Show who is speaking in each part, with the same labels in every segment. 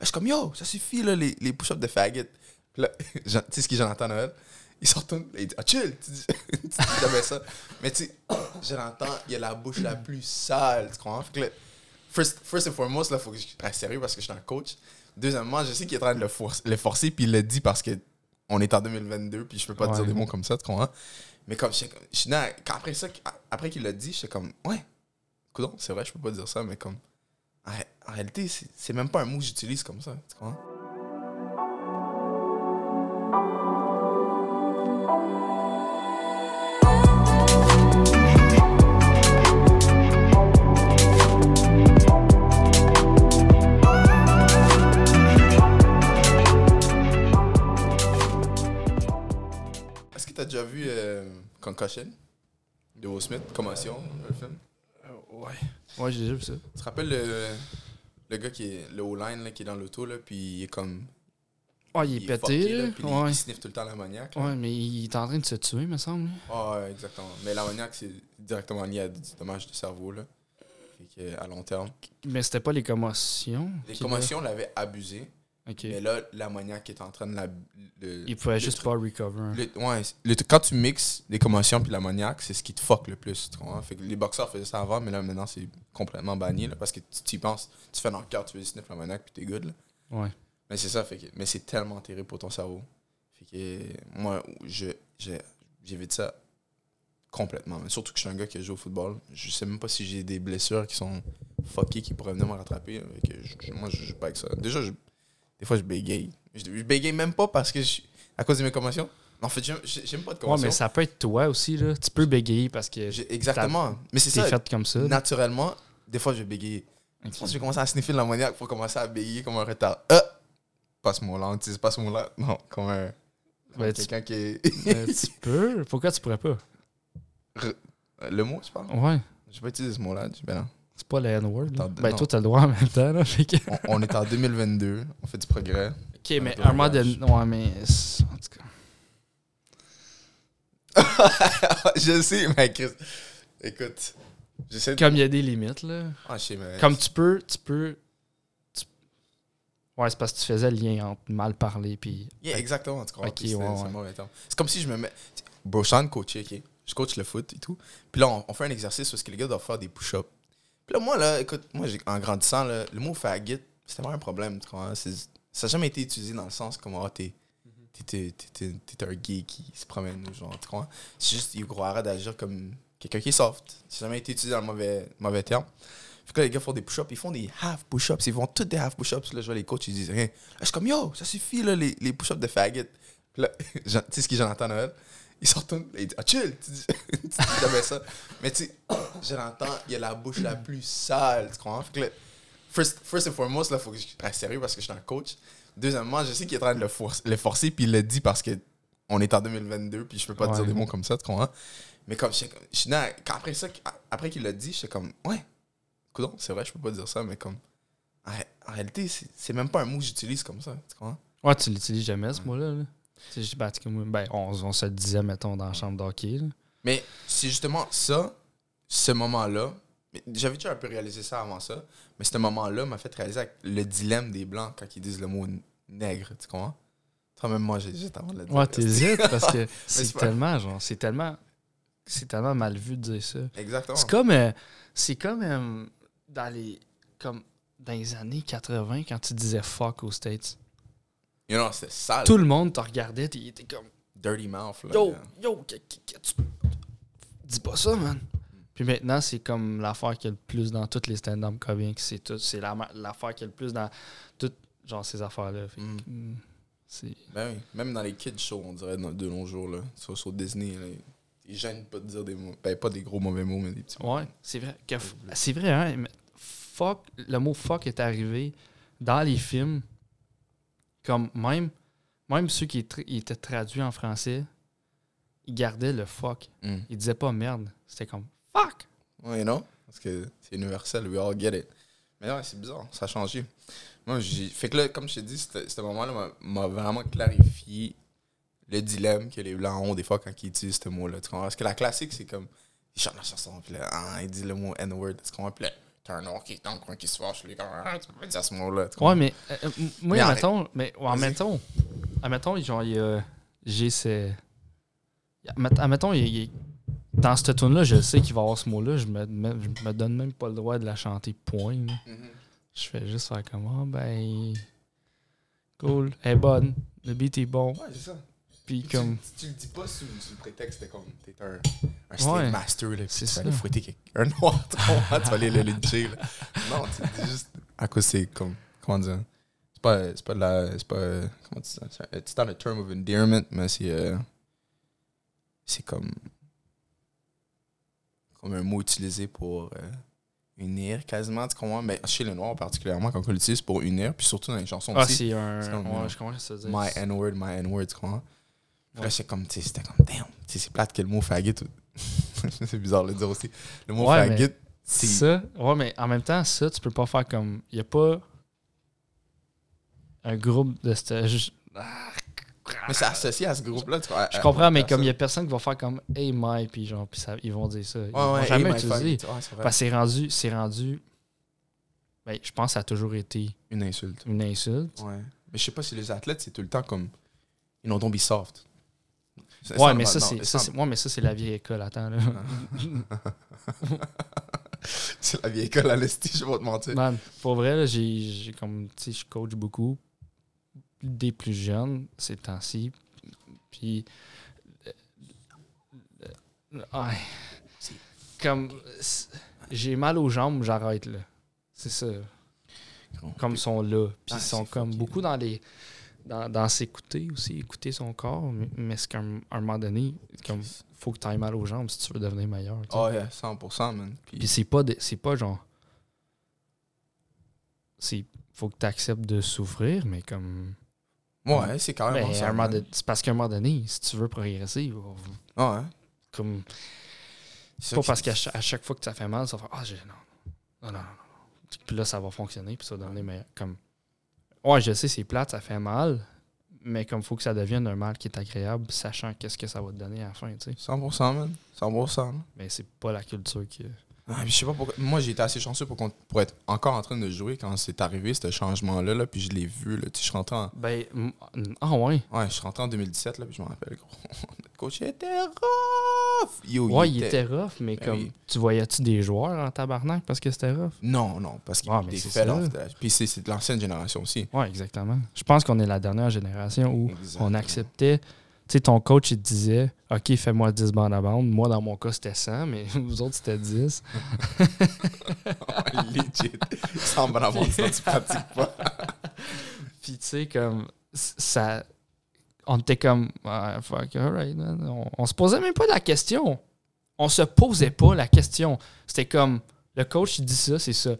Speaker 1: je suis comme, yo, ça suffit, là, les, les push-ups de faggot. Puis là, tu sais ce que Jonathan Noël? Il se retourne, il dit, ah, chill, tu dis, tu dis jamais ça. Mais tu sais, Jonathan, il a la bouche la plus sale, tu comprends? Fait que là, first, first and foremost, là, faut que je sérieux parce que je suis un coach. Deuxièmement, je sais qu'il est en train de le, forcer, le forcer, puis il le dit parce que on est en 2022, puis je peux pas
Speaker 2: Ouais.
Speaker 1: dire des mots comme ça, tu comprends? Mais comme, je je suis après ça, après qu'il l'a dit, j'étais comme, ouais, c'est vrai, je peux pas dire ça, mais comme, en, ré- en réalité, c'est même pas un mot que j'utilise comme ça, tu comprends? Est-ce que t'as déjà vu euh, Concussion? De Will Smith, Commotion, le film?
Speaker 2: Ouais. Ouais, j'ai déjà vu ça.
Speaker 1: Tu te rappelles le, le gars qui est le O-line qui est dans l'auto, là, puis il est comme.
Speaker 2: Ah, il est pété,
Speaker 1: fucké,
Speaker 2: là.
Speaker 1: puis il-
Speaker 2: Ouais.
Speaker 1: il sniffe tout le temps l'ammoniaque. là.
Speaker 2: Ouais, mais il est en train de se tuer, me semble.
Speaker 1: Ah, ouais, exactement. Mais l'ammoniaque, c'est directement lié à des dommages de cerveau, là. Fait que, à long terme.
Speaker 2: Mais c'était pas les commotions.
Speaker 1: Les commotions l'avaient abusé, Mais là, l'ammoniaque est en train de la. le-
Speaker 2: Il pouvait
Speaker 1: le
Speaker 2: juste pas recover.
Speaker 1: Le- ouais, le- quand tu mixes les commotions puis l'ammoniaque, c'est ce qui te fuck le plus. Fait que les boxeurs faisaient ça avant, mais là, maintenant, c'est complètement banni. Là, parce que tu y penses, tu fais dans le cœur, tu veux sniff l'ammoniaque puis t'es good. Là.
Speaker 2: Ouais.
Speaker 1: Mais c'est ça, fait que, mais c'est tellement terrible pour ton cerveau. Fait que moi, je, j'évite ça complètement. Mais surtout que je suis un gars qui joue au football. Je sais même pas si j'ai des blessures qui sont fuckées qui pourraient venir me rattraper. Fait que je- je- moi, je joue pas avec ça. Déjà, je- des fois, je bégaye. Je, je bégaye même pas parce que je- à cause de mes commotions. En fait, j'aime j'ai- pas de
Speaker 2: Ouais,
Speaker 1: commotions.
Speaker 2: mais ça peut être toi aussi, là. Tu peux bégayer parce que
Speaker 1: J'ai- Exactement. Mais c'est ça.
Speaker 2: fait comme ça.
Speaker 1: Naturellement, des fois, je vais bégayer.
Speaker 2: Ok.
Speaker 1: Je commencer à sniffer l'ammoniaque pour commencer à bégayer comme un retard. Euh! Pas ce mot-là, pas ce mot-là. Non, comme un. comme
Speaker 2: Ben,
Speaker 1: quelqu'un qui est.
Speaker 2: Euh, tu peux. Pourquoi tu pourrais pas?
Speaker 1: Le mot, tu parles
Speaker 2: Ouais.
Speaker 1: Je vais pas utiliser ce mot-là. Ben non.
Speaker 2: C'est pas le N-word. Ben,
Speaker 1: non.
Speaker 2: toi, t'as le droit en même temps, là. Fait que...
Speaker 1: On, on est en 2022, on fait du progrès.
Speaker 2: Ok, mais un
Speaker 1: langage.
Speaker 2: donné. Ouais, mais. En tout cas.
Speaker 1: je sais, mais Chris. Écoute, j'essaie de.
Speaker 2: Comme il y a des limites, là.
Speaker 1: Ah, je sais, mais.
Speaker 2: Comme tu peux. Tu peux. tu- Ouais, c'est parce que tu faisais le lien entre mal parler puis.
Speaker 1: Yeah, exactement, tu comprends. C'est-
Speaker 2: ouais,
Speaker 1: c'est
Speaker 2: ouais.
Speaker 1: un mauvais terme. C'est comme si je me mets. Bro, je suis en de coacher, ok? Je coach le foot et tout. Puis là, on, on fait un exercice parce que les gars doivent faire des push-ups. Là, moi, là, écoute, moi, en grandissant, le mot faggot, c'était vraiment un problème, tu comprends? Ça n'a jamais été utilisé dans le sens comme, ah, t'es. T'es, t'es- un gay qui se promène, genre, tu comprends? C'est juste, il croirait d'agir comme quelqu'un qui est soft. Ça n'a jamais été utilisé dans le mauvais, mauvais terme. Fait que les gars font des push-ups, ils font des half push-ups, ils font tous des half push-ups. Là, je vois les coachs, ils disent rien. Je suis comme, yo, ça suffit, là, les, les push-ups de faggot. Là, tu sais ce qui est Jonathan Noël? Il se retourne, il dit, ah, chill, tu dis, tu dis jamais ça. Mais tu sais, Jonathan, il a la bouche la plus sale, tu comprends? Fait que là, first, first and foremost, là, faut que je reste sérieux parce que je suis un coach. Deuxièmement, je sais qu'il est en train de le, forcer, le forcer, puis il le dit parce que on est en 2022, puis je peux pas
Speaker 2: Ouais.
Speaker 1: dire des mots comme ça, tu comprends? Mais comme, je je suis quand après ça, après qu'il l'a dit, j'étais comme, ouais, coudonc, c'est vrai, je peux pas dire ça, mais comme, en, ré- en réalité, c'est même pas un mot que j'utilise comme ça, tu comprends?
Speaker 2: Ouais, tu l'utilises jamais, ce mot-là. Là. Tu sais, ben, ben, on, on se le disait, mettons, dans la chambre d'hockey.
Speaker 1: Mais c'est justement ça, ce moment-là. J'avais déjà un peu réalisé ça avant ça, mais ce moment-là m'a fait réaliser le dilemme des Blancs quand ils disent le mot nègre, tu comprends? Toi, même moi, j'ai juste avant de le dire.
Speaker 2: Ouais, t'hésites parce que c'est tellement, genre, c'est tellement. C'est tellement mal vu de dire ça.
Speaker 1: Exactement.
Speaker 2: C'est comme. euh, c'est comme euh, dans les. Comme dans les années 80, quand tu disais fuck aux States.
Speaker 1: You know, c'est sale.
Speaker 2: Tout le monde te regardait, et était comme
Speaker 1: Dirty mouth. Là,
Speaker 2: Yo, yo, que- que- que tu- dis pas ça, man. Puis maintenant, c'est comme l'affaire qu'il y a le plus dans toutes les stand-up comics. C'est tout. C'est la- l'affaire qu'il y a le plus dans toutes genre ces affaires-là.
Speaker 1: Mm.
Speaker 2: mm.
Speaker 1: Ben oui, même dans les kids shows, on dirait, dans- de nos jours, là, sur, sur Disney, là, ils gênent pas de dire des mots. Ben, pas des gros mauvais mots, mais des petits mots.
Speaker 2: Ouais, c'est vrai. f- C'est vrai, hein. Fuck, le mot fuck est arrivé dans les films. Comme même, même ceux qui étaient traduits en français, ils gardaient le fuck.
Speaker 1: Mm.
Speaker 2: Ils disaient pas merde. C'était comme fuck.
Speaker 1: Ouais, non? Parce que c'est universel, we all get it. Mais ouais, c'est bizarre, ça a changé. Moi, j'ai. Fait que là, comme je t'ai dit, ce moment-là m'a- m'a vraiment clarifié le dilemme que les Blancs ont des fois quand ils utilisent ce mot-là. Tu comprends? Parce que la classique, c'est comme. Ils chantent la chanson, puis là, ah, ils disent le mot N-word. Tu comprends? Puis là, un noir qui est dans le coin qui se fâche, lui, comme, ah, tu peux pas dire ce mot-là.
Speaker 2: Ouais, mais euh, euh, moi,
Speaker 1: Mais
Speaker 2: admettons, mais ouais, admettons, admettons, genre, il y a, j'ai ce. admet- Admettons, il y a- dans cette tune là je sais qu'il va y avoir ce mot-là, je me, me- je me donne même pas le droit de la chanter, point. là.
Speaker 1: Mhm.
Speaker 2: Je fais juste faire comme, ah, ben. Cool, elle est bonne, le beat est bon,
Speaker 1: Ouais, c'est ça.
Speaker 2: Puis
Speaker 1: Tu-
Speaker 2: comme.
Speaker 1: Tu, le dis pas sous, sous le prétexte de comme t'es un, un slave
Speaker 2: Ouais,
Speaker 1: master, là, puis tu vas aller fouetter un noir, tu vas aller le lyncher, là. Non, tu le dis juste à cause c'est comme, comment dire, c'est pas, c'est pas de la, c'est pas, comment tu dis ça? C'est it's not a term of endearment, mais c'est, euh, c'est comme, comme un mot utilisé pour euh, unir quasiment, tu comprends? Mais chez les noirs particulièrement, quand on l'utilise pour unir, puis surtout dans les chansons
Speaker 2: Ah,
Speaker 1: aussi.
Speaker 2: c'est un.
Speaker 1: comme,
Speaker 2: ouais, je comprends ce que ça veut
Speaker 1: My
Speaker 2: dire.
Speaker 1: N-word, my N-word, tu comprends? Là, c'est comme, tu sais, c'était comme, damn, tu sais, c'est plate que le mot faggot. c'est bizarre de le dire aussi. Le mot
Speaker 2: Ouais,
Speaker 1: faggot, c'est.
Speaker 2: Ça, ouais, mais en même temps, ça, tu peux pas faire comme. Il y a pas un groupe de. cette- Ah,
Speaker 1: Mais c'est associé à ce groupe-là, tu vois.
Speaker 2: Je comprends, mais comme il y a personne qui va faire comme Hey my, puis genre, puis ça, ils vont dire ça. Ils
Speaker 1: Ouais,
Speaker 2: vont
Speaker 1: ouais,
Speaker 2: jamais
Speaker 1: hey,
Speaker 2: utiliser.
Speaker 1: Ouais.
Speaker 2: Parce que c'est rendu, c'est rendu. Ben, je pense que ça a toujours été
Speaker 1: Une insulte.
Speaker 2: une insulte.
Speaker 1: Ouais. Mais je sais pas si les athlètes, c'est tout le temps comme. You know, don't be soft.
Speaker 2: Ouais, mais ça, c'est, ça, ouais, mais ça, c'est la vieille école. Attends, là.
Speaker 1: C'est la vieille école à l'esti, je vais pas te mentir.
Speaker 2: Man, pour vrai, là, j'ai, j'ai comme, tu sais, je coach beaucoup des plus jeunes ces temps-ci. Puis, euh, euh, ouais. Comme, j'ai mal aux jambes, j'arrête là. C'est ça. Comme ils sont là. Puis ils sont comme beaucoup dans les. Dans, dans s'écouter aussi, écouter son corps. Mais, mais c'est qu'à un, un moment donné, comme faut que tu ailles mal aux jambes si tu veux devenir meilleur. sais.
Speaker 1: Oh, yeah, 100%, man. Puis,
Speaker 2: Puis c'est pas, de- c'est pas genre. C'est. Faut que tu acceptes de souffrir, mais comme.
Speaker 1: ouais, c'est
Speaker 2: Ben, moment
Speaker 1: man.
Speaker 2: donné- c'est parce qu'à un moment donné, si tu veux progresser,
Speaker 1: Ah, ouais.
Speaker 2: comme.
Speaker 1: C'est
Speaker 2: pas parce qu'à chaque, à chaque fois que ça fait mal, ça va faire Ah, j'ai. Non, non, non. Puis là, ça va fonctionner, puis ça va devenir meilleur. Comme. Ouais, je sais, c'est plate, ça fait mal, mais comme faut que ça devienne un mal qui est agréable, sachant qu'est-ce que ça va te donner à la fin, tu sais.
Speaker 1: 100%, man. 100%. man.
Speaker 2: Mais c'est pas la culture qui.
Speaker 1: Ah, je sais pas pourquoi. Moi, j'ai été assez chanceux pour, pour être encore en train de jouer quand c'est arrivé, ce changement-là. Là, puis je l'ai vu. Là. Je suis rentré en.
Speaker 2: Ben. Ah, ouais.
Speaker 1: Ouais, je suis rentré en 2017, là, puis je me rappelle, gros. Notre coach était rough! Yo,
Speaker 2: Ouais, il était rough, mais
Speaker 1: Ben
Speaker 2: comme.
Speaker 1: oui.
Speaker 2: Tu voyais-tu des joueurs en tabarnak parce que c'était rough?
Speaker 1: Non, non, parce qu'il
Speaker 2: Ah,
Speaker 1: off. de- Puis c'est c'est de l'ancienne génération aussi.
Speaker 2: Ouais, exactement. Je pense qu'on est la dernière génération où
Speaker 1: Exactement.
Speaker 2: on acceptait. Tu sais, ton coach, il te disait OK, fais-moi 10 bandes à bande. Moi, dans mon cas, c'était 100, mais vous autres, c'était 10.
Speaker 1: Legit. Sans bon avoir sinon tu pratiques pas.
Speaker 2: Puis, tu sais, comme. ça. On était comme. Ah, fuck, alright. On, on se posait même pas la question. On se posait pas la question. C'était comme. Le coach, il dit ça, c'est ça.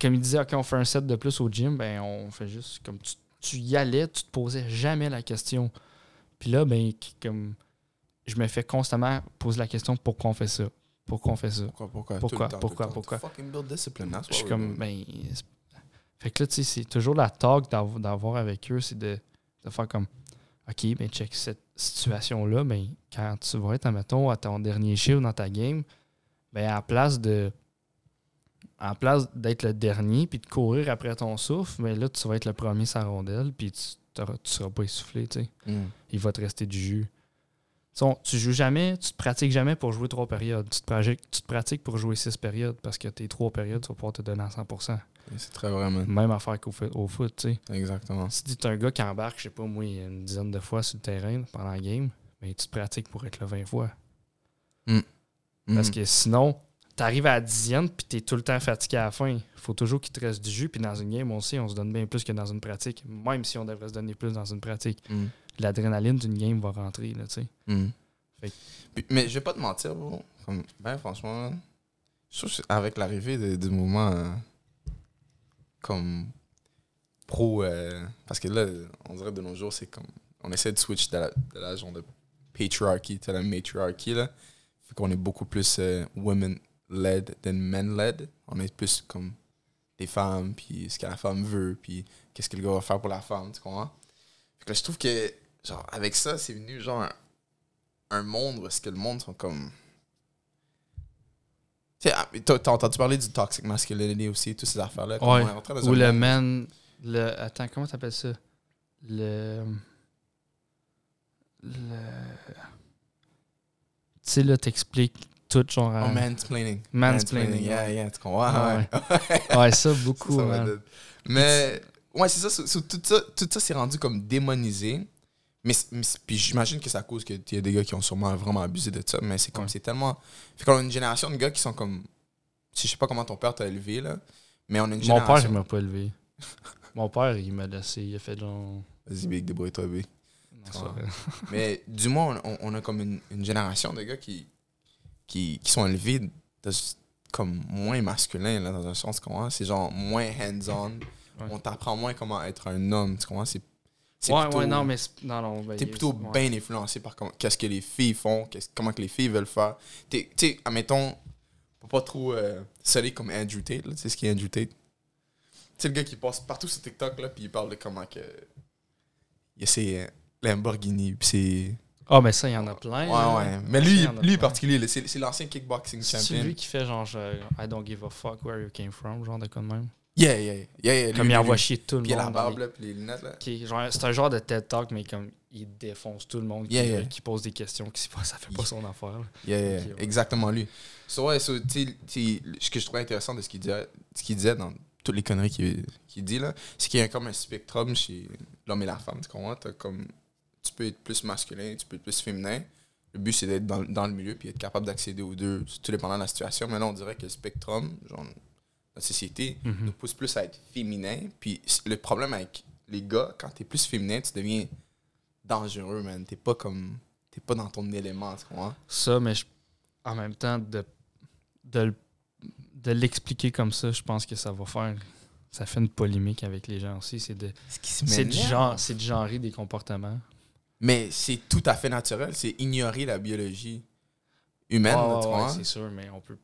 Speaker 2: Comme il disait, OK, on fait un set de plus au gym, ben, on fait juste. Comme tu, tu y allais, tu te posais jamais la question. Puis là, ben, qui- comme. Je me fais constamment poser la question pourquoi on fait ça? Pourquoi on fait ça?
Speaker 1: Pourquoi, pourquoi,
Speaker 2: Pourquoi,
Speaker 1: tout le temps,
Speaker 2: pourquoi,
Speaker 1: tout le temps.
Speaker 2: pourquoi? Je suis comme, ben. Fait que là, tu sais, c'est toujours la talk d'av- d'avoir avec eux, c'est de, de faire comme, OK, ben, check cette situation-là, ben, quand tu vas être, admettons, à ton dernier chiffre dans ta game, ben, à la place de. En place d'être le dernier puis de courir après ton souffle, mais là, tu vas être le premier sa rondelle puis tu tu seras pas essoufflé.
Speaker 1: Mm.
Speaker 2: Il va te rester du jus. Tu sais, on- tu joues jamais, tu te pratiques jamais pour jouer trois périodes. Tu te, pratiques, tu te pratiques pour jouer six périodes parce que tes trois périodes, tu vas pouvoir te donner à 100%.
Speaker 1: C'est très vrai, man.
Speaker 2: Même affaire qu'au foot, au foot, tu sais.
Speaker 1: Exactement.
Speaker 2: Si tu es un gars qui embarque, je sais pas moi, une dizaine de fois sur le terrain pendant la game, mais tu te pratiques pour être là 20 fois. Parce
Speaker 1: Mm.
Speaker 2: que sinon, tu arrives à la dixième puis tu es tout le temps fatigué à la fin. Il faut toujours qu'il te reste du jus. Puis dans une game, on sait, on se donne bien plus que dans une pratique. Même si on devrait se donner plus dans une pratique.
Speaker 1: Mm.
Speaker 2: L'adrénaline d'une game va rentrer, là, tu sais.
Speaker 1: Mm.
Speaker 2: Que-
Speaker 1: mais je vais pas te mentir, bro. Comme, ben, franchement, je trouve que avec l'arrivée de- du mouvement euh, comme pro. euh, parce que là, on dirait de nos jours, c'est comme. On essaie de switch de la, de la genre de patriarchy à la matriarchy, là. Fait qu'on est beaucoup plus euh, women-led than men-led. On est plus comme des femmes, puis ce que la femme veut, puis qu'est-ce que le gars va faire pour la femme, tu comprends? Fait que là, je trouve que, genre, avec ça, c'est venu, genre, un, un monde où est-ce que le monde sont comme. Tu sais, ah, t'as entendu parler du toxic masculinity aussi, toutes ces affaires-là.
Speaker 2: Ouais. Ou le man. Le, attends, comment t'appelles ça? Le. Le. Tu sais, là, t'expliques tout, genre.
Speaker 1: Oh,
Speaker 2: à-
Speaker 1: mansplaining.
Speaker 2: Mansplaining,
Speaker 1: Yeah,
Speaker 2: ouais.
Speaker 1: yeah, tu comprends?
Speaker 2: Ouais.
Speaker 1: Ouais.
Speaker 2: Ouais, ça, beaucoup,
Speaker 1: Ça,
Speaker 2: man.
Speaker 1: Mais, ouais, c'est ça, tout ça. Tout ça, c'est rendu comme démonisé. Mais, mais puis j'imagine que c'est à cause qu'il y a des gars qui ont sûrement vraiment abusé de ça. Mais c'est comme,
Speaker 2: Ouais.
Speaker 1: c'est tellement. Fait qu'on a une génération de gars qui sont comme. Je sais pas comment ton père t'a élevé, là. Mais on a une
Speaker 2: Mon
Speaker 1: génération.
Speaker 2: père, il m'a pas élevé. Mon père, il m'a laissé. Il a fait genre.
Speaker 1: Vas-y, Big, débrouille-toi, Big. Mais du moins, on, on a comme une, une génération de gars qui, qui, qui sont élevés de- comme moins masculins, là, dans un sens, tu comprends? C'est genre moins hands-on. On t'apprend moins comment être un homme, tu comprends? C'est, c'est
Speaker 2: Ouais,
Speaker 1: plutôt-
Speaker 2: ouais, non, mais. c'est- Non, non. ben,
Speaker 1: T'es plutôt
Speaker 2: ouais.
Speaker 1: bien influencé par comment- qu'est-ce que les filles font, comment que les filles veulent faire. Tu sais, admettons, faut pas trop euh, comme Andrew Tate. Tu sais ce qui est Andrew Tate? Tu sais, le gars qui passe partout sur TikTok, là, puis il parle de comment que. Il y a ses Lamborghini, puis c'est.
Speaker 2: Ah, mais ça, il y en a plein.
Speaker 1: Ouais,
Speaker 2: là.
Speaker 1: ouais. Mais lui, lui en particulier, c'est c'est l'ancien kickboxing
Speaker 2: C'est
Speaker 1: champion.
Speaker 2: lui qui fait genre I don't give a fuck where you came from, genre de quoi de même?
Speaker 1: Yeah, yeah, yeah.
Speaker 2: Comme
Speaker 1: lui,
Speaker 2: il envoie
Speaker 1: lui.
Speaker 2: chier tout le
Speaker 1: Puis il a la
Speaker 2: monde.
Speaker 1: barbe,
Speaker 2: les-
Speaker 1: là, puis les lunettes, là.
Speaker 2: C'est un genre de TED Talk, mais comme il défonce tout le monde qui,
Speaker 1: Yeah, yeah.
Speaker 2: qui pose des questions qui ça fait pas son affaire. là.
Speaker 1: Yeah, yeah,
Speaker 2: Ok, ouais.
Speaker 1: exactement lui. So, ouais, so, tu sais, tu sais, ce que je trouvais intéressant de ce qu'il disait, ce qu'il disait dans toutes les conneries qu'il qu'il dit, là, c'est qu'il y a comme un spectrum chez l'homme et la femme, tu comprends? T'as comme, tu peux être plus masculin, tu peux être plus féminin. Le but, c'est d'être dans, dans le milieu puis être capable d'accéder aux deux, tout dépendant de la situation. Maintenant, on dirait que le spectrum, genre, la société,
Speaker 2: Mhm.
Speaker 1: nous pousse plus à être féminin. Puis le problème avec les gars, quand t'es plus féminin, tu deviens dangereux, man. T'es pas comme. T'es pas dans ton élément, tu comprends?
Speaker 2: Ça, mais je- en même temps, de, de, de l'expliquer comme ça, je pense que ça va faire. Ça fait une polémique avec les gens aussi. C'est de, c'est du genre, c'est de genrer des comportements.
Speaker 1: Mais c'est tout à fait naturel. C'est ignorer la biologie humaine, tu
Speaker 2: ouais,
Speaker 1: comprends?
Speaker 2: c'est sûr, mais on peut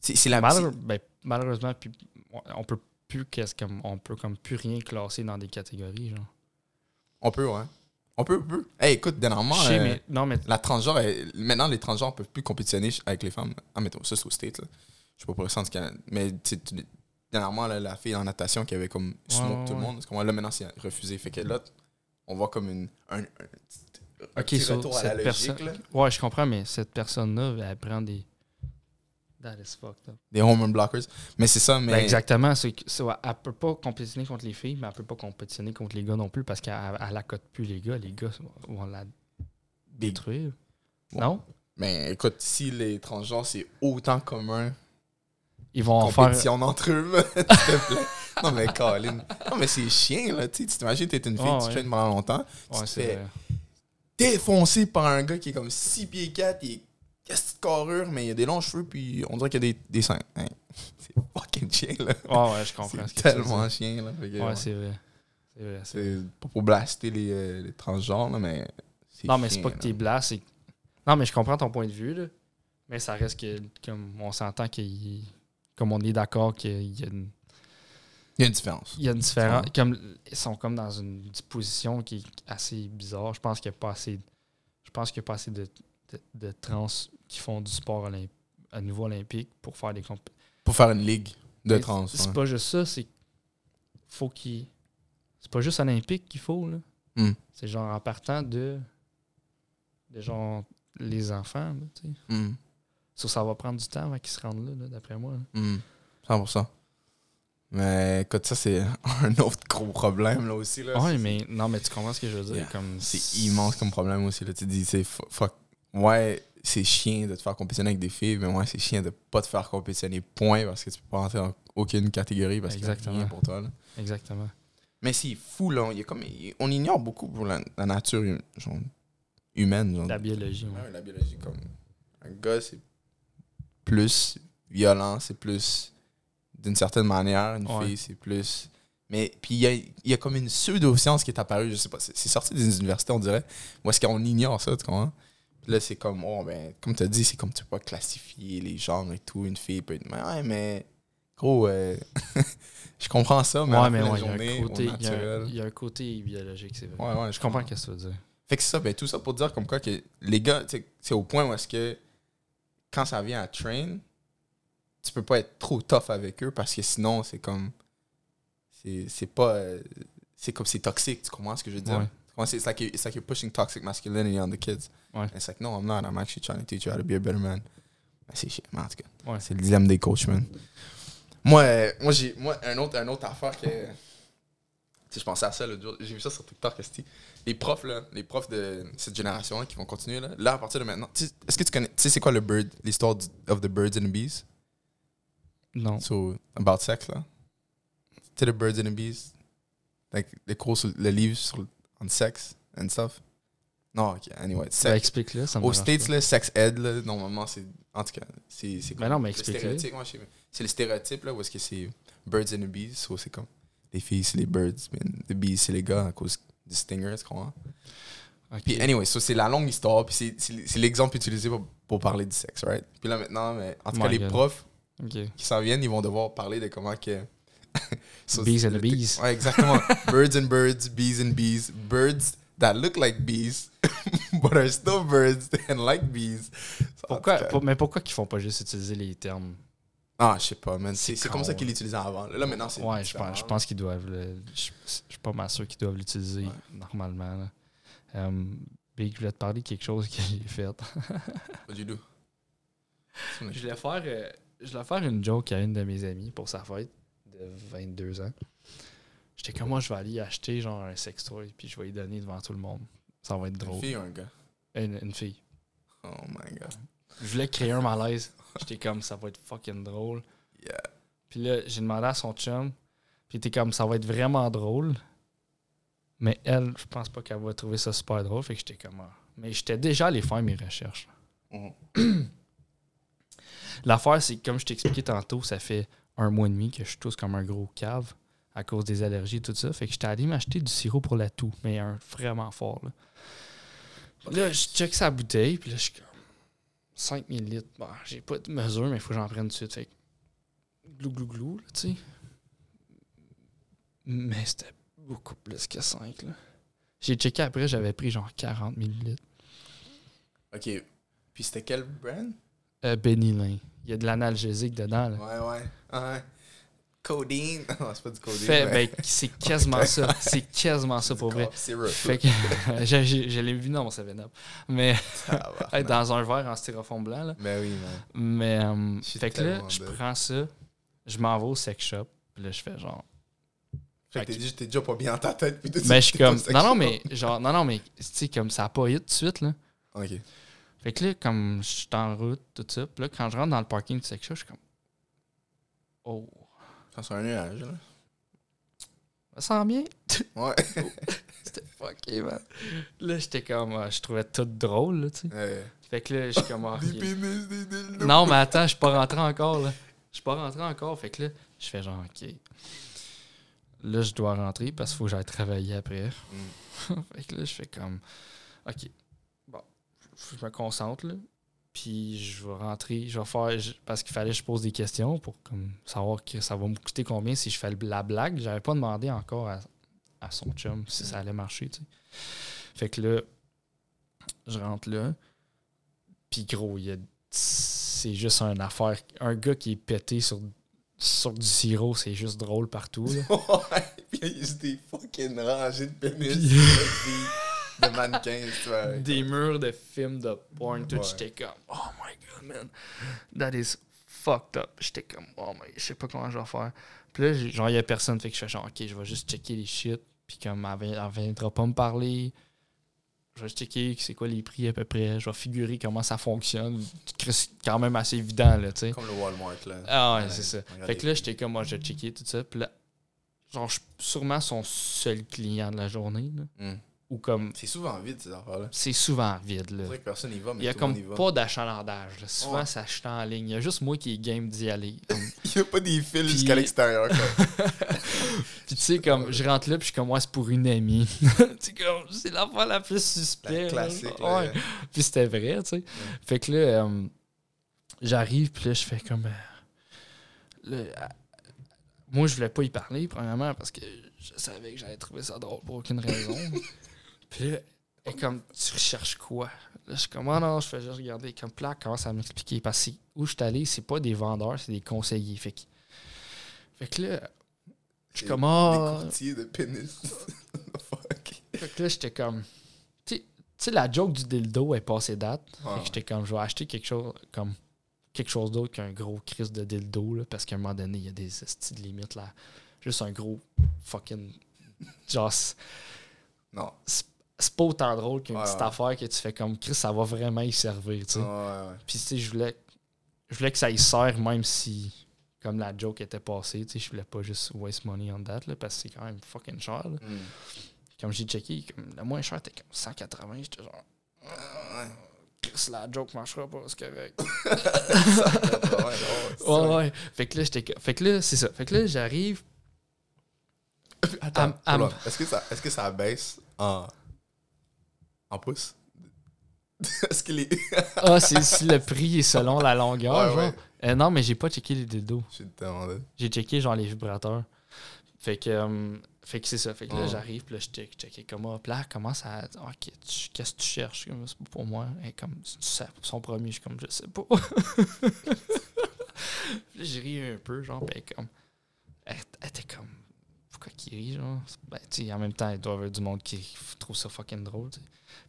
Speaker 1: C'est la
Speaker 2: Malheure- ben, malheureusement, puis on peut plus qu'est-ce comme on peut comme plus rien classer dans des catégories genre.
Speaker 1: On peut, ouais. On peut, on peut. Hey, écoute, dernièrement,
Speaker 2: sais,
Speaker 1: euh,
Speaker 2: mais non mais
Speaker 1: la transgenre, elle- maintenant, les transgenres peuvent plus compétitionner avec les femmes. Ah, mettons, ça, c'est au State, là. Je sais pas pour le sens du Canada. Mais, dernièrement, là, la fille en natation qui avait comme smoke
Speaker 2: ouais,
Speaker 1: tout le monde, parce que moi, là, maintenant, c'est refusé. Fait que là, on voit comme une, un, un, un
Speaker 2: OK,
Speaker 1: petit
Speaker 2: so,
Speaker 1: retour à la
Speaker 2: cette
Speaker 1: logique,
Speaker 2: personne
Speaker 1: là.
Speaker 2: Ouais, je comprends mais cette personne là elle prend des That is fucked up.
Speaker 1: Des hormone blockers. Mais c'est ça, mais...
Speaker 2: Ben, exactement, c'est c'est- elle peut pas compétitionner contre les filles, mais elle peut pas compétitionner contre les gars non plus parce qu'elle elle accote plus les gars, les gars vont la détruire. Non?
Speaker 1: Mais écoute, si les transgenres, c'est autant commun
Speaker 2: Ils vont en faire
Speaker 1: compétition entre eux, s'il te plaît. Non, mais Colin. Non, mais c'est chien, là. Tu t'imagines, t'es une fille,
Speaker 2: Ah,
Speaker 1: tu
Speaker 2: ouais.
Speaker 1: traînes pendant longtemps, tu
Speaker 2: Ouais,
Speaker 1: te
Speaker 2: c'est
Speaker 1: fais
Speaker 2: vrai.
Speaker 1: Défoncer par un gars qui est comme 6 pieds 4, il est qu'est-ce de carrure, mais il a des longs cheveux, puis on dirait qu'il y a des, des seins. Hein. C'est fucking chien, là.
Speaker 2: Ouais, ouais, je comprends ce
Speaker 1: C'est tellement chien, là. Que,
Speaker 2: Ouais,
Speaker 1: ouais.
Speaker 2: c'est vrai. C'est vrai, c'est
Speaker 1: pas pour blaster les, euh, les transgenres, là, mais.
Speaker 2: Non, mais c'est pas que t'es blas, c'est. Non, mais je comprends ton point de vue, là. Mais ça reste que, comme, on s'entend qu'il. Comme on est d'accord qu'il y a une.
Speaker 1: Il y a une différence.
Speaker 2: Il y a une différence. Comme, ils sont comme dans une disposition qui est assez bizarre. Je pense qu'il n'y a pas assez. Je pense qu'il n'y a pas assez de, de, de trans qui font du sport olymp- à niveau olympique pour faire des compé-
Speaker 1: Pour faire une ligue de trans.
Speaker 2: C'est
Speaker 1: ouais.
Speaker 2: pas juste ça, c'est. Faut qu'il. C'est pas juste olympique qu'il faut, là.
Speaker 1: Hmm.
Speaker 2: C'est genre en partant de. De genre les enfants, là, tu sais.
Speaker 1: Hmm.
Speaker 2: Ça, ça va prendre du temps avant qu'ils se rendent là, là, d'après moi. là.
Speaker 1: Hmm. 100%. Mais écoute, ça, c'est un autre gros problème, là aussi. Là. C'est-
Speaker 2: mais non, mais tu comprends ce que je veux dire?
Speaker 1: Yeah.
Speaker 2: Comme,
Speaker 1: C'est immense comme problème aussi. Là. Tu te dis, c'est fu- fuck. Ouais, c'est chiant de te faire compétitionner avec des filles, mais ouais, c'est chiant de pas te faire compétitionner, point, parce que tu peux pas rentrer dans aucune catégorie parce rien pour toi. là.
Speaker 2: Exactement.
Speaker 1: Mais c'est fou, là. Il y a comme, on ignore beaucoup pour la, la nature genre, humaine. Genre.
Speaker 2: La biologie, ouais.
Speaker 1: Ouais, la biologie, comme. Un gars, c'est plus violent, c'est plus d'une certaine manière. Une
Speaker 2: Ouais.
Speaker 1: fille, c'est plus. Mais puis il y a, y a comme une pseudo-science qui est apparue, je sais pas, c'est sorti des universités, on dirait, où est-ce qu'on ignore ça, tu comprends? Puis là, c'est comme, oh, ben, comme tu as dit, c'est comme tu peux pas classifier les genres et tout. Une fille peut être. Mais ouais, mais. Gros, euh, je comprends ça, mais,
Speaker 2: Ouais, mais ouais, il y a un côté- y, y a un biologique, c'est vrai.
Speaker 1: Ouais, ouais,
Speaker 2: Je comprends ce que tu veux dire.
Speaker 1: fait que c'est ça, ben, tout ça pour dire comme quoi que les gars, tu sais, c'est au point où est-ce que quand ça vient à train, tu peux pas être trop tough avec eux parce que sinon, c'est comme. C'est pas. euh, c'est comme c'est toxique, tu comprends ce que je veux dire?
Speaker 2: Ouais.
Speaker 1: It's like, you- it's like you're pushing toxic masculinity on the kids.
Speaker 2: Ouais.
Speaker 1: It's like, no, I'm not. I'm actually trying to teach you how to be a better man. Mais c'est shit, man.
Speaker 2: Ouais.
Speaker 1: C'est le dilemme des coachs, man. Moi, euh, moi j'ai moi, un autre, un autre affaire que. Je pensais à ça l'autre jour. J'ai vu ça sur TikTok. Les profs, là, les profs de cette génération-là qui vont continuer, là, là, à partir de maintenant. Est-ce que tu connais. Tu sais, c'est quoi le bird, l'histoire of the birds and the bees?
Speaker 2: Non.
Speaker 1: So, about sex, là? Sais, the birds and the bees? Like, les cours, sur, le livre sur on sex and stuff? Non, ok, anyway. Sex.
Speaker 2: explique-le, ça me
Speaker 1: Aux States, là, sex ed, là, normalement, c'est. En tout cas, c'est. c'est
Speaker 2: Ben non, mais
Speaker 1: le
Speaker 2: explique-le.
Speaker 1: C'est le stéréotype, là, où est-ce que c'est birds and the bees. So, c'est comme. Les filles, c'est les birds, mais the bees, c'est les gars à cause du stinger, tu comprends? Puis, anyway, so, c'est la longue histoire, puis c'est- l'exemple utilisé pour, pour parler du sexe, right? Puis là, maintenant, mais, en tout cas, les profs
Speaker 2: Ok.
Speaker 1: qui s'en viennent, ils vont devoir parler de comment que. So,
Speaker 2: Bees and the bees.
Speaker 1: Ouais, exactement. birds and birds, bees and bees. Birds that look like bees, but are still birds and like bees. So,
Speaker 2: Pourquoi,
Speaker 1: tout
Speaker 2: pour- mais pourquoi qu'ils font pas juste utiliser les termes?
Speaker 1: Ah, je sais pas, man. C'est comme ça qu'ils
Speaker 2: là.
Speaker 1: l'utilisaient avant. Là, maintenant, c'est.
Speaker 2: Ouais, je pense, je pense qu'ils doivent. le- je, je suis pas mal sûr qu'ils doivent l'utiliser
Speaker 1: Ouais.
Speaker 2: normalement. là. Euh, Big, je voulais te parler de quelque chose que j'ai fait.
Speaker 1: What do? You do?
Speaker 2: je voulais faire, euh, je voulais faire une joke à une de mes amies pour sa fête de 22 ans. J'étais comme moi, je vais aller acheter genre un sextoy puis je vais lui donner devant tout le monde. Ça va être
Speaker 1: Une
Speaker 2: drôle.
Speaker 1: fille ou un gars?
Speaker 2: Une, une fille.
Speaker 1: Oh my god.
Speaker 2: Je voulais créer un malaise. J'étais comme ça va être fucking drôle.
Speaker 1: Yeah.
Speaker 2: Puis là, j'ai demandé à son chum. Puis il était comme ça va être vraiment drôle. Mais elle, je pense pas qu'elle va trouver ça super drôle. Fait que j'étais comme. ah. Mais j'étais déjà allé faire mes recherches.
Speaker 1: Mhm.
Speaker 2: L'affaire, c'est comme je t'ai expliqué tantôt, ça fait un mois et demi que je suis tous comme un gros cave à cause des allergies et tout ça. Fait que j'étais allé m'acheter du sirop pour la toux, mais un vraiment fort. Là, Là, je check sa bouteille, puis là, je suis comme 5 millilitres. Bon, j'ai pas de mesure, mais il faut que j'en prenne tout de suite. Fait que glou glou glou, tu sais. Mais c'était beaucoup plus que 5, là. J'ai checké après, j'avais pris genre 40 millilitres.
Speaker 1: Ok. Puis c'était quel brand?
Speaker 2: Euh, Benilyn. Il y a de l'analgésique dedans, là.
Speaker 1: Ouais, ouais. Ouais. Codeine. Non, c'est pas du codeine.
Speaker 2: Fait,
Speaker 1: mais-
Speaker 2: ben, c'est quasiment ça. C'est quasiment ça pour vrai. Fait que je l'ai vu dans mon 7-Up. Mais
Speaker 1: Tabarnak.
Speaker 2: hey, dans un verre en styrofoam blanc. Là.
Speaker 1: Ben oui, man.
Speaker 2: Mais euh, fait que là, je prends ça, je m'en vais au sex shop. Puis là, je fais genre.
Speaker 1: Fait que t'es déjà pas bien dans ta tête. Puis
Speaker 2: Mais
Speaker 1: suite,
Speaker 2: je suis comme. Non, non, mais genre, non, non, mais tu sais, comme ça a pas tout de suite, là.
Speaker 1: Ok.
Speaker 2: Fait que là, comme je suis en route, tout ça. Puis là, quand je rentre dans le parking du shop, je suis comme. Oh,
Speaker 1: Ça sent un nuage, là.
Speaker 2: ça sent bien.
Speaker 1: Ouais.
Speaker 2: C'était fucké, man. Là, j'étais comme. euh, je trouvais tout drôle, là, tu sais.
Speaker 1: Ouais.
Speaker 2: Fait que là, je suis comme. ah,
Speaker 1: Des pénis, des dildos.
Speaker 2: Non, mais attends, je suis pas rentré encore, là. Je suis pas rentré encore. Fait que là, je fais genre, OK. Là, je dois rentrer parce qu'il faut que j'aille travailler après. fait que là, je fais comme, OK. Je me concentre, là. Puis je vais rentrer, je vais faire. je- parce qu'il fallait que je pose des questions pour comme, savoir que ça va me coûter combien si je fais le- la blague. J'avais pas demandé encore à, à son chum si ça allait marcher, tu sais. Fait que là, je rentre là. Puis gros, il y a c'est juste une affaire. Un gars qui est pété sur, sur du sirop, c'est juste drôle partout. là.
Speaker 1: Ouais. Puis il y a juste des fucking rangées de pénis. De mannequins.
Speaker 2: Des murs de films de porn, tout.
Speaker 1: Ouais.
Speaker 2: J'étais comme, oh my god, man. That is fucked up. J'étais comme, oh my, je sais pas comment je vais faire. Puis là, genre, il y a personne. Fait que je fais genre, ok, je vais juste checker les shit. Puis comme, elle, elle viendra pas me parler. Je vais checker c'est quoi les prix à peu près. Je vais figurer comment ça fonctionne. C'est quand même assez évident, là, tu sais.
Speaker 1: Comme le Walmart, là.
Speaker 2: Ah ouais, c'est ça. Fait que là, j'étais comme, moi, je vais checker tout ça. Puis là, genre, je suis sûrement son seul client de la journée. Là.
Speaker 1: Hmm.
Speaker 2: Ou comme,
Speaker 1: C'est souvent vide, ces affaires-là.
Speaker 2: c'est souvent vide. Là.
Speaker 1: C'est vrai que personne n'y va, mais
Speaker 2: Il y a comme pas d'achalandage. Souvent,
Speaker 1: Ouais.
Speaker 2: ça achète en ligne. Il y a juste moi qui est game d'y aller. Comme-
Speaker 1: Il n'y a pas des fils
Speaker 2: Puis-
Speaker 1: jusqu'à l'extérieur.
Speaker 2: Puis tu sais, comme, je rentre là, puis je suis comme, moi, c'est pour une amie. c'est comme, c'est l'affaire la plus suspecte.
Speaker 1: classique.
Speaker 2: là.
Speaker 1: là.
Speaker 2: Ouais. Puis c'était vrai, tu sais. Fait que là, euh, j'arrive, puis là, je fais comme. euh, là, euh, moi, je voulais pas y parler, premièrement, parce que je savais que j'allais trouver ça drôle pour aucune raison. Puis là, comme, tu recherches quoi? Là, je suis comme, oh non, je fais juste regarder. Comme, elle commence à m'expliquer. Parce que où je suis allé, c'est pas des vendeurs, c'est des conseillers. Fait que, fait que là, je suis comme,
Speaker 1: Des
Speaker 2: ah.
Speaker 1: courtiers de pénis. Fuck.
Speaker 2: Fait que là, j'étais comme. Tu sais- la joke du dildo est passée date. Fait
Speaker 1: Ouais.
Speaker 2: que j'étais comme, je vais acheter quelque chose comme quelque chose d'autre qu'un gros crise de dildo, là, parce qu'à un moment donné, il y a des styles limites, là. Juste un gros fucking. Genre,
Speaker 1: Non.
Speaker 2: c'est pas autant drôle qu'une
Speaker 1: Ouais,
Speaker 2: petite
Speaker 1: ouais.
Speaker 2: affaire que tu fais comme Chris, ça va vraiment y servir, tu sais.
Speaker 1: Ouais, ouais.
Speaker 2: Puis, tu sais, je voulais, je voulais que ça y sert, même si, comme la joke était passée, tu sais, je voulais pas juste waste money on that, là, parce que c'est quand même fucking cher, là.
Speaker 1: Hmm.
Speaker 2: Comme j'ai checké, comme, le moins cher était comme 180, j'étais genre,
Speaker 1: Ouais.
Speaker 2: Chris, la joke marchera pas, c'est correct.
Speaker 1: Ouais, ouais.
Speaker 2: Fait que là, j'étais, fait que là, c'est ça. Fait que là, j'arrive.
Speaker 1: Attends, est-ce que, ça, est-ce que ça baisse en, en pouces? est-ce que les.
Speaker 2: Ah, c'est si le prix est selon la longueur,
Speaker 1: Ouais,
Speaker 2: genre.
Speaker 1: ouais.
Speaker 2: Euh, non, mais j'ai pas checké les dildos. J'ai checké genre les vibrateurs. Fait que, euh, fait que c'est ça. Fait que là, j'arrive, puis là, je check, checké comment. Puis là, à dire, OK, qu'est-ce que tu cherches? C'est pas pour moi. Et comme, son premier, je suis comme, je sais pas. J'ai ri un peu, genre, puis comme, elle, elle était comme, pourquoi qu'il rit, genre? Ben, tu sais, en même temps, il doit y avoir du monde qui trouve ça fucking drôle.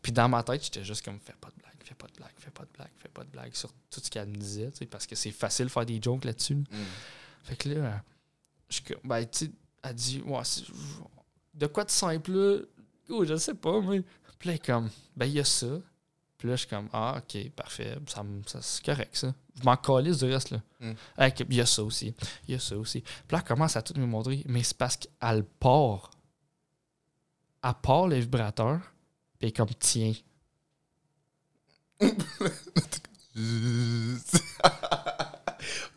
Speaker 2: Puis dans ma tête, j'étais juste comme, fais pas de blague, fais pas de blague, fais pas de blague, fais pas de blague sur tout ce qu'elle me disait, tu sais, parce que c'est facile de faire des jokes là-dessus.
Speaker 1: Hmm.
Speaker 2: Fait que là, je ben, tu sais, elle dit, ouais, de quoi de simple, là? Oh, je sais pas, mais. Puis là, comme, ben, il y a ça. Puis là, je suis comme, ah, ok, parfait, ça, ça, c'est correct, ça. Je m'en calisse du reste, là.
Speaker 1: Mm.
Speaker 2: Ah, ok, il y a ça aussi, il y a ça aussi. Puis là, elle commence à tout me montrer, mais c'est parce qu'elle part. Elle part le vibrateur, puis comme, tiens.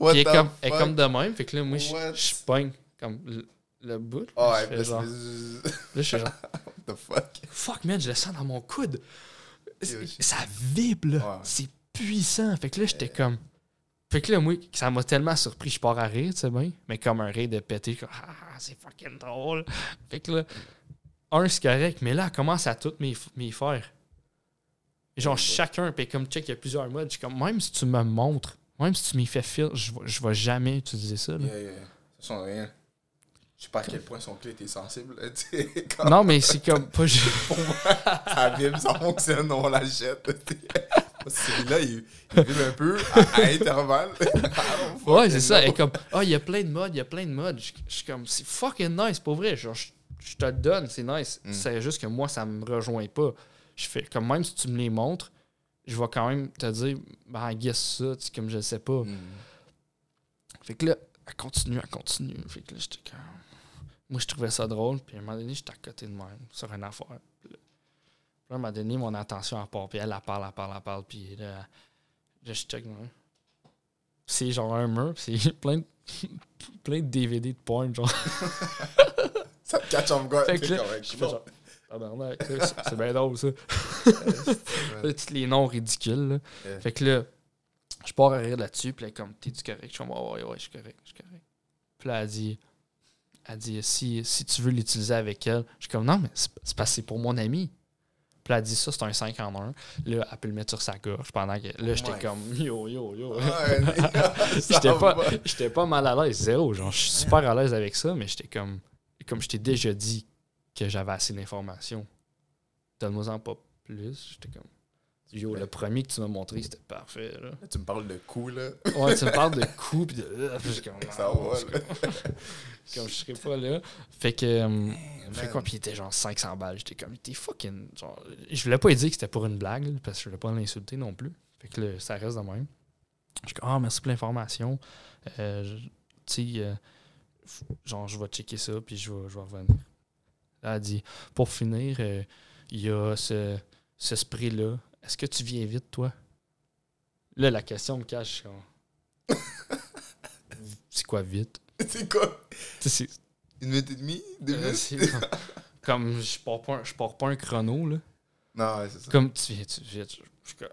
Speaker 1: What
Speaker 2: Puis elle est
Speaker 1: the
Speaker 2: comme, elle est
Speaker 1: fuck?
Speaker 2: comme de même, fait que là, moi, je
Speaker 1: What?
Speaker 2: je pogne comme le, le bout. Là, je fais genre- là, je suis genre,
Speaker 1: What the fuck?
Speaker 2: fuck man, je le sens dans mon coude. Ça vibre, là.
Speaker 1: Ouais.
Speaker 2: C'est puissant. Fait que là, j'étais comme. Fait que là, moi, ça m'a tellement surpris, je pars à rire, tu sais bien. Mais comme un rire de pété, comme, ah, c'est fucking drôle. Fait que là, un, c'est correct, mais là, elle commence à toutes mes, mes faire. Genre,
Speaker 1: Ouais.
Speaker 2: chacun, puis comme check, il y a plusieurs modes. Je suis comme, même si tu me montres, même si tu m'y fais fil, je vais, je vais jamais utiliser ça. là.
Speaker 1: Yeah, yeah. Ça change rien. Je sais pas à quel point son clé était sensible.
Speaker 2: Non, mais c'est comme pas. ju-
Speaker 1: ça vibre, ça fonctionne, on tu sais. Celui-là, il, il vibre un peu à, à intervalles. Don't
Speaker 2: Ouais, c'est ça. Et comme, ah, il y a plein de modes, il y a plein de modes. Je je suis comme, c'est fucking nice, pour vrai. Genre, je, je te le donne, c'est nice.
Speaker 1: Mm.
Speaker 2: C'est juste que moi, ça me rejoint pas. Je fais, comme même si tu me les montres, je vais quand même te dire, ben, guess ça, tu sais, comme je sais pas.
Speaker 1: Hmm.
Speaker 2: Fait que là, elle continue, elle continue. Fait que là, j'étais comme. Moi, je trouvais ça drôle. Puis à un moment donné, j'étais à côté de même, sur une affaire. Puis là, à un moment donné, mon attention, elle part. Puis elle, elle parle, elle parle, elle parle. Puis là, je check. c'est genre un mur. Puis c'est plein de, plein de DVD de porn. Genre.
Speaker 1: Ça te catch off guard.
Speaker 2: Fait que là,
Speaker 1: correct.
Speaker 2: je fais genre. Tabarnak, là, c'est bien drôle, ça. Tous les noms ridicules. là.
Speaker 1: Yeah.
Speaker 2: Fait que là, je pars à rire là-dessus, puis là, comme, t'es-tu correct? Je suis comme, ouais, ouais, ouais, je suis correct, je suis correct. Puis là, elle dit, elle dit, si, si tu veux l'utiliser avec elle, je suis comme, non, mais c'est parce que c'est pour mon ami. Puis elle dit, ça, c'est un 5 en 1. Là, elle peut le mettre sur sa gorge pendant que. Là, j'étais comme, yo, yo, yo. J'étais pas, j'étais pas mal à l'aise, zéro. Genre, je suis super à l'aise avec ça, mais j'étais comme. Comme je t'ai déjà dit que j'avais assez d'informations. Donne-moi-en pas plus. J'étais comme. Yo, le premier que tu m'as montré, c'était parfait. Là.
Speaker 1: Tu me parles de coups, là.
Speaker 2: Ouais, tu me parles de coups pis de. euh, puis comme,
Speaker 1: Ça
Speaker 2: non,
Speaker 1: va, là.
Speaker 2: comme, je serais pas là. Fait que. euh, fait quoi, puis il était genre 500 balles. J'étais comme, t'es fucking. Genre, je voulais pas lui dire que c'était pour une blague, là, parce que je voulais pas l'insulter non plus. Fait que là, ça reste de même. Je suis comme, ah, merci pour l'information. Euh, tu sais, euh, genre, je vais checker ça, puis je vais, je vais revenir. Là, elle dit, pour finir, il y a ce, ce spray-là. Est-ce que tu viens vite, toi? Là, la question me cache. C'est quoi vite?
Speaker 1: C'est quoi?
Speaker 2: C'est-
Speaker 1: Une minute et demie? Deux
Speaker 2: euh,
Speaker 1: minutes?
Speaker 2: comme, comme je pars pas un, je pars pas un chrono, là.
Speaker 1: Non, ouais, c'est ça.
Speaker 2: Comme tu viens, tu viens, je comme.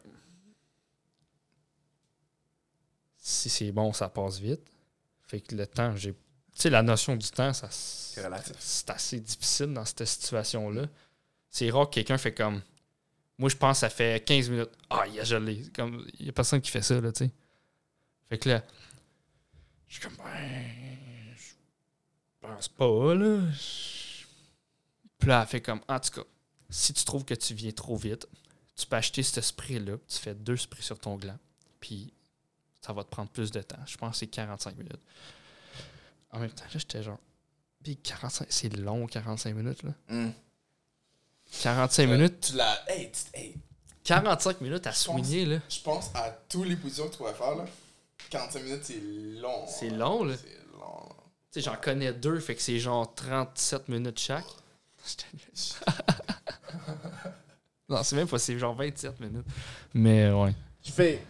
Speaker 2: Si c'est bon, ça passe vite. Fait que le temps, j'ai. Tu sais, la notion du temps, ça.
Speaker 1: C'est relatif.
Speaker 2: C'est assez difficile dans cette situation-là. C'est rare que quelqu'un fait comme. Moi, je pense que ça fait 15 minutes. Ah, il a gelé. Il y a personne qui fait ça, là, tu sais. Fait que là, je suis comme, ben, je pense pas, là. Puis là, elle fait comme, en tout cas, si tu trouves que tu viens trop vite, tu peux acheter ce spray-là, tu fais deux sprays sur ton gland, puis ça va te prendre plus de temps. Je pense que c'est 45 minutes. En même temps, là, j'étais genre, puis 45, c'est long, 45 minutes, là.
Speaker 1: Hmm.
Speaker 2: 45 minutes,
Speaker 1: Tu l'as. Hey, tu- hey,
Speaker 2: 45 minutes à soigner, là.
Speaker 1: je pense à toutes les positions que tu pourrais faire, là. 45 minutes, c'est long.
Speaker 2: C'est long, là.
Speaker 1: C'est long.
Speaker 2: Tu sais, j'en connais deux, fait que c'est genre 37 minutes chaque. non, c'est même pas, c'est genre 27 minutes. Mais ouais.
Speaker 1: Je fais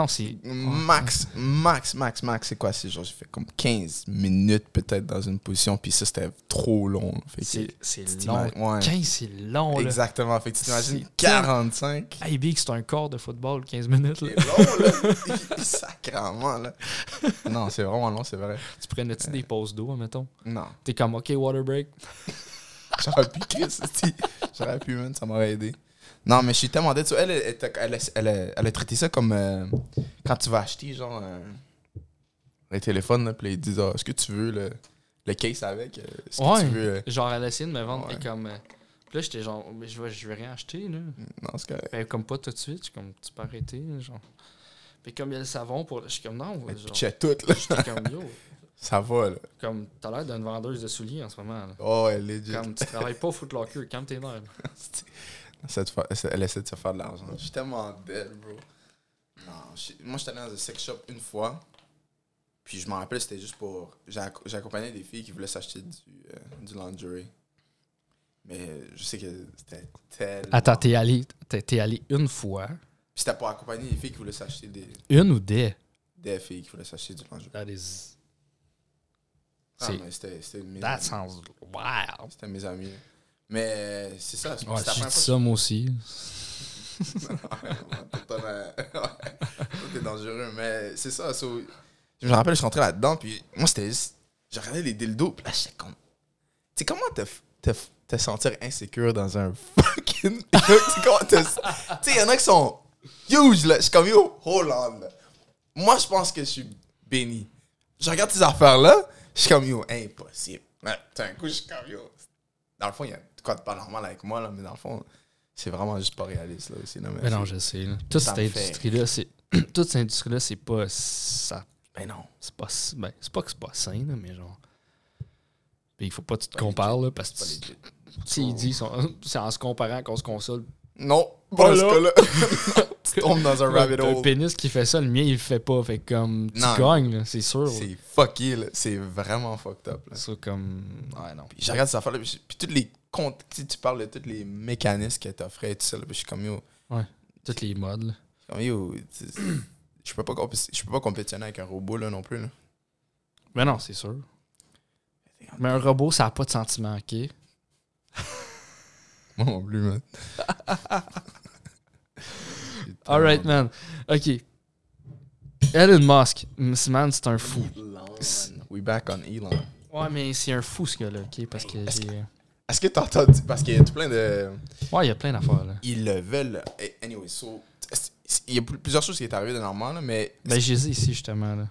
Speaker 2: Non, c'est.
Speaker 1: max, max, max, max, c'est quoi? C'est genre, j'ai fait comme 15 minutes peut-être dans une position, puis ça, c'était trop long.
Speaker 2: C'est long.
Speaker 1: ouais.
Speaker 2: 15, c'est long, là.
Speaker 1: Exactement. Fait que tu t'imagines
Speaker 2: C'est
Speaker 1: 45.
Speaker 2: Hey, Big, c'est un corps de football, 15 minutes.
Speaker 1: C'est long, là. Sacrement, là. Non, c'est vraiment long, c'est vrai.
Speaker 2: Tu prenais-tu des pauses d'eau, mettons?
Speaker 1: Non.
Speaker 2: T'es comme, OK, water break.
Speaker 1: J'aurais pu, Chris. J'aurais pu, man. Ça m'aurait aidé. Non, mais je suis tellement. So, Elle, elle, elle, elle, a- elle a- traité ça comme euh, quand tu vas acheter, genre, un, un téléphone, là, puis ils disent ah, Est-ce que tu veux le, le case avec? Euh, que
Speaker 2: Ouais.
Speaker 1: tu veux. euh,
Speaker 2: Genre, elle a essayé de me vendre,
Speaker 1: Ouais.
Speaker 2: et comme. euh, Puis là, j'étais genre, mais je vais, je vais rien acheter, là.
Speaker 1: Non, c'est correct.
Speaker 2: Ben, comme pas tout de suite, je suis comme, tu peux arrêter, là, genre. Puis comme il y a le savon pour. Je suis comme, non,
Speaker 1: Mais
Speaker 2: genre.
Speaker 1: tu check tout, là.
Speaker 2: J'étais comme, yo.
Speaker 1: Ça va, là.
Speaker 2: Comme, t'as l'air d'une vendeuse de souliers en ce moment, là.
Speaker 1: Oh, elle est.
Speaker 2: Comme, tu travailles pas au Foot Locker, calme tes nerfs.
Speaker 1: Essaie de faire- essaie- Elle essaie de se faire de l'argent. Je suis tellement dead, bro. Non, je- moi, j'étais allé dans un sex shop une fois. Puis je me rappelle, c'était juste pour. J'accompagnais des filles qui voulaient s'acheter du, euh, du lingerie. Mais je sais que c'était tellement.
Speaker 2: Attends, t'es allé, t'es, t'es allé une fois.
Speaker 1: Puis c'était pour accompagner des filles qui voulaient s'acheter des,
Speaker 2: Une ou des?
Speaker 1: des filles qui voulaient s'acheter du lingerie.
Speaker 2: That is.
Speaker 1: Ah, mais c'était c'était mes
Speaker 2: That
Speaker 1: amis.
Speaker 2: sounds wild.
Speaker 1: C'était mes amis. Mais euh, c'est ça.
Speaker 2: Ouais, j'ai dit ça, moi aussi.
Speaker 1: T'es dangereux, mais c'est ça. so- je me rappelle, je suis rentré là-dedans, puis moi, c'était juste. Je regardais les dildos, puis là, j'étais comme. Tu sais, comment te, sentir insécure dans un fucking. tu sais, il y en a qui sont huge, là. Je suis comme, yo, hold on, là. Moi, je pense que je suis béni. Je regarde ces affaires-là, je suis comme, yo, impossible. Ouais, tout un coup, je suis comme, yo. Dans le fond, il y a quoi de pas normal avec moi, là, mais dans le fond, c'est vraiment juste pas réaliste, là, aussi. là, mais
Speaker 2: Mais non, je sais. Là. Toute cette industrie-là, c'est. Toute cette industrie-là, c'est pas. Ça,
Speaker 1: Ben non.
Speaker 2: c'est pas. Ben, c'est pas que c'est pas sain, là, mais genre. Puis il faut pas que tu te
Speaker 1: pas
Speaker 2: compares, là, parce que. Tu il dit, c'est en se comparant qu'on se console.
Speaker 1: Non, pas cas-là. tu tombes dans un rabbit
Speaker 2: T'as un
Speaker 1: hole.
Speaker 2: pénis qui fait ça, le mien, il le fait pas. Fait que, comme. Tu gagnes, là, c'est sûr. là.
Speaker 1: C'est fucké, là. C'est vraiment fucked up, là.
Speaker 2: C'est comme. Ouais, non.
Speaker 1: Puis je regarde puis, je- puis toutes les comptes, tu parles de tous les mécanismes qu'elle t'offrait et tout ça, là, je suis comme, yo,
Speaker 2: Toutes les modes, là.
Speaker 1: je suis comme, yo, je peux pas je peux pas compétitionner avec un robot, là, non plus, là.
Speaker 2: Mais non, c'est sûr. Mais un robot, ça n'a pas de sentiment, ok?
Speaker 1: Moi non plus, man.
Speaker 2: Alright, man. Ok. Elon Musk, man, c'est un fou.
Speaker 1: Elon. We back on Elon.
Speaker 2: Ouais, mais c'est un fou, ce gars-là, ok? Parce que j'ai.
Speaker 1: Est-ce que t'as entendu, parce qu'il y a tout plein de...
Speaker 2: Ouais, il y a plein d'affaires, là.
Speaker 1: Ils le veulent. Eh, Anyway, so, il y a pl- plusieurs choses qui est arrivé de normal, là, mais
Speaker 2: Ben, j'ai dit ici, justement, là.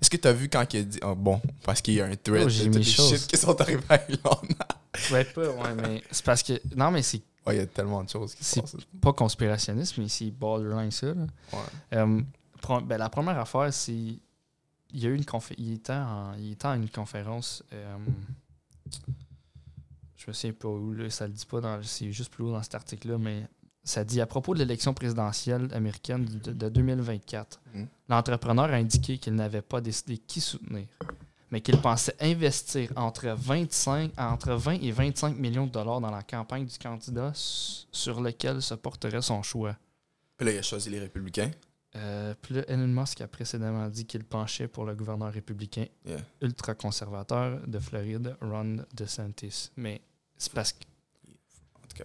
Speaker 1: Est-ce que tu as vu quand il a dit. ah, bon, parce qu'il y a un thread
Speaker 2: Oh, j'ai mis chose.
Speaker 1: shit qui sont arrivés à Elon.
Speaker 2: Ouais, pas, ouais, mais c'est parce que. Non, mais c'est
Speaker 1: Ouais, il y a tellement de choses qui se passent.
Speaker 2: pas conspirationniste, mais c'est borderline ça, là.
Speaker 1: Ouais.
Speaker 2: Euh, ben, la première affaire, c'est. Il y a eu une confé- il, était en, il était à une conférence. euh, je sais pas où, là, ça le dit pas, dans, c'est juste plus haut dans cet article-là, mais ça dit à propos de l'élection présidentielle américaine de, de 2024.
Speaker 1: Mhm.
Speaker 2: L'entrepreneur a indiqué qu'il n'avait pas décidé qui soutenir, mais qu'il pensait investir entre, 25, entre 20 et 25 millions de dollars dans la campagne du candidat sur lequel se porterait son choix.
Speaker 1: Puis là, il a choisi les républicains.
Speaker 2: Euh, puis là, Elon Musk a précédemment dit qu'il penchait pour le gouverneur républicain
Speaker 1: Yeah.
Speaker 2: ultra-conservateur de Floride, Ron DeSantis. Mais c'est parce que.
Speaker 1: En tout cas,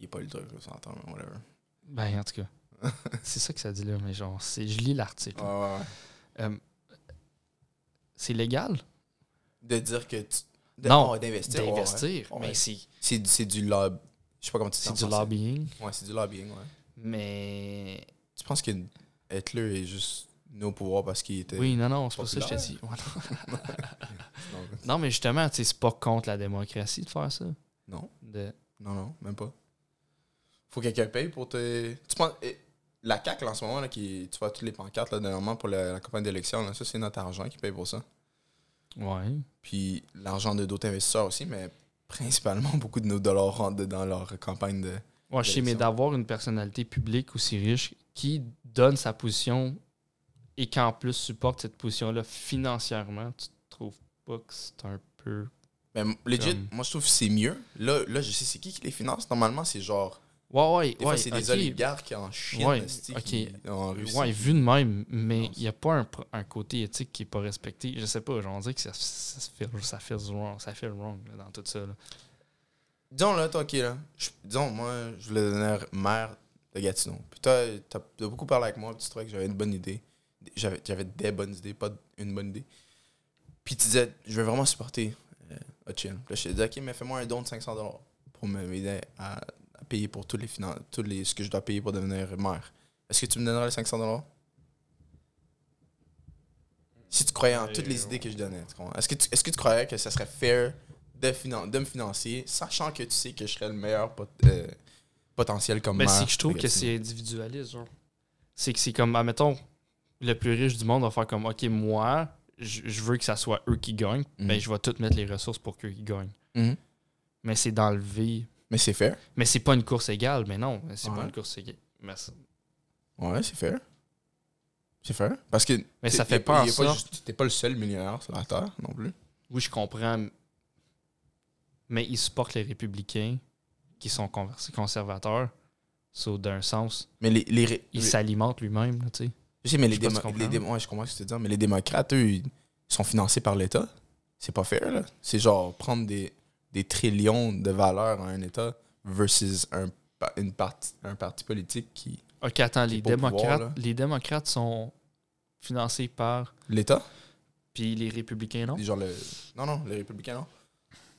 Speaker 1: il est pas ultra on s'entend, mais whatever.
Speaker 2: Ben, en tout cas. c'est ça que ça dit là, mais genre, c'est, je lis l'article.
Speaker 1: Ouais, ouais, ouais.
Speaker 2: Euh, c'est légal?
Speaker 1: De dire que tu. de-
Speaker 2: Non,
Speaker 1: oh, d'investir. ouais,
Speaker 2: d'investir,
Speaker 1: ouais.
Speaker 2: mais c'est.
Speaker 1: C'est du- c'est du lob. Je sais pas comment tu dis
Speaker 2: C'est du lobbying.
Speaker 1: Ouais, c'est du lobbying, ouais.
Speaker 2: Mais.
Speaker 1: Tu penses que Hitler est juste au pouvoir parce qu'il était.
Speaker 2: Oui, non, non, c'est pas ça que je te dis. Non. Mais justement, tu sais, c'est pas contre la démocratie de faire ça.
Speaker 1: non,
Speaker 2: De...
Speaker 1: non, non, même pas. Faut que quelqu'un paye pour te. Tu penses. eh, La CAQ, là, en ce moment, là, qui, tu vois toutes les pancartes, là, dernièrement, pour la, la campagne d'élection, ça, c'est notre argent qui paye pour ça.
Speaker 2: Ouais.
Speaker 1: Puis l'argent de d'autres investisseurs aussi, mais principalement, beaucoup de nos dollars rentrent dans leur campagne de.
Speaker 2: Ouais, je sais, mais d'avoir une personnalité publique aussi riche qui donne sa position et qui en plus supporte cette position-là financièrement, tu trouves pas que c'est un peu.
Speaker 1: Mais legit,
Speaker 2: Comme-
Speaker 1: moi, je trouve que c'est mieux. Là, là, je sais c'est qui qui les finance. Normalement, c'est genre.
Speaker 2: Ouais, ouais,
Speaker 1: Des
Speaker 2: ouais.
Speaker 1: c'est des oligarques en Chine,
Speaker 2: Ouais,
Speaker 1: esti,
Speaker 2: ok.
Speaker 1: qui- en Russie.
Speaker 2: Ouais, vu de même, mais il n'y a pas un, un côté éthique qui n'est pas respecté. Je sais pas, j'en dis que ça, fait, ça fait wrong, ça fait wrong là, dans tout ça. là.
Speaker 1: Disons, là, toi, ok, là. Je- disons, moi, je voulais devenir maire de Gatineau. Puis toi, t'as t'as beaucoup parlé avec moi, puis tu trouvais que j'avais une bonne idée. J'avais j'avais des bonnes idées, pas une bonne idée. Puis tu disais, je vais vraiment supporter euh, Hotchin. Là, je t'ai dit, ok, mais fais-moi un don de 500$ pour m'aider à, à payer pour tous les finances, tous les, ce que je dois payer pour devenir maire. Est-ce que tu me donneras les 500$? Si tu croyais en
Speaker 2: Euh,
Speaker 1: toutes les idées que je donnais, est-ce que, tu, est-ce que tu croyais que ça serait fair de, finan- de me financer, sachant que tu sais que je serais le meilleur pot- euh, potentiel comme
Speaker 2: Ben,
Speaker 1: maire?
Speaker 2: c'est que je trouve que c'est individualiste. genre. C'est que c'est comme, admettons, le plus riche du monde va faire comme, OK, moi, je veux que ça soit eux qui gagnent, ben
Speaker 1: Mhm.
Speaker 2: je vais tout mettre les ressources pour qu'eux qui gagnent.
Speaker 1: Mhm.
Speaker 2: Mais c'est d'enlever.
Speaker 1: Mais c'est fair.
Speaker 2: Mais c'est pas une course égale, mais non, c'est
Speaker 1: Ouais.
Speaker 2: pas une course égale. Mais,
Speaker 1: Ouais, c'est fair. C'est fair. Parce que.
Speaker 2: mais ça fait pas sorte.
Speaker 1: juste- T'es pas le seul millionnaire sur la Terre non plus.
Speaker 2: Oui, je comprends. Mais ils supportent les républicains qui sont conservateurs. So, d'un sens,
Speaker 1: Mais les. les, ré-
Speaker 2: il s'alimente lui-même, tu sais.
Speaker 1: Je sais, mais les, démo- les démo- ouais, je comprends ce que tu dire, mais les démocrates, eux, ils sont financés par l'État. C'est pas fair, là. C'est genre prendre des, des trillions de valeurs à un État versus un, une parti, un parti politique qui.
Speaker 2: Ok, attends,
Speaker 1: Qui
Speaker 2: les
Speaker 1: pouvoir,
Speaker 2: démocrates, les démocrates sont financés par.
Speaker 1: L'État?
Speaker 2: Puis les républicains, non?
Speaker 1: Genre le... Non, non, les républicains, non.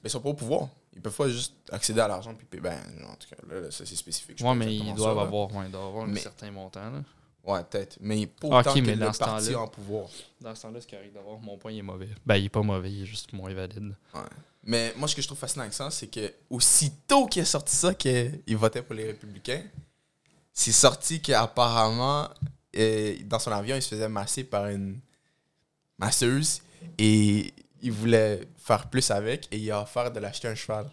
Speaker 1: Mais ils sont pas au pouvoir. Ils peuvent pas juste accéder à l'argent puis. Ben, en tout cas, là, là, ça c'est spécifique.
Speaker 2: Ouais, mais ils doivent
Speaker 1: ça,
Speaker 2: avoir, ouais, ils doivent avoir un
Speaker 1: Mais-
Speaker 2: certain montant. Là.
Speaker 1: Ouais, peut-être. Mais pas
Speaker 2: Ah,
Speaker 1: autant
Speaker 2: ok,
Speaker 1: que
Speaker 2: mais
Speaker 1: le
Speaker 2: dans ce
Speaker 1: parti en pouvoir.
Speaker 2: Dans ce temps-là, c'est correct d'avoir. Mon point il est mauvais. Ben, il est pas mauvais, il est juste moins valide.
Speaker 1: Ouais. Mais moi, ce que je trouve fascinant avec ça, c'est que aussitôt qu'il a sorti ça, qu'il votait pour les républicains, c'est sorti qu'apparemment, euh, dans son avion, il se faisait masser par une masseuse et il voulait faire plus avec et il a offert de l'acheter un cheval.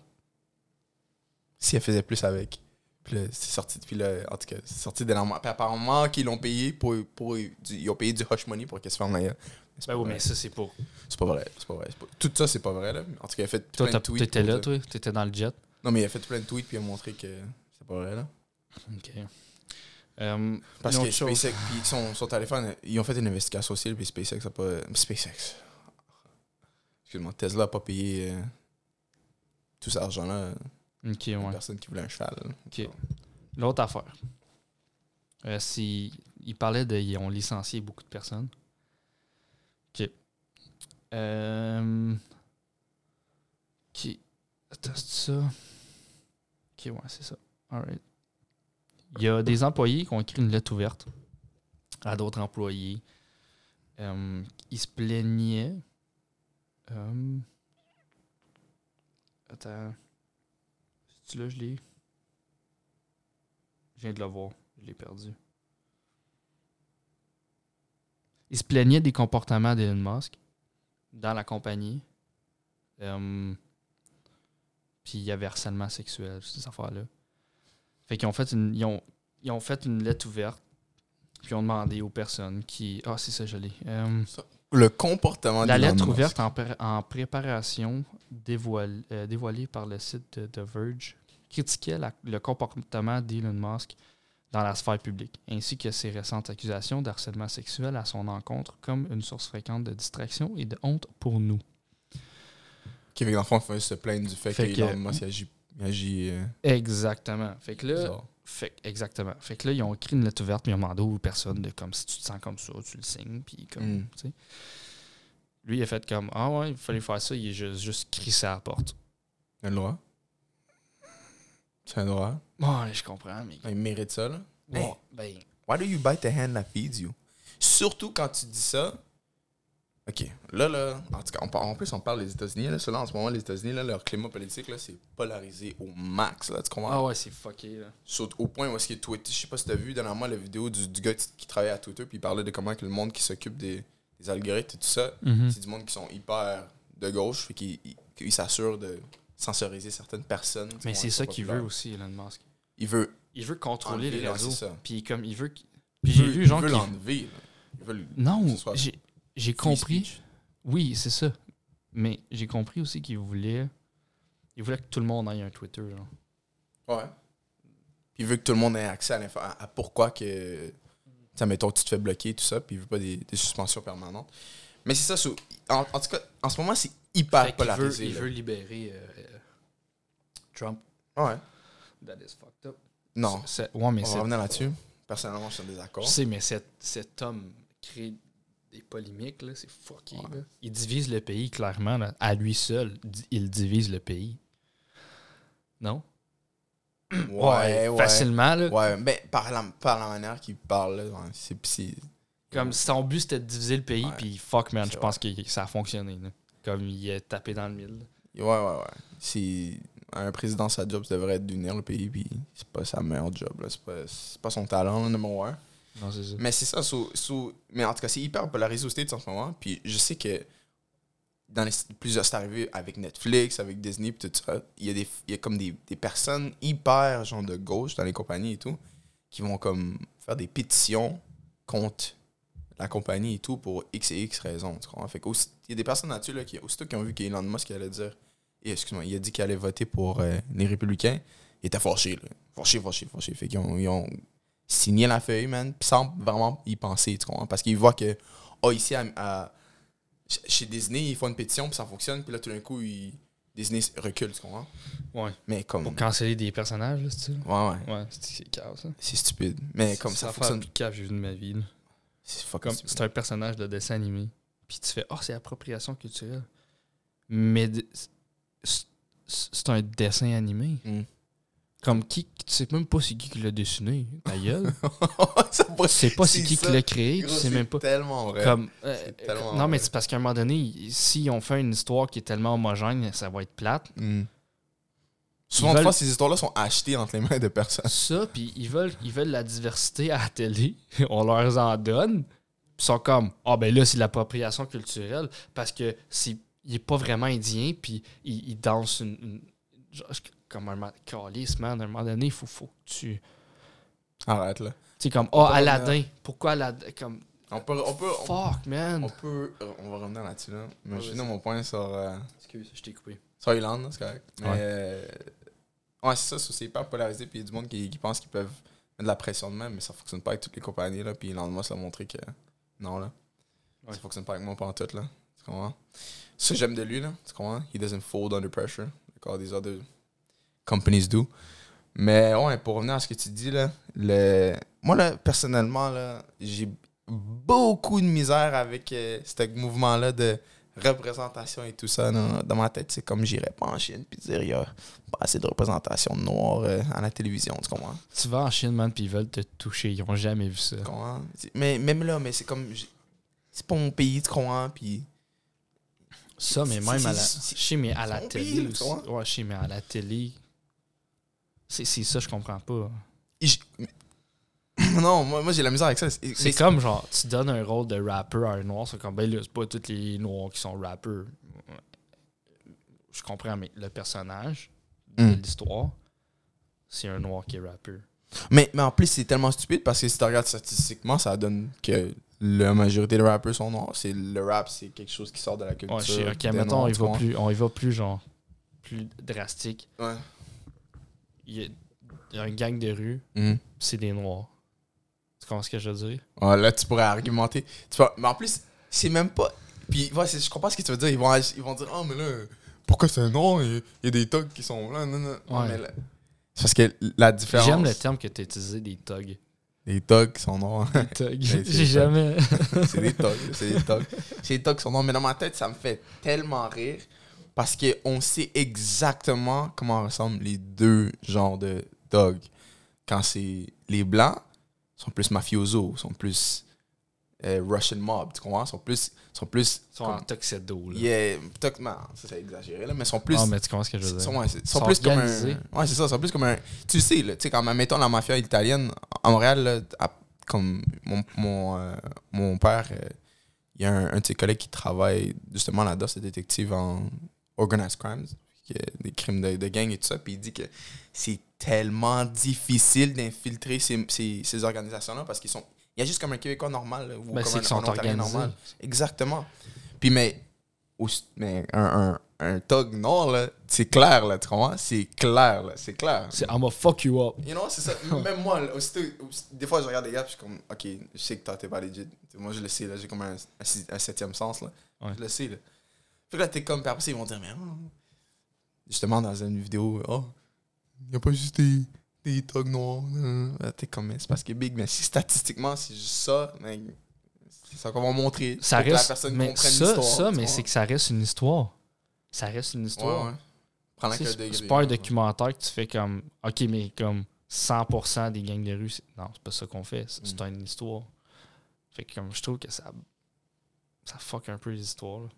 Speaker 1: Si elle faisait plus avec. Puis là, c'est sorti depuis là, en tout cas, c'est sorti d'énormément. Puis apparemment qu'ils l'ont payé pour, pour du- ils ont payé du hush money pour qu'elle se ferme la gueule.
Speaker 2: Ben
Speaker 1: pas
Speaker 2: oui,
Speaker 1: vrai.
Speaker 2: mais ça, c'est pour.
Speaker 1: C'est pas vrai. C'est pas vrai. pas- Tout ça, c'est pas vrai. Là. En tout cas, il a fait
Speaker 2: Toi,
Speaker 1: plein de tweets.
Speaker 2: t'étais là, toi? T'étais dans le jet?
Speaker 1: Non, mais il a fait plein de tweets puis il a montré que c'est pas vrai. là.
Speaker 2: Ok. Euh,
Speaker 1: Parce que
Speaker 2: chose.
Speaker 1: SpaceX, puis son, son téléphone, ils ont fait une investigation aussi, puis SpaceX a pas. SpaceX. Excuse-moi, Tesla a pas payé euh, tout cet argent-là
Speaker 2: Ok,
Speaker 1: une
Speaker 2: ouais.
Speaker 1: personne qui voulait un cheval.
Speaker 2: Ok. L'autre affaire. Euh, c'est- ils parlaient de. Ils ont licencié beaucoup de personnes. Ok. Euh, ok. Attends, c'est ça. Ok, ouais, c'est ça. Alright. Il y a des employés qui ont écrit une lettre ouverte à d'autres employés. Euh, ils se plaignaient. Attends. Là, je l'ai. Je viens de le voir. Je l'ai perdu. Il se plaignait des comportements d'Elon Musk dans la compagnie. Euh, puis il y avait harcèlement sexuel, ces affaires-là. Fait qu'ils ont fait une. Ils ont, ils ont fait une lettre ouverte. Puis ils ont demandé aux personnes qui. Ah, c'est ça, je l'ai. Euh,
Speaker 1: Le comportement
Speaker 2: la lettre ouverte en, pré- en préparation euh, dévoilée par le site de The Verge critiquait la- le comportement d'Elon Musk dans la sphère publique, ainsi que ses récentes accusations d'harcèlement sexuel à son encontre comme une source fréquente de distraction et de honte pour nous.
Speaker 1: L'enfant, il fallait se plaindre du fait,
Speaker 2: Fait
Speaker 1: que
Speaker 2: que-
Speaker 1: Elon Musk agit. euh,
Speaker 2: Exactement. Fait que là,
Speaker 1: bizarre.
Speaker 2: fait, exactement. Fait que là, ils ont écrit une lettre ouverte, puis ils ont demandé aux personnes de comme si tu te sens comme ça, tu le signes, puis comme,
Speaker 1: Mm.
Speaker 2: tu sais. Lui, il a fait comme Ah ouais, il fallait faire ça, il est juste, juste crissé à la porte.
Speaker 1: A le droit. C'est un droit?
Speaker 2: Ouais, je comprends, mais.
Speaker 1: Il mérite ça, là. Hey.
Speaker 2: Ouais, ben.
Speaker 1: Why do you bite the hand that feeds you? Surtout quand tu dis ça. Ok, là, là, en tout cas, on par- en plus, on parle des États-Unis. Là, Ceux-là, en ce moment, les États-Unis, là, leur climat politique, là, c'est polarisé au max. Là, tu comprends?
Speaker 2: Ah ouais, c'est fucké, là.
Speaker 1: Saute au point où est-ce que Twitter. Je sais pas si t'as vu dernièrement la vidéo du, du gars qui, qui travaille à Twitter, puis il parlait de comment que le monde qui s'occupe des, des algorithmes et tout ça,
Speaker 2: Mhm.
Speaker 1: c'est du monde qui sont hyper de gauche, fait qu'ils ils- qu'ils s'assurent de censoriser certaines personnes.
Speaker 2: Mais c'est ça qu'il veut aussi, Elon Musk.
Speaker 1: Il veut.
Speaker 2: Il veut contrôler les réseaux. Puis comme il veut. Puis j'ai vu genre
Speaker 1: l'enlever. Il veut le-
Speaker 2: Non, j'ai compris. Oui, c'est ça. Mais j'ai compris aussi qu'il voulait. Il voulait que tout le monde ait un Twitter. Genre.
Speaker 1: Ouais. Puis il veut que tout le monde ait accès à, l'info- à, pourquoi que. Ça, mettons, tu te fais bloquer, tout ça, puis il veut pas des, des suspensions permanentes. Mais c'est ça, en tout cas, en ce moment, c'est hyper
Speaker 2: Fait veut,
Speaker 1: polarisé.
Speaker 2: il
Speaker 1: là.
Speaker 2: veut libérer euh, Trump.
Speaker 1: Ouais.
Speaker 2: That is fucked up.
Speaker 1: Non.
Speaker 2: Ouais, mais
Speaker 1: On va revenir là-dessus. Personnellement, je suis en désaccord.
Speaker 2: Je sais, mais cet, cet homme crée des polémiques, c'est fucké.
Speaker 1: Ouais.
Speaker 2: là. Il divise le pays, clairement. là. À lui seul, il divise le pays. Non?
Speaker 1: Ouais, ouais.
Speaker 2: Facilement, là.
Speaker 1: Ouais, ben, par la, par la manière qu'il parle, c'est.
Speaker 2: Comme son but, c'était de diviser le pays, puis fuck, man, je pense que ça a fonctionné. là. Comme il est tapé dans le mille.
Speaker 1: Ouais, ouais, ouais. Si un président, sa job, ça devrait être d'unir le pays, puis c'est pas sa meilleure job, là. C'est pas, c'est pas son talent, là, numéro un.
Speaker 2: Non, c'est ça.
Speaker 1: Mais c'est ça, sous, sous- mais en tout cas, c'est hyper polarisé aux States en ce moment. Puis je sais que dans les plusieurs, c'est arrivé avec Netflix, avec Disney, puis tout ça. Il y a, des, il y a comme des, des personnes hyper, genre de gauche dans les compagnies et tout, qui vont comme faire des pétitions contre la compagnie et tout pour X et X raisons. Tu comprends? Fait il y a des personnes là-dessus là, qui, aussitôt qui ont vu qu'Elon Musk allait dire, eh, excuse-moi, il a dit qu'il allait voter pour euh, les républicains, il était fâché, là. Fâché, fâché, fâché. Fait qu'ils ont, ils ont signé la feuille, man, sans vraiment y penser, tu comprends? Parce qu'ils voient que, oh, ici, à, à- chez Disney, ils font une pétition, puis ça fonctionne, puis là, tout d'un coup, ils- Disney recule, tu comprends?
Speaker 2: Ouais.
Speaker 1: Mais comme.
Speaker 2: Pour canceller des personnages, là, c'est?
Speaker 1: Ouais, ouais.
Speaker 2: Ouais, c'est c'est cave, ça.
Speaker 1: C'est stupide. Mais comme ça fonctionne.
Speaker 2: la plus cave que j'ai vu de ma vie. là.
Speaker 1: C'est
Speaker 2: c'est un personnage de dessin animé. Puis tu fais, oh, c'est appropriation culturelle. Mais c'est- c'est un dessin animé.
Speaker 1: Mm.
Speaker 2: Comme qui, tu sais même pas c'est qui qui l'a dessiné, ta gueule. Tu sais pas c'est
Speaker 1: C'est
Speaker 2: qui
Speaker 1: ça.
Speaker 2: qui l'a créé, tu sais
Speaker 1: c'est
Speaker 2: même pas.
Speaker 1: tellement vrai.
Speaker 2: Comme, euh,
Speaker 1: C'est tellement
Speaker 2: non, mais c'est parce qu'à un moment donné, s'ils ont fait une histoire qui est tellement homogène, ça va être plate.
Speaker 1: Mm. Souvent
Speaker 2: veulent-
Speaker 1: fois, ces histoires-là sont achetées entre les mains de personnes.
Speaker 2: Ça, puis ils veulent, ils veulent la diversité à la télé. On leur en donne. Puis ils sont comme, ah ben là, c'est de l'appropriation culturelle parce que c'est il est pas vraiment indien, puis il, il danse une. une- genre, comme un calice, man. À un moment donné, il faut, faut que tu.
Speaker 1: Arrête, là.
Speaker 2: Tu sais, comme,
Speaker 1: On
Speaker 2: ah,
Speaker 1: peut
Speaker 2: Aladdin.
Speaker 1: revenir.
Speaker 2: Pourquoi Aladdin? Comme,
Speaker 1: On peut. On peut on,
Speaker 2: fuck, man.
Speaker 1: on peut. On va revenir là-dessus, là. Mais
Speaker 2: Ouais,
Speaker 1: je
Speaker 2: vas-y.
Speaker 1: finis mon point sur. euh,
Speaker 2: Excuse, je t'ai coupé.
Speaker 1: sur Irlande, là, c'est correct. Mais.
Speaker 2: Ouais.
Speaker 1: euh, ouais, c'est ça, ça, c'est hyper polarisé. Puis il y a du monde qui, qui pense qu'ils peuvent mettre de la pression de même, mais ça fonctionne pas avec toutes les compagnies, là. Puis Elon Musk a montré que. Non, là.
Speaker 2: Ouais.
Speaker 1: Ça fonctionne pas avec moi, pas en tout, là. Tu comprends? Ça, j'aime de lui, là. Tu comprends? He doesn't fold under pressure. Like all these other companies do. Mais ouais, pour revenir à ce que tu dis, là, le... moi, là, personnellement, là, j'ai beaucoup de misère avec euh, ce mouvement-là de représentation et tout ça. Dans, dans ma tête, c'est comme j'irais pas en Chine puis dire il y a pas assez de représentation de noirs euh, à la télévision, tu comprends?
Speaker 2: Tu vas en Chine, man, puis ils veulent te toucher. Ils ont jamais vu ça.
Speaker 1: Tu comprends? C'est- Mais même là, mais c'est comme. C'est pas mon pays, tu comprends? Puis.
Speaker 2: Ça, mais même à la. sais, mais à la télé aussi. Ouais, mais à la télé. C'est ça, je comprends pas.
Speaker 1: non, moi, moi j'ai la misère avec ça. C'est
Speaker 2: comme genre, tu donnes un rôle de rappeur à un noir, c'est comme, ben là, c'est pas tous les noirs qui sont rappeurs. Je comprends, mais le personnage de
Speaker 1: Mm.
Speaker 2: l'histoire, c'est un noir qui est rappeur.
Speaker 1: Mais, mais en plus, c'est tellement stupide parce que si tu regardes statistiquement, ça donne que la majorité des rappeurs sont noirs. C'est, le rap, c'est quelque chose qui sort de la culture.
Speaker 2: Ouais, je sais, ok, mettons, on y va plus, on y va plus, genre, plus drastique.
Speaker 1: Ouais.
Speaker 2: Il y a, il y a une gang de rue,
Speaker 1: Mhm.
Speaker 2: c'est des noirs. Comprends ce que je veux dire?
Speaker 1: Là, tu pourrais argumenter. Tu pourrais- Mais en plus, c'est même pas. Puis, ouais, je comprends ce que tu veux dire. Ils vont, ils vont dire, oh, mais là, pourquoi c'est un noir Il y a des thugs qui sont blancs. Non, non. Ouais,
Speaker 2: Ouais.
Speaker 1: mais là- C'est parce que la différence.
Speaker 2: J'aime le terme que tu as utilisé, des thugs.
Speaker 1: Les thugs qui sont noirs.
Speaker 2: Des thugs. J'ai jamais.
Speaker 1: c'est des thugs. C'est des thugs. C'est des thugs qui sont noirs. Mais dans ma tête, ça me fait tellement rire Parce qu'on sait exactement comment ressemblent les deux genres de dogs. Quand c'est les blancs, sont plus mafioso, sont plus euh, Russian mob, tu comprends? Sont plus. Sont plus
Speaker 2: sont en tuxedo, là.
Speaker 1: Yeah, non, ça c'est exagéré là, mais sont plus.
Speaker 2: Ah, mais tu comprends ce que je veux dire.
Speaker 1: sont, ouais, c'est- sont
Speaker 2: Sont
Speaker 1: plus comme un. Ouais, c'est ça, sont plus comme un. Tu sais, là, tu sais, quand mettons la mafia italienne, à Montréal, là, à- comme mon, mon, euh, mon père, euh, il y a un, un de ses collègues qui travaille justement là-dedans, c'est détective en organized crimes, qui est des crimes de, de gang et tout ça, puis il dit que c'est tellement difficile d'infiltrer ces, ces, ces organisations-là parce qu'ils sont. Il y a juste comme un Québécois normal là, ou
Speaker 2: Ben,
Speaker 1: comme un,
Speaker 2: qu'ils sont
Speaker 1: un Ontarien normal. Exactement. Puis, mais, mais un, un, un thug noir, là, c'est clair, là, tu comprends? C'est clair, là, c'est clair.
Speaker 2: C'est I'm gonna fuck you up.
Speaker 1: You know, c'est ça. Même moi, là, aussitôt, aussi- des fois, je regarde des gars, puis je suis comme, OK, je sais que toi, t'es pas legit. Moi, je le sais, là, j'ai comme un, un, septième sens, là.
Speaker 2: Ouais.
Speaker 1: Je le sais, là. Fait que là, t'es comme, puis après, ils vont dire, mais, oh. justement, dans une vidéo, oh, y a pas juste des, des thugs noirs. T'es comme, mais c'est parce que Big, mais si statistiquement, c'est juste ça, mais c'est ça qu'on va montrer.
Speaker 2: Ça
Speaker 1: pour que la
Speaker 2: reste.
Speaker 1: personne
Speaker 2: Mais
Speaker 1: comprenne
Speaker 2: ça, ça mais c'est que ça reste une histoire. Ça reste une histoire.
Speaker 1: Ouais, ouais.
Speaker 2: C'est pas un documentaire que tu fais comme. Ok, mais comme 100% des gangs de rue. c'est- Non, c'est pas ça qu'on fait. C'est c'est
Speaker 1: Mm.
Speaker 2: une histoire. Fait que comme je trouve que ça. Ça fuck un peu les histoires. là.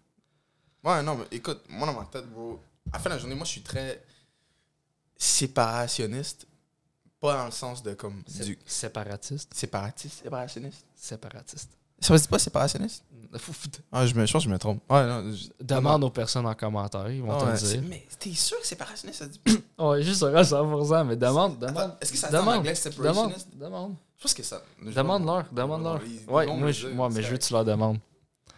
Speaker 1: Ouais, non, mais écoute, moi dans ma tête, bro, à la fin de la journée, moi je suis très séparationniste. Pas dans le sens de comme du
Speaker 2: Séparatiste.
Speaker 1: séparatiste, séparationniste.
Speaker 2: Séparatiste.
Speaker 1: Ça se dit pas séparationniste?
Speaker 2: Faut-
Speaker 1: Ah, je, me, je pense que je me trompe. Ouais, non. je-
Speaker 2: Demande aux personnes en commentaire, ils vont
Speaker 1: Ah,
Speaker 2: te
Speaker 1: ouais,
Speaker 2: dire.
Speaker 1: Mais t'es sûr que séparationniste, ça dit.
Speaker 2: Ouais, juste un 100%, mais demande, demande.
Speaker 1: Est-ce que ça dit en
Speaker 2: Demande, demande, demande.
Speaker 1: Je pense que ça.
Speaker 2: Demande-leur, demande-leur. Ouais, moi, je, moi mais je veux que tu leur demandes.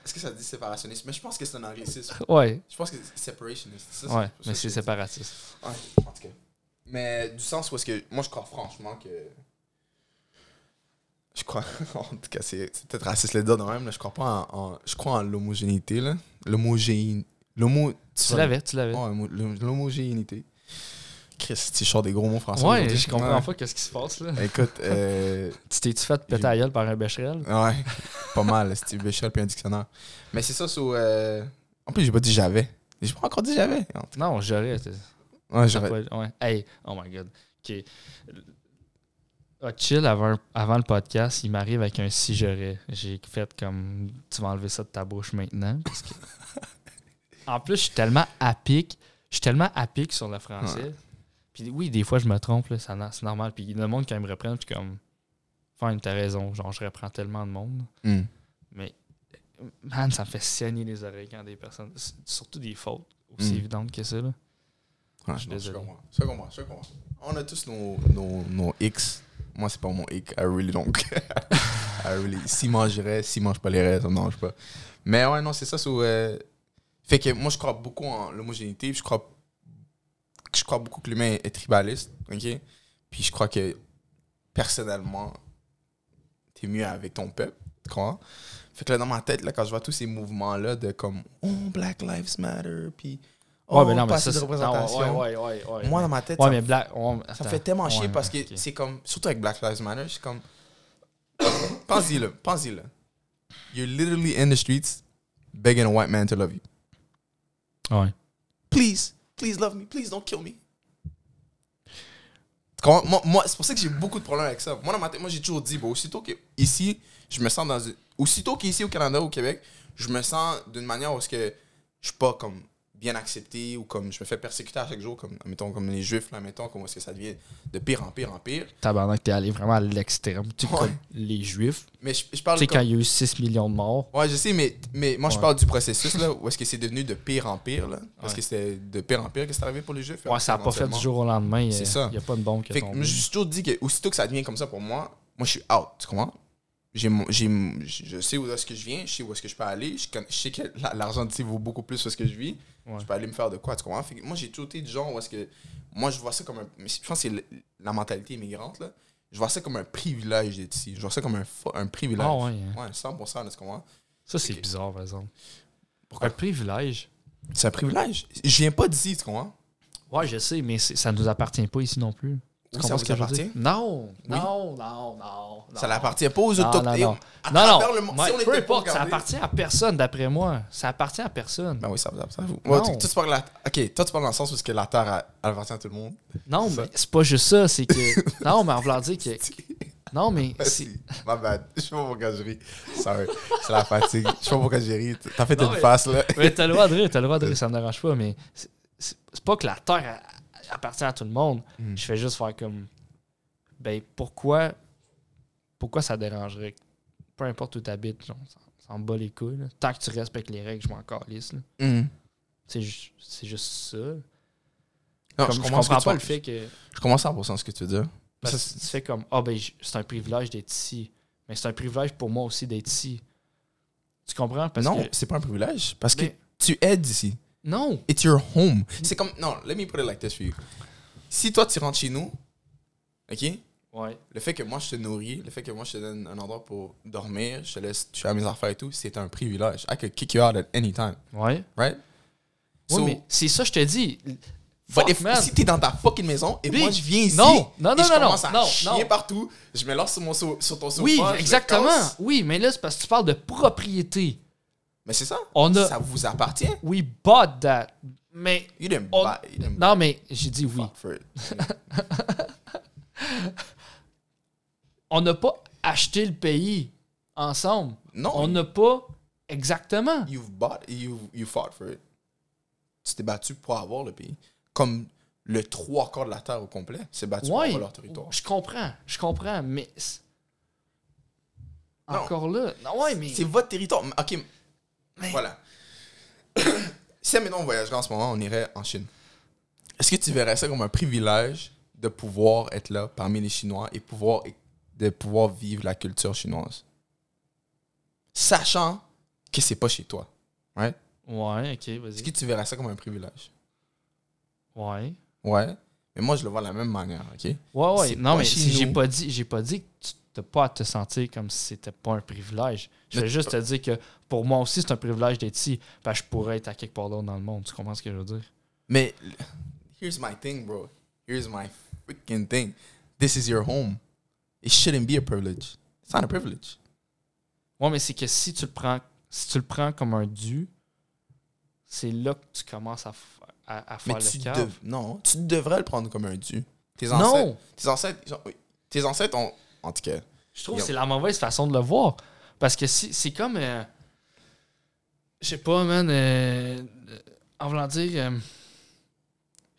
Speaker 1: Est-ce que ça dit séparationniste? Mais je pense que c'est un anglicisme.
Speaker 2: Ouais,
Speaker 1: Je pense que c'est separationist. Ça,
Speaker 2: ouais, mais c'est séparatiste.
Speaker 1: Ouais, en tout cas. Mais du sens où est-ce que. Moi, je crois franchement que. Je crois. en tout cas, c'est c'est peut-être raciste le dire de même. Là, je crois pas en. en- je crois en l'homogénéité. là. L'homogéné. L'homo.
Speaker 2: Tu l'avais, tu l'avais.
Speaker 1: L'homogénéité. Chris, tu sors des gros mots français.
Speaker 2: Ouais, je comprends pas qu'est-ce qui se passe là.
Speaker 1: Écoute, euh,
Speaker 2: Tu t'es-tu fait péter gueule par un bécherel?
Speaker 1: ouais, pas mal, Steve Béchel puis un dictionnaire. Mais c'est ça, sur. euh, En plus, j'ai pas dit j'avais. J'ai pas encore dit j'avais.
Speaker 2: Non, j'aurais.
Speaker 1: Ouais,
Speaker 2: pas- Ouais. Hey, oh my god. Ok. Ah, chill avant, avant le podcast, il m'arrive avec un si j'aurais. J'ai fait comme tu vas enlever ça de ta bouche maintenant. Parce que... en plus, je suis tellement à pic. Je suis tellement à pic sur le français. Puis oui, des fois, je me trompe, là, ça c'est normal. Puis le monde, quand ils me reprennent, je suis comme. Fine, t'as raison. Genre, je reprends tellement de monde.
Speaker 1: Hmm.
Speaker 2: Mais, man, ça me fait saigner les oreilles quand des personnes. Surtout des fautes aussi
Speaker 1: Mm.
Speaker 2: évidentes que ça, là.
Speaker 1: Ouais,
Speaker 2: Je suis désolé.
Speaker 1: comprends. On a tous nos, nos, nos X. Moi, c'est pas mon X. I really don't care. I really... S'il mangerait, s'il mange pas les restes, me mange pas. Mais ouais, non, c'est ça. euh, Fait que moi, je crois beaucoup en l'homogénéité. Je crois... je crois beaucoup que l'humain est tribaliste. OK? Puis je crois que, personnellement, t'es mieux avec ton peuple. Tu comprends? Fait que là, dans ma tête, là, quand je vois tous ces mouvements-là de comme, oh, Black Lives Matter, puis. Oh,
Speaker 2: Ouais, mais non,
Speaker 1: pas
Speaker 2: mais ça,
Speaker 1: de représentation.
Speaker 2: non, ouais, ouais.
Speaker 1: Moi, dans ma tête, ça,
Speaker 2: mais Black. ouais,
Speaker 1: ça
Speaker 2: attends.
Speaker 1: me fait tellement chier parce que c'est comme, surtout avec Black Lives Matter, c'est comme. pense-y là, pense-y là. You're literally in the streets begging a white man to love you.
Speaker 2: Ouais.
Speaker 1: Please, please love me, please don't kill me. Moi, moi, c'est pour ça que j'ai beaucoup de problèmes avec ça. Moi, dans ma tête, moi, j'ai toujours dit, bon, aussitôt que ici, je me sens dans. une- Aussitôt qu'ici au Canada, au Québec, je me sens d'une manière où que je suis pas comme bien accepté ou comme je me fais persécuter à chaque jour, comme, mettons, comme les Juifs, là, mettons, comment est-ce que ça devient de pire en pire en pire.
Speaker 2: Tabarnak, t'es allé vraiment à l'extrême. Tu sais,
Speaker 1: Ouais.
Speaker 2: comme les Juifs.
Speaker 1: Mais je, je
Speaker 2: Tu
Speaker 1: parle
Speaker 2: sais,
Speaker 1: comme-
Speaker 2: quand il y a eu 6 millions de morts.
Speaker 1: Ouais, je sais, mais, mais moi, je parle du processus, là, où est-ce que c'est devenu de pire en pire, là? Parce
Speaker 2: Ouais.
Speaker 1: que c'était de pire en pire que c'est arrivé pour les Juifs.
Speaker 2: Ouais, ça n'a pas fait du jour au lendemain.
Speaker 1: C'est ça.
Speaker 2: Il n'y a pas une bombe qui
Speaker 1: Fait
Speaker 2: est
Speaker 1: que
Speaker 2: tombée.
Speaker 1: moi, j'ai toujours dit que aussitôt que ça devient comme ça pour moi, moi, je suis out, tu comprends? J'ai, j'ai, je sais où est-ce que je viens, je sais où est-ce que je peux aller, je, sais que la- l'argent d'ici vaut beaucoup plus que ce que je vis.
Speaker 2: Ouais.
Speaker 1: Je peux aller me faire de quoi, tu comprends? Fait que moi, j'ai toujours été du genre où est-ce que. Moi, je vois ça comme un. Je pense que c'est la mentalité immigrante, là. Je vois ça comme un privilège d'être ici. Je vois ça comme un, un privilège.
Speaker 2: Ah ouais, hein.
Speaker 1: Ouais, 100%, là, tu comprends?
Speaker 2: Ça, c'est bizarre, par exemple.
Speaker 1: Pourquoi?
Speaker 2: Un privilège?
Speaker 1: C'est un privilège. Je viens pas d'ici, tu comprends?
Speaker 2: Ouais, je sais, mais ça ne nous appartient pas ici non plus.
Speaker 1: Ça vous
Speaker 2: je
Speaker 1: appartient?
Speaker 2: Non, non, non, non.
Speaker 1: Ça
Speaker 2: non.
Speaker 1: l'appartient pas aux autochtones.
Speaker 2: non, non. Non,
Speaker 1: le monde, si on
Speaker 2: peu importe, ça appartient à personne, d'après moi. Ça appartient à personne.
Speaker 1: Ben oui, ça appartient à vous.
Speaker 2: Non.
Speaker 1: Ouais, toi, tu parles la- Ok, toi, tu parles dans le sens où que la Terre elle- appartient à tout le monde.
Speaker 2: non, mais c'est pas juste ça. C'est que. non, mais en voulant dire que. Non, mais. c'est-.
Speaker 1: Ma bad. Je sais pas pourquoi je ris. Sorry. C'est la fatigue. Je sais pas pourquoi j'ai ri. T'as fait
Speaker 2: Non,
Speaker 1: une face, là.
Speaker 2: Mais t'as le droit de rire, t'as le droit de rire, ça me dérange pas, mais c'est- pas que la Terre appartient à tout le monde.
Speaker 1: Mm.
Speaker 2: Je fais juste faire comme. Ben, pourquoi. Pourquoi ça dérangerait? Peu importe où t'habites, genre, ça, ça en bat les couilles. là. Tant que tu respectes les règles, je m'en calisse. là.
Speaker 1: Mm.
Speaker 2: C'est ju- c'est juste ça.
Speaker 1: Non,
Speaker 2: Comme,
Speaker 1: je
Speaker 2: je
Speaker 1: comprends, tu
Speaker 2: pas le fait que.
Speaker 1: Je commence à penser ce que tu veux dire.
Speaker 2: Parce
Speaker 1: Ça,
Speaker 2: tu fais comme Ah, ben, j- c'est un privilège d'être ici. Mais c'est un privilège pour moi aussi d'être ici. Tu comprends? Parce
Speaker 1: non,
Speaker 2: que-
Speaker 1: c'est pas un privilège. Parce que tu aides ici.
Speaker 2: Non!
Speaker 1: It's your home. C'est comme. Non, let me put it like this for you. Si toi, tu rentres chez nous, OK?
Speaker 2: Ouais.
Speaker 1: Le fait que moi, je te nourris, le fait que moi, je te donne un endroit pour dormir, je te laisse, je fais mes affaires et tout, c'est un privilège. I could kick you out at any time,
Speaker 2: Ouais.
Speaker 1: right?
Speaker 2: Oui,
Speaker 1: So,
Speaker 2: mais c'est ça, je te dis. Fuck,
Speaker 1: if-
Speaker 2: man.
Speaker 1: si t'es dans ta fucking maison et
Speaker 2: Big.
Speaker 1: moi, je viens ici,
Speaker 2: Non, non,
Speaker 1: et
Speaker 2: non,
Speaker 1: je
Speaker 2: non,
Speaker 1: commence
Speaker 2: non,
Speaker 1: à
Speaker 2: non,
Speaker 1: chier
Speaker 2: non.
Speaker 1: partout, je me lance sur, mon sur ton sofa.
Speaker 2: Oui, exactement. Oui, mais là, c'est parce que tu parles de propriété.
Speaker 1: Mais c'est ça.
Speaker 2: On a-
Speaker 1: Ça vous appartient.
Speaker 2: We bought that. Mais.
Speaker 1: You didn't
Speaker 2: on-
Speaker 1: buy- you didn't
Speaker 2: Non, mais j'ai dit oui.
Speaker 1: fuck for it.
Speaker 2: On n'a pas acheté le pays ensemble.
Speaker 1: Non.
Speaker 2: On n'a pas. Exactement.
Speaker 1: You've bought, you, you fought for it. Tu t'es battu pour avoir le pays. Comme le trois quarts de la terre au complet s'est battu pour avoir leur territoire.
Speaker 2: Je comprends. Je comprends. Mais.
Speaker 1: Non.
Speaker 2: Encore là. Non, ouais, mais.
Speaker 1: C'est votre territoire. Ok,
Speaker 2: Mais-
Speaker 1: voilà. si maintenant on voyagerait en ce moment, on irait en Chine. Est-ce que tu verrais ça comme un privilège de pouvoir être là parmi les Chinois et pouvoir, de pouvoir vivre la culture chinoise? Sachant que c'est pas chez toi. Right?
Speaker 2: Ouais, ok,
Speaker 1: Est-ce
Speaker 2: vas-y.
Speaker 1: que tu verrais ça comme un privilège?
Speaker 2: Ouais.
Speaker 1: Ouais. Mais moi, je le vois de la même manière, OK?
Speaker 2: Ouais, ouais. Non, mais si j'ai pas dit, j'ai pas dit que tu pas à te sentir comme si c'était pas un privilège. Je
Speaker 1: Mais
Speaker 2: vais juste te dire que pour moi aussi, c'est un privilège d'être ici. Parce que je pourrais être à quelque part d'autre dans le monde. Tu comprends ce que je veux dire?
Speaker 1: Mais here's my thing, bro. Here's my freaking thing. This is your home. It shouldn't be a privilege. It's not a privilege.
Speaker 2: Ouais, mais c'est que si tu le prends, si tu le prends comme un dû, c'est là que tu commences à, à,
Speaker 1: Mais
Speaker 2: faire
Speaker 1: tu
Speaker 2: le cave.
Speaker 1: non, tu devrais le prendre comme un dû. Tes ancêtres,
Speaker 2: Non!
Speaker 1: tes ancêtres, tes ancêtres ont, en tout cas,
Speaker 2: Je trouve que c'est la mauvaise façon de le voir. Parce que si, c'est comme. euh, je sais pas, man. euh, euh, en voulant dire. euh,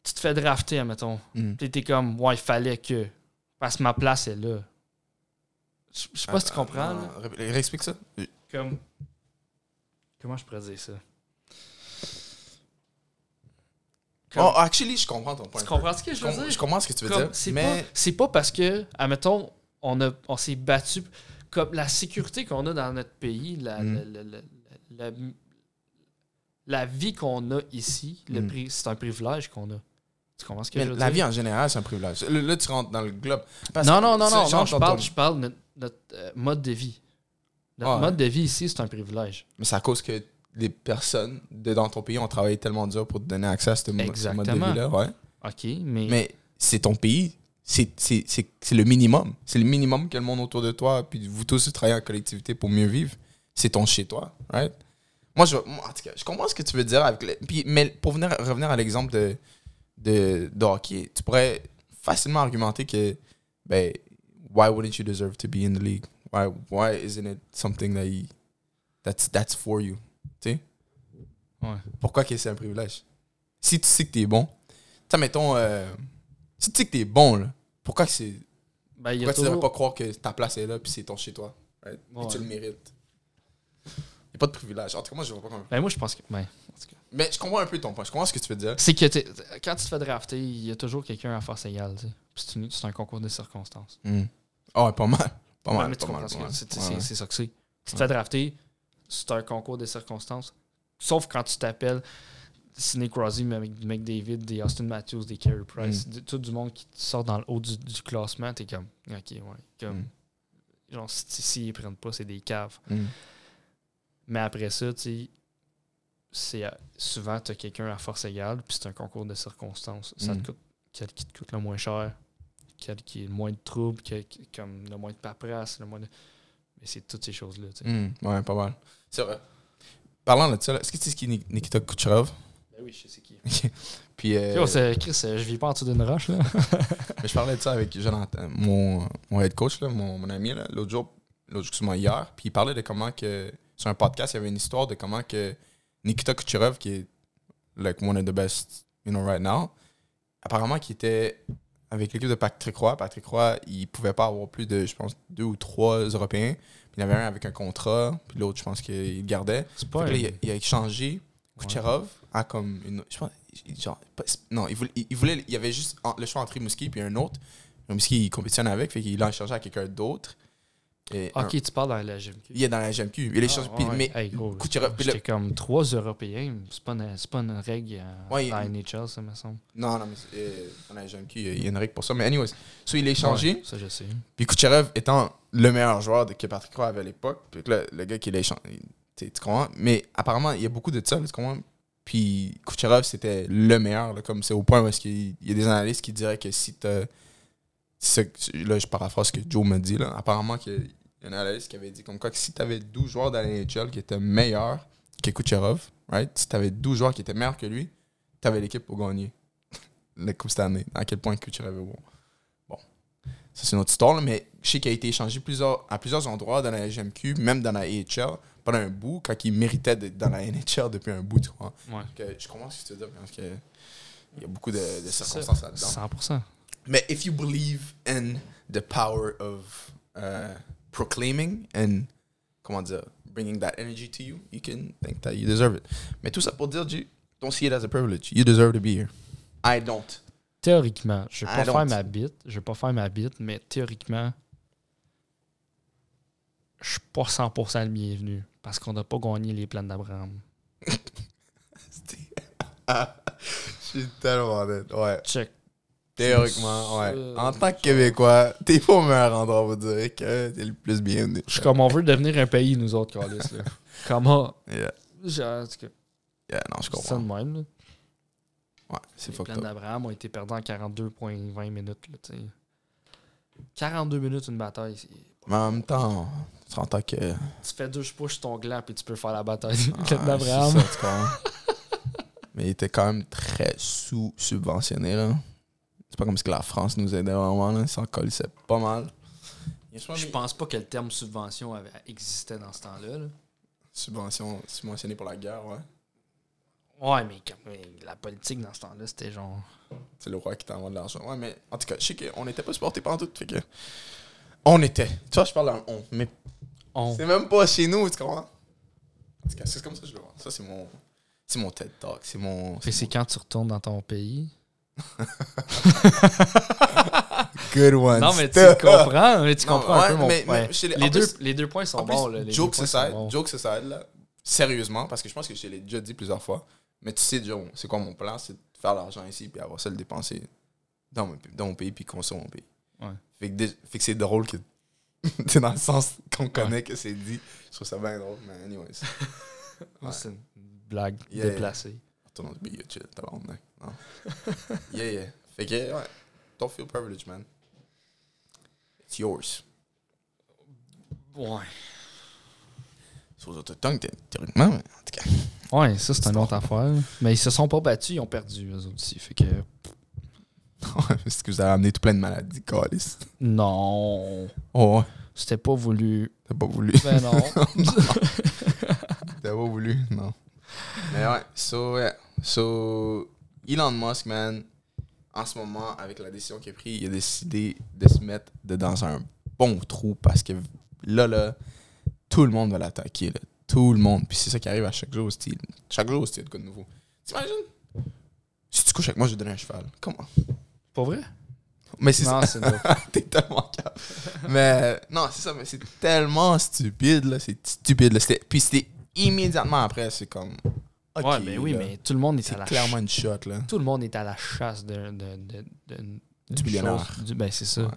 Speaker 2: tu te fais drafter, admettons.
Speaker 1: mm.
Speaker 2: Puis t'es comme, ouais, il fallait que. Parce que ma place est là. Je sais pas si tu comprends.
Speaker 1: non,
Speaker 2: là.
Speaker 1: ré- Réexplique ça.
Speaker 2: Comme. Comment je pourrais dire ça? Comme-
Speaker 1: Oh, actually, je comprends ton point.
Speaker 2: tu comprends ce que je veux dire?
Speaker 1: je comprends ce que tu veux
Speaker 2: Comme,
Speaker 1: dire.
Speaker 2: c'est
Speaker 1: mais
Speaker 2: pas, c'est pas parce que, admettons, on, a, on s'est battu. Comme la sécurité qu'on a dans notre pays, la,
Speaker 1: Mm.
Speaker 2: la, la- la- la- vie qu'on a ici,
Speaker 1: Mm.
Speaker 2: c'est un privilège qu'on a. Tu comprends ce que
Speaker 1: mais
Speaker 2: je veux
Speaker 1: la
Speaker 2: dire?
Speaker 1: vie en général, c'est un privilège. Là, tu rentres dans le globe. Parce
Speaker 2: Non, non, non, non, non, je parle,
Speaker 1: ton-
Speaker 2: je parle de notre, notre, euh, mode de vie. Notre mode de vie ici, c'est un privilège.
Speaker 1: Mais c'est à cause que les personnes de, dans ton pays ont travaillé tellement dur pour te donner accès à ce mo- ce mode de vie-là. Ouais.
Speaker 2: OK, mais,
Speaker 1: Mais c'est ton pays. C'est le minimum. C'est le minimum que le monde autour de toi, puis vous tous, travaillez en collectivité pour mieux vivre. C'est ton chez-toi, right? Moi, je, moi, en tout cas, je comprends ce que tu veux dire. Avec puis, mais pour venir, revenir à l'exemple de, de, de hockey, tu pourrais facilement argumenter que, ben, why wouldn't you deserve to be in the league? Why, why isn't it something that you- that's, that's for you? Tu sais?
Speaker 2: Ouais.
Speaker 1: Pourquoi que c'est un privilège? Si tu sais que t'es bon, tu mettons, euh, si tu sais que t'es bon, là, pourquoi que c'est.
Speaker 2: ben, il
Speaker 1: Pourquoi tu devrais pas croire que ta place est là puis c'est ton chez toi? right?
Speaker 2: Ouais.
Speaker 1: Et tu le mérites. Y a pas de privilège. En tout cas, moi, je vois pas comme.
Speaker 2: Ben, moi, je pense que... ben.
Speaker 1: Mais je comprends un peu ton point. Je comprends ce que tu veux dire.
Speaker 2: C'est que quand tu te fais drafter, il y a toujours quelqu'un à force égale. C'est un concours de circonstances.
Speaker 1: Ah, ouais, pas mal. Pas mal. pas
Speaker 2: c'est ça que c'est. Tu te fais drafter, c'est un concours de circonstances. Sauf quand tu t'appelles Sidney Crosby, Mc- McDavid, des Austin Matthews, des Carey Price,
Speaker 1: Mm.
Speaker 2: de- tout du monde qui sort dans le haut du, du classement, t'es comme, ok, ouais. Comme,
Speaker 1: Mm.
Speaker 2: Genre, si- s'ils ne prennent pas, c'est des caves.
Speaker 1: Mm.
Speaker 2: Mais après ça, tu sais, c'est euh, souvent, tu as quelqu'un à force égale, puis c'est un concours de circonstances. Ça te coûte, quel qui te coûte le moins cher, lequel qui est le moins de troubles, qui- comme le moins de paperasse, le moins de. Mais c'est toutes ces choses-là. tu sais.
Speaker 1: Ouais, pas mal. C'est vrai. Parlant de ça, est-ce que tu sais ce qui est Nik- Nikita Kucherov?
Speaker 2: Ben oui, je sais c'est qui.
Speaker 1: Puis, euh,
Speaker 2: Chris, euh, je vis pas en dessous d'une roche, là.
Speaker 1: mais je parlais de ça avec Jonathan, mon, mon head coach, là, mon, mon ami, là, l'autre jour, l'autre jour, hier. Puis il parlait de comment que, sur un podcast, il y avait une histoire de comment que Nikita Kucherov, qui est like one of the best, you know, right now, apparemment qu'il était avec l'équipe de Patrick Roy. Patrick Roy, il pouvait pas avoir plus de, je pense, deux ou trois Européens. Puis il y en avait un avec un contrat, puis l'autre, je pense qu'il le gardait.
Speaker 2: Pas.
Speaker 1: là, il a échangé Kucherov à comme une. Je pense. Genre, non, il voulait, il, voulait. Il y avait juste le choix entre Rimouski et un autre. Rimouski, il compétitionne avec, fait qu'il l'a échangé à quelqu'un d'autre. Et un-
Speaker 2: Ok, tu parles dans la GMQ.
Speaker 1: il est dans la GMQ. Il a
Speaker 2: Ah, ouais.
Speaker 1: mais
Speaker 2: Hey,
Speaker 1: le-
Speaker 2: J'étais comme trois Européens. C'est pas, une- c'est pas une règle euh,
Speaker 1: Ouais,
Speaker 2: NHL, ça me semble.
Speaker 1: non, non, mais euh, dans la GMQ, il y a- a une règle pour ça. Mais, anyways, so, il a échangé.
Speaker 2: Ouais, ça, je sais.
Speaker 1: Puis Kucherov étant le meilleur joueur de, que Patrick Roy avait à l'époque, puis que là, le gars qui l'a échangé, tu tu comprends? Mais apparemment, il y a beaucoup de ça, tu comprends? Puis Kucherov, c'était le meilleur, là, comme c'est au point où qu'il il y a des analystes qui diraient que si c'est- Là, je paraphrase ce que Joe m'a dit, là. Apparemment, qu'il y a un analyste qui avait dit comme quoi que si t'avais 12 joueurs dans la NHL qui étaient meilleurs que Kucherov, right? Si t'avais 12 joueurs qui étaient meilleurs que lui, t'avais l'équipe pour gagner la Coupe cette année. À quel point Kucherov est bon. Bon. Ça, c'est une autre histoire, mais je sais qu'il a été échangé plusieurs, à plusieurs endroits dans la GMQ, même dans la AHL, pendant un bout, quand il méritait d'être dans la NHL depuis un bout, tu vois.
Speaker 2: Ouais.
Speaker 1: Que je comprends ce que tu veux dire, parce que il y a beaucoup de, circonstances là-dedans.
Speaker 2: 100%.
Speaker 1: Mais if you believe in the power of uh, proclaiming and, comment dire, bringing that energy to you, you can think that you deserve it. Mais tout ça pour dire, G, don't see it as a privilege. You deserve to be here. I don't.
Speaker 2: Théoriquement, je vais
Speaker 1: I
Speaker 2: pas faire ma bite, je vais pas faire ma bite, mais théoriquement, je suis pas 100% le bienvenu parce qu'on n'a pas gagné les plans d'Abraham.
Speaker 1: Je suis tellement honnête. Ouais.
Speaker 2: Check.
Speaker 1: Théoriquement, ouais. En tant que Québécois, t'es pas au meilleur endroit pour dire que t'es le plus bienvenu.
Speaker 2: Je suis comme on veut devenir un pays, nous autres, Carlis. là. Comment?
Speaker 1: Yeah.
Speaker 2: Genre, en tout cas,
Speaker 1: Yeah, non, je
Speaker 2: c'est ça de
Speaker 1: comprends.
Speaker 2: même. Là.
Speaker 1: Ouais, c'est
Speaker 2: Les
Speaker 1: fucked
Speaker 2: plans
Speaker 1: up.
Speaker 2: d'Abraham ont été perdus en 42,20 minutes. Là, tu sais. 42 minutes une bataille. c'est-
Speaker 1: Mais en même temps, en tant que.
Speaker 2: Tu fais deux push sur ton gland puis tu peux faire la bataille
Speaker 1: Ah,
Speaker 2: d'Abraham.
Speaker 1: ça? Mais il était quand même très sous-subventionné, là. C'est pas comme si que la France nous aidait vraiment, là. Il s'en colissait pas mal.
Speaker 2: Je pense pas que le terme subvention avait, existait dans ce temps-là. là.
Speaker 1: subventions subventionnées pour la guerre, ouais.
Speaker 2: Ouais, mais la politique dans ce temps-là, c'était genre.
Speaker 1: C'est le roi qui t'envoie de l'argent. Ouais, mais en tout cas, je sais qu'on n'était pas supportés par tout, fait que... On était. Tu vois, je parle d'un on, mais
Speaker 2: On.
Speaker 1: c'est même pas chez nous, tu comprends? C'est comme ça que je le vois. Ça, c'est mon... C'est mon TED Talk, c'est mon...
Speaker 2: Fait c'est quand tu retournes dans ton pays?
Speaker 1: Good one.
Speaker 2: Non, mais tu comprends, mais tu
Speaker 1: Non,
Speaker 2: comprends un
Speaker 1: ouais,
Speaker 2: peu mon
Speaker 1: mais- mais les-
Speaker 2: les, deux,
Speaker 1: plus-
Speaker 2: les deux points sont
Speaker 1: plus,
Speaker 2: bons. Là, les
Speaker 1: jokes
Speaker 2: deux points sont
Speaker 1: aside,
Speaker 2: bons.
Speaker 1: jokes aside, là, sérieusement, parce que je pense que je te l'ai déjà dit plusieurs fois, mais tu sais, Joe, c'est quoi mon plan? C'est de faire l'argent ici, puis avoir ça le dépenser dans mon, dans mon pays, puis construire mon pays.
Speaker 2: Ouais.
Speaker 1: Fait que, dé- fait que c'est drôle que. c'est dans le sens qu'on connaît que c'est dit. Je trouve ça bien drôle, mais anyways.
Speaker 2: C'est une blague
Speaker 1: Yeah.
Speaker 2: déplacée.
Speaker 1: Retourne dans le pays, chill, tabarnak. Non. yeah, yeah. Fait que, ouais. Don't feel privileged, man. It's yours.
Speaker 2: Ouais.
Speaker 1: C'est aux autochtones, thé- théoriquement, mais en tout cas.
Speaker 2: Ouais, ça, c'est une autre affaire. Mais ils se sont pas battus, ils ont perdu, eux autres aussi. Fait que.
Speaker 1: Est-ce que vous avez amené tout plein de maladies, calice?
Speaker 2: Non.
Speaker 1: Oh, ouais.
Speaker 2: C'était pas voulu.
Speaker 1: T'as pas voulu.
Speaker 2: Ben non.
Speaker 1: T'as pas voulu, non. Mais ouais, so, ouais. So, Elon Musk, man, en ce moment, avec la décision qu'il a prise, il a décidé de se mettre de- dans un bon trou parce que là, là, tout le monde va l'attaquer, là. Tout le monde. Puis c'est ça qui arrive à chaque jour, style. Chaque jour, de quoi de nouveau. T'imagines? Si tu couches avec moi, je vais te donner un cheval. Comment?
Speaker 2: Pas vrai?
Speaker 1: Mais c'est
Speaker 2: Non,
Speaker 1: ça. T'es tellement calme. mais non, c'est ça, mais c'est tellement stupide, là. C'est stupide, là. C'était- Puis c'était immédiatement après, c'est comme. ok,
Speaker 2: ouais, ben oui,
Speaker 1: là.
Speaker 2: mais tout le monde est à
Speaker 1: C'est
Speaker 2: la
Speaker 1: clairement une shot, là.
Speaker 2: Tout le monde est à la chasse de, de, de, de-
Speaker 1: Du billionnaire.
Speaker 2: Du- ben, c'est ça.
Speaker 1: Ouais.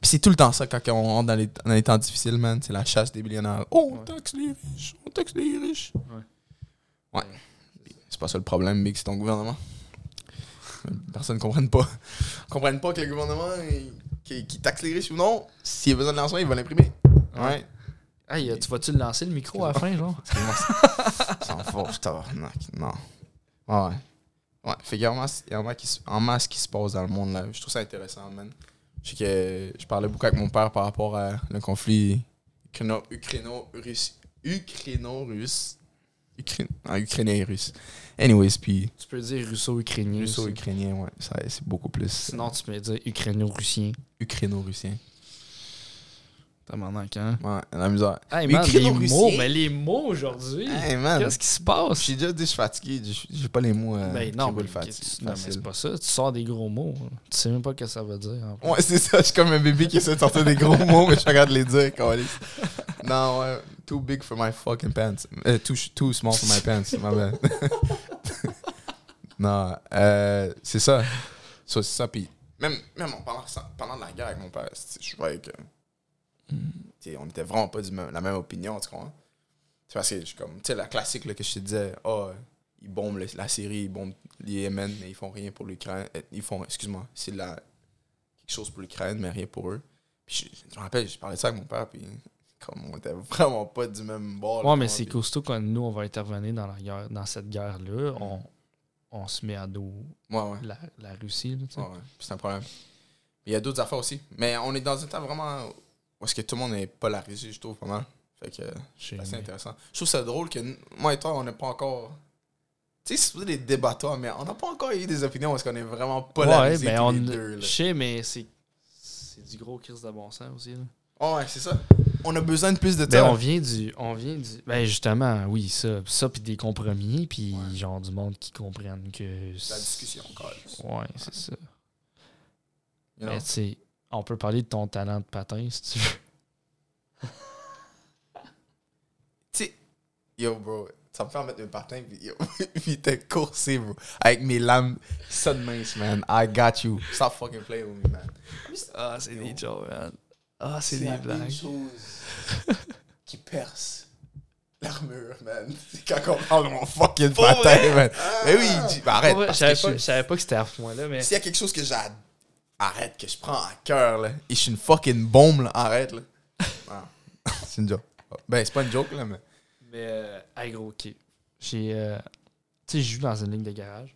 Speaker 1: Puis c'est tout le temps ça quand on rentre dans les, dans les temps difficiles, man. C'est la chasse des millionnaires. Oh, on
Speaker 2: Ouais.
Speaker 1: taxe les riches. On taxe les riches.
Speaker 2: Ouais.
Speaker 1: Ouais. C'est pas ça le problème, Big, c'est ton gouvernement. Personne ne comprenne pas. comprenne pas que le gouvernement, qui, qui taxe les riches ou non, s'il a besoin de l'argent, il va l'imprimer. Ouais.
Speaker 2: Hey, euh, tu vas-tu le lancer le micro à la fin, genre?
Speaker 1: S'en fout, tabarnak. Non. Ouais, ouais. Fait qu'il y a en masse, il y a en masse qui, se- en masse qui se passe dans le monde, là. Je trouve ça intéressant, man. Je sais que je parlais beaucoup avec mon père par rapport à le conflit ukraino- ukraino-russe. Ukraino-russe. Ukra- ukrainien et russe. Anyways, puis
Speaker 2: Tu peux dire russo-ukrainien.
Speaker 1: russo-ukrainien, ouais, ça, c'est beaucoup plus.
Speaker 2: Sinon, tu peux dire ukraino-russien.
Speaker 1: Ukraino-russien.
Speaker 2: T'as manqué, hein?
Speaker 1: Ouais, la misère.
Speaker 2: Hey,
Speaker 1: Mais
Speaker 2: man, les mots, mais les mots aujourd'hui.
Speaker 1: Hey.
Speaker 2: Qu'est-ce qui se passe?
Speaker 1: J'ai déjà dit je suis fatigué. j'ai- pas les mots. Euh,
Speaker 2: Ben non, mais, non, mais c'est pas ça. Tu sors des gros mots. Tu sais même pas ce que ça veut dire. en.
Speaker 1: Ouais, c'est ça. Je suis comme un bébé qui essaie de sortir des gros mots, mais je regarde les dire. Non, ouais. Too big for my fucking pants. Euh, too, too small for my pants. My bad. non, euh, c'est ça. Ça, c'est ça. Puis même, même en parlant, pendant la guerre avec mon père, je voyais que. Sais, on était vraiment pas de la même opinion, tu comprends? C'est parce que je suis comme. Tu sais, la classique là, que je te disais, oh, ils bombent le- la Syrie, ils bombent le Yémen, mais ils font rien pour l'Ukraine. Euh, Ils font, excuse-moi, c'est la, quelque chose pour l'Ukraine, mais rien pour eux. Puis je, je me rappelle, je parlais de ça avec mon père, puis comme on était vraiment pas du même bord. là,
Speaker 2: Ouais, mais
Speaker 1: vois,
Speaker 2: c'est
Speaker 1: puis-
Speaker 2: costaud quand nous, on va intervenir dans, la guerre, dans cette guerre-là. On, on se met à dos
Speaker 1: Ouais, ouais.
Speaker 2: la, la Russie. Là, tu sais.
Speaker 1: Ouais, C'est un problème. Il y a d'autres affaires aussi. Mais on est dans un temps vraiment est-ce que tout le monde est polarisé, je trouve, pas mal. Fait que c'est assez intéressant. Je trouve ça drôle que moi et toi, on n'a pas encore. Tu sais, c'est des débatteurs, mais on n'a pas encore eu des opinions parce qu'on est vraiment
Speaker 2: Ouais,
Speaker 1: polarisés
Speaker 2: ben on.
Speaker 1: les deux.
Speaker 2: Je sais, mais c'est. C'est du gros crise de bon sens aussi. Là.
Speaker 1: Ouais, c'est ça. On a besoin de plus de
Speaker 2: Ben,
Speaker 1: temps.
Speaker 2: on vient du. On vient du. Ben, justement, oui, ça. Ça, puis des compromis, puis
Speaker 1: Ouais.
Speaker 2: genre du monde qui comprennent que.
Speaker 1: La discussion, encore.
Speaker 2: Ouais, c'est ça.
Speaker 1: You know?
Speaker 2: Mais tu sais, on peut parler de ton talent de patin si tu veux.
Speaker 1: Tu yo, bro, ça me fait en mettre un patin, puis yo, puis t'es coursé, bro. Avec mes lames, ça de mince, man. I got you. Stop fucking playing with me, man.
Speaker 2: Ah, c'est
Speaker 1: des
Speaker 2: jokes, man. Ah, c'est
Speaker 1: la même chose qui perce l'armure, man. C'est quand on parle de mon fucking patin, man. Mais oui, dis- bah, arrête.
Speaker 2: Je savais pas, que c'était à ce point-là, mais.
Speaker 1: S'il y a quelque chose que j'arrête, arrête, que je prends à cœur, là, et je suis une fucking bombe, là, arrête, là. Ah. c'est une joke. Ben, c'est pas une joke, là, mais.
Speaker 2: Mais, euh, hey, gros, ok. J'ai. euh, tu sais, je joue dans une ligne de garage.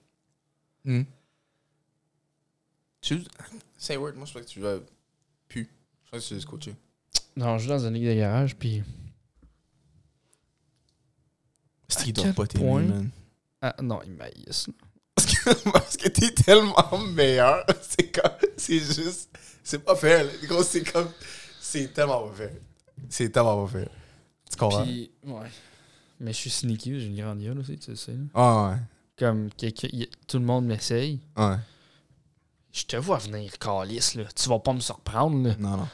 Speaker 1: Hmm. Tu. Say word, moi, je crois que tu vas. Pu. Je crois que tu es coaché.
Speaker 2: Non, je joue dans une ligne de garage, puis.
Speaker 1: C'est qu'il doit pas t'aimer, man.
Speaker 2: Ah, non, il maïs.
Speaker 1: Parce que t'es tellement meilleur. C'est comme. C'est juste. C'est pas fair, là. Gros, c'est comme. C'est tellement pas fair. C'est tellement pas fair. Tu comprends?
Speaker 2: Puis, ouais. Mais je suis sneaky, j'ai une grande gueule aussi, tu sais. là.
Speaker 1: Ah,
Speaker 2: Comme quelqu'un- y- tout le monde m'essaye.
Speaker 1: ouais. Ouais.
Speaker 2: Je te vois venir, calice, là. Tu vas pas me surprendre, là.
Speaker 1: Non, non.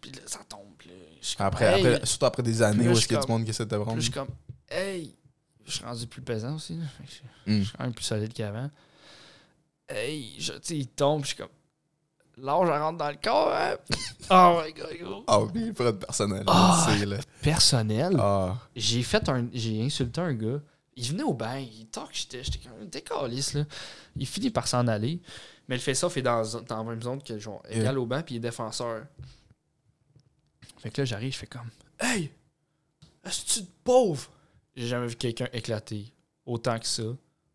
Speaker 2: Puis là, ça tombe, là. Comme,
Speaker 1: Après,
Speaker 2: hey.
Speaker 1: après, surtout après des années où est-ce qu'il y a du monde qui essaie de te prendre.
Speaker 2: je suis comme, hey. Je suis rendu plus pesant aussi, là. Je-
Speaker 1: Hmm.
Speaker 2: Je suis quand même plus solide qu'avant. Hey, je, il tombe, je suis comme. L'âge, elle rentre dans le corps, hein? Oh my god, gros.
Speaker 1: Ah, oui, il pourrait être personnel.
Speaker 2: Ah.
Speaker 1: Là.
Speaker 2: Personnel,
Speaker 1: Ah.
Speaker 2: j'ai fait un. J'ai insulté un gars. Il venait au bain, il talk, j'étais j'étais comme décalisse, là. Il finit par s'en aller. Mais le fait ça fait dans, dans la même zone que genre
Speaker 1: Yeah.
Speaker 2: égal au banc, puis il est défenseur. Fait que là, j'arrive, je fais comme Hey! Est-ce que tu de pauvre? J'ai jamais vu quelqu'un éclater autant que ça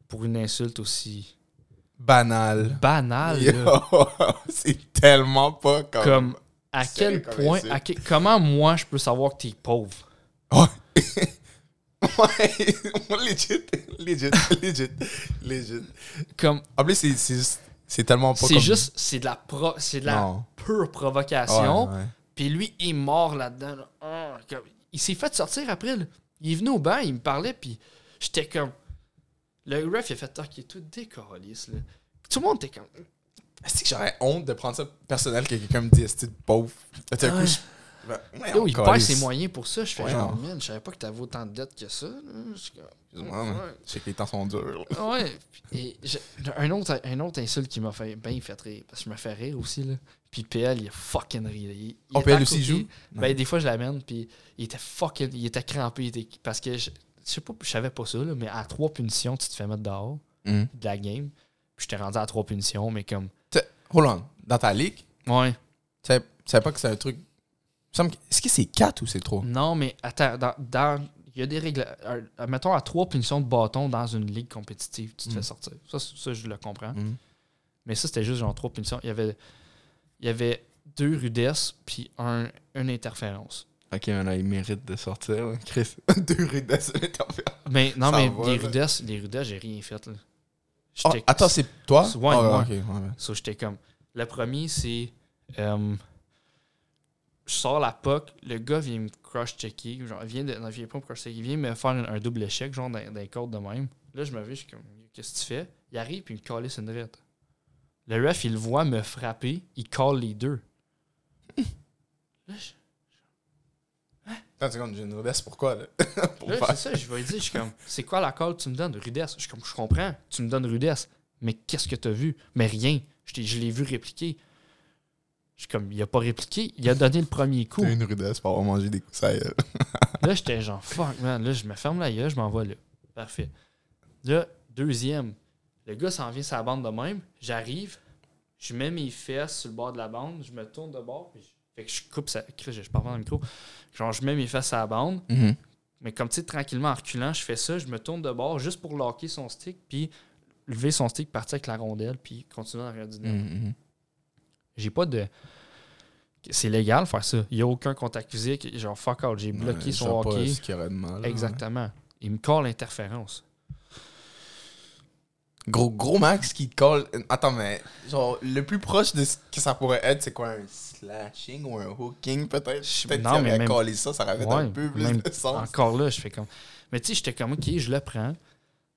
Speaker 2: pour une insulte aussi
Speaker 1: Banal.
Speaker 2: banale. Là.
Speaker 1: c'est tellement pas comme.
Speaker 2: Comme à quel point, à que- comment moi je peux savoir que t'es pauvre?
Speaker 1: Ouais. ouais. legit. Legit. Legit. Legit.
Speaker 2: Comme
Speaker 1: En plus, c'est- tellement pas
Speaker 2: c'est
Speaker 1: comme-
Speaker 2: juste, c'est de la pro, c'est de la
Speaker 1: Non.
Speaker 2: pure provocation. Puis lui, il est mort là-dedans. là. Ah, comme- il s'est fait sortir après. là. Il est venu au banc, il me parlait, puis j'étais comme. Le ref, il a fait, ok, tout décalisse, là. Tout le monde était comme.
Speaker 1: Est-ce que j'aurais honte de prendre ça personnel que quelqu'un me que t'es pauvre? Tout coup, je- Ben, ouais,
Speaker 2: Yo,
Speaker 1: on
Speaker 2: il perd ses moyens pour ça. Je fais
Speaker 1: Ouais,
Speaker 2: genre,
Speaker 1: non.
Speaker 2: man, je savais pas que t'avais autant de dettes que ça.
Speaker 1: Excuse-moi, sais que les temps sont durs.
Speaker 2: Ouais. Et un, autre, un autre insulte qui m'a fait bien fait rire. Parce que je me fais rire aussi. Là. Puis PL, il a fucking ri. Il, il
Speaker 1: Oh, PL aussi, joue?
Speaker 2: Ben, des fois, je l'amène. Puis il était fucking. Il était crampé. il était- parce que je, je sais pas, je savais pas ça. Là, mais à trois punitions, tu te fais mettre dehors
Speaker 1: Mhm.
Speaker 2: de la game. Puis j'étais rendu à trois punitions, mais comme.
Speaker 1: Hold on. Dans ta ligue,
Speaker 2: Ouais.
Speaker 1: tu savais pas que c'est un truc. il me semble que- Est-ce que c'est 4 ou c'est 3
Speaker 2: Non, mais attends, dans. dans- il y a des règles. euh, Mettons à trois punitions de bâton dans une ligue compétitive, tu te
Speaker 1: Mm.
Speaker 2: fais sortir. Ça, ça, je le comprends.
Speaker 1: Mhm.
Speaker 2: Mais ça, c'était juste genre trois punitions. Il y avait, il y avait deux rudesses, puis un, une interférence.
Speaker 1: Ok, on a, il mérite de sortir. là. Chris, deux rudesses.
Speaker 2: Mais non,
Speaker 1: Ça
Speaker 2: mais
Speaker 1: va,
Speaker 2: les
Speaker 1: là.
Speaker 2: rudesses, les rudesses, j'ai rien fait. Là.
Speaker 1: Oh,
Speaker 2: J'étais-
Speaker 1: attends, c'est toi?
Speaker 2: Ouais,
Speaker 1: Ah,
Speaker 2: moi.
Speaker 1: ouais, ouais.
Speaker 2: So, j'étais comme. Le premier, c'est. euh, je sors la puck, le gars vient me crush-checker. Genre, il vient, de, non, il vient pas me crush-checker, il vient me faire un, un double échec, genre dans, dans les cordes de même. Là, je me vais, je suis comme, qu'est-ce que tu fais? Il arrive, puis il me calisse une drette. Le ref, il le voit me frapper, il call les deux. Là, je-
Speaker 1: Attends une seconde, j'ai une rudesse, pourquoi là? Pour
Speaker 2: Là,
Speaker 1: faire-
Speaker 2: c'est ça, je vais lui dire, je suis comme, c'est quoi la call que tu me donnes, rudesse? Je suis comme, je comprends, tu me donnes rudesse, mais qu'est-ce que tu as vu? Mais rien, je, t'ai- je l'ai vu répliquer. Je suis comme, il a pas répliqué, il a donné le premier coup.
Speaker 1: T'as une rudesse pour avoir mangé des coups, ça y est.
Speaker 2: Là, j'étais genre, fuck, man, là, je me ferme la gueule, je m'envoie là. Parfait. Là, deuxième, le gars s'en vient sur la bande de même, j'arrive, je mets mes fesses sur le bord de la bande, je me tourne de bord, puis je, fait que je coupe ça, je parle dans le micro, genre, je mets mes fesses sur la bande,
Speaker 1: Mhm.
Speaker 2: mais comme tu sais, tranquillement, en reculant, je fais ça, je me tourne de bord juste pour locker son stick, puis lever son stick, partir avec la rondelle, puis continuer dans l'arrière du.
Speaker 1: Mhm.
Speaker 2: J'ai pas de. C'est légal faire ça. Il n'y a aucun contact physique. Genre, fuck out, j'ai bloqué
Speaker 1: Ouais,
Speaker 2: son
Speaker 1: pas
Speaker 2: hockey.
Speaker 1: ce qu'il y aurait de mal.
Speaker 2: Exactement. Il me colle l'interférence.
Speaker 1: Gros, gros Max qui te colle. Attends, mais genre, le plus proche de ce que ça pourrait être, c'est quoi un slashing ou un hooking peut-être?
Speaker 2: Je-
Speaker 1: Peut-être
Speaker 2: non,
Speaker 1: qu'il
Speaker 2: mais
Speaker 1: aurait
Speaker 2: même-
Speaker 1: collé ça, ça aurait un peu plus de sens.
Speaker 2: Encore là, je fais comme. Mais tu sais, j'étais comme, ok, je le prends.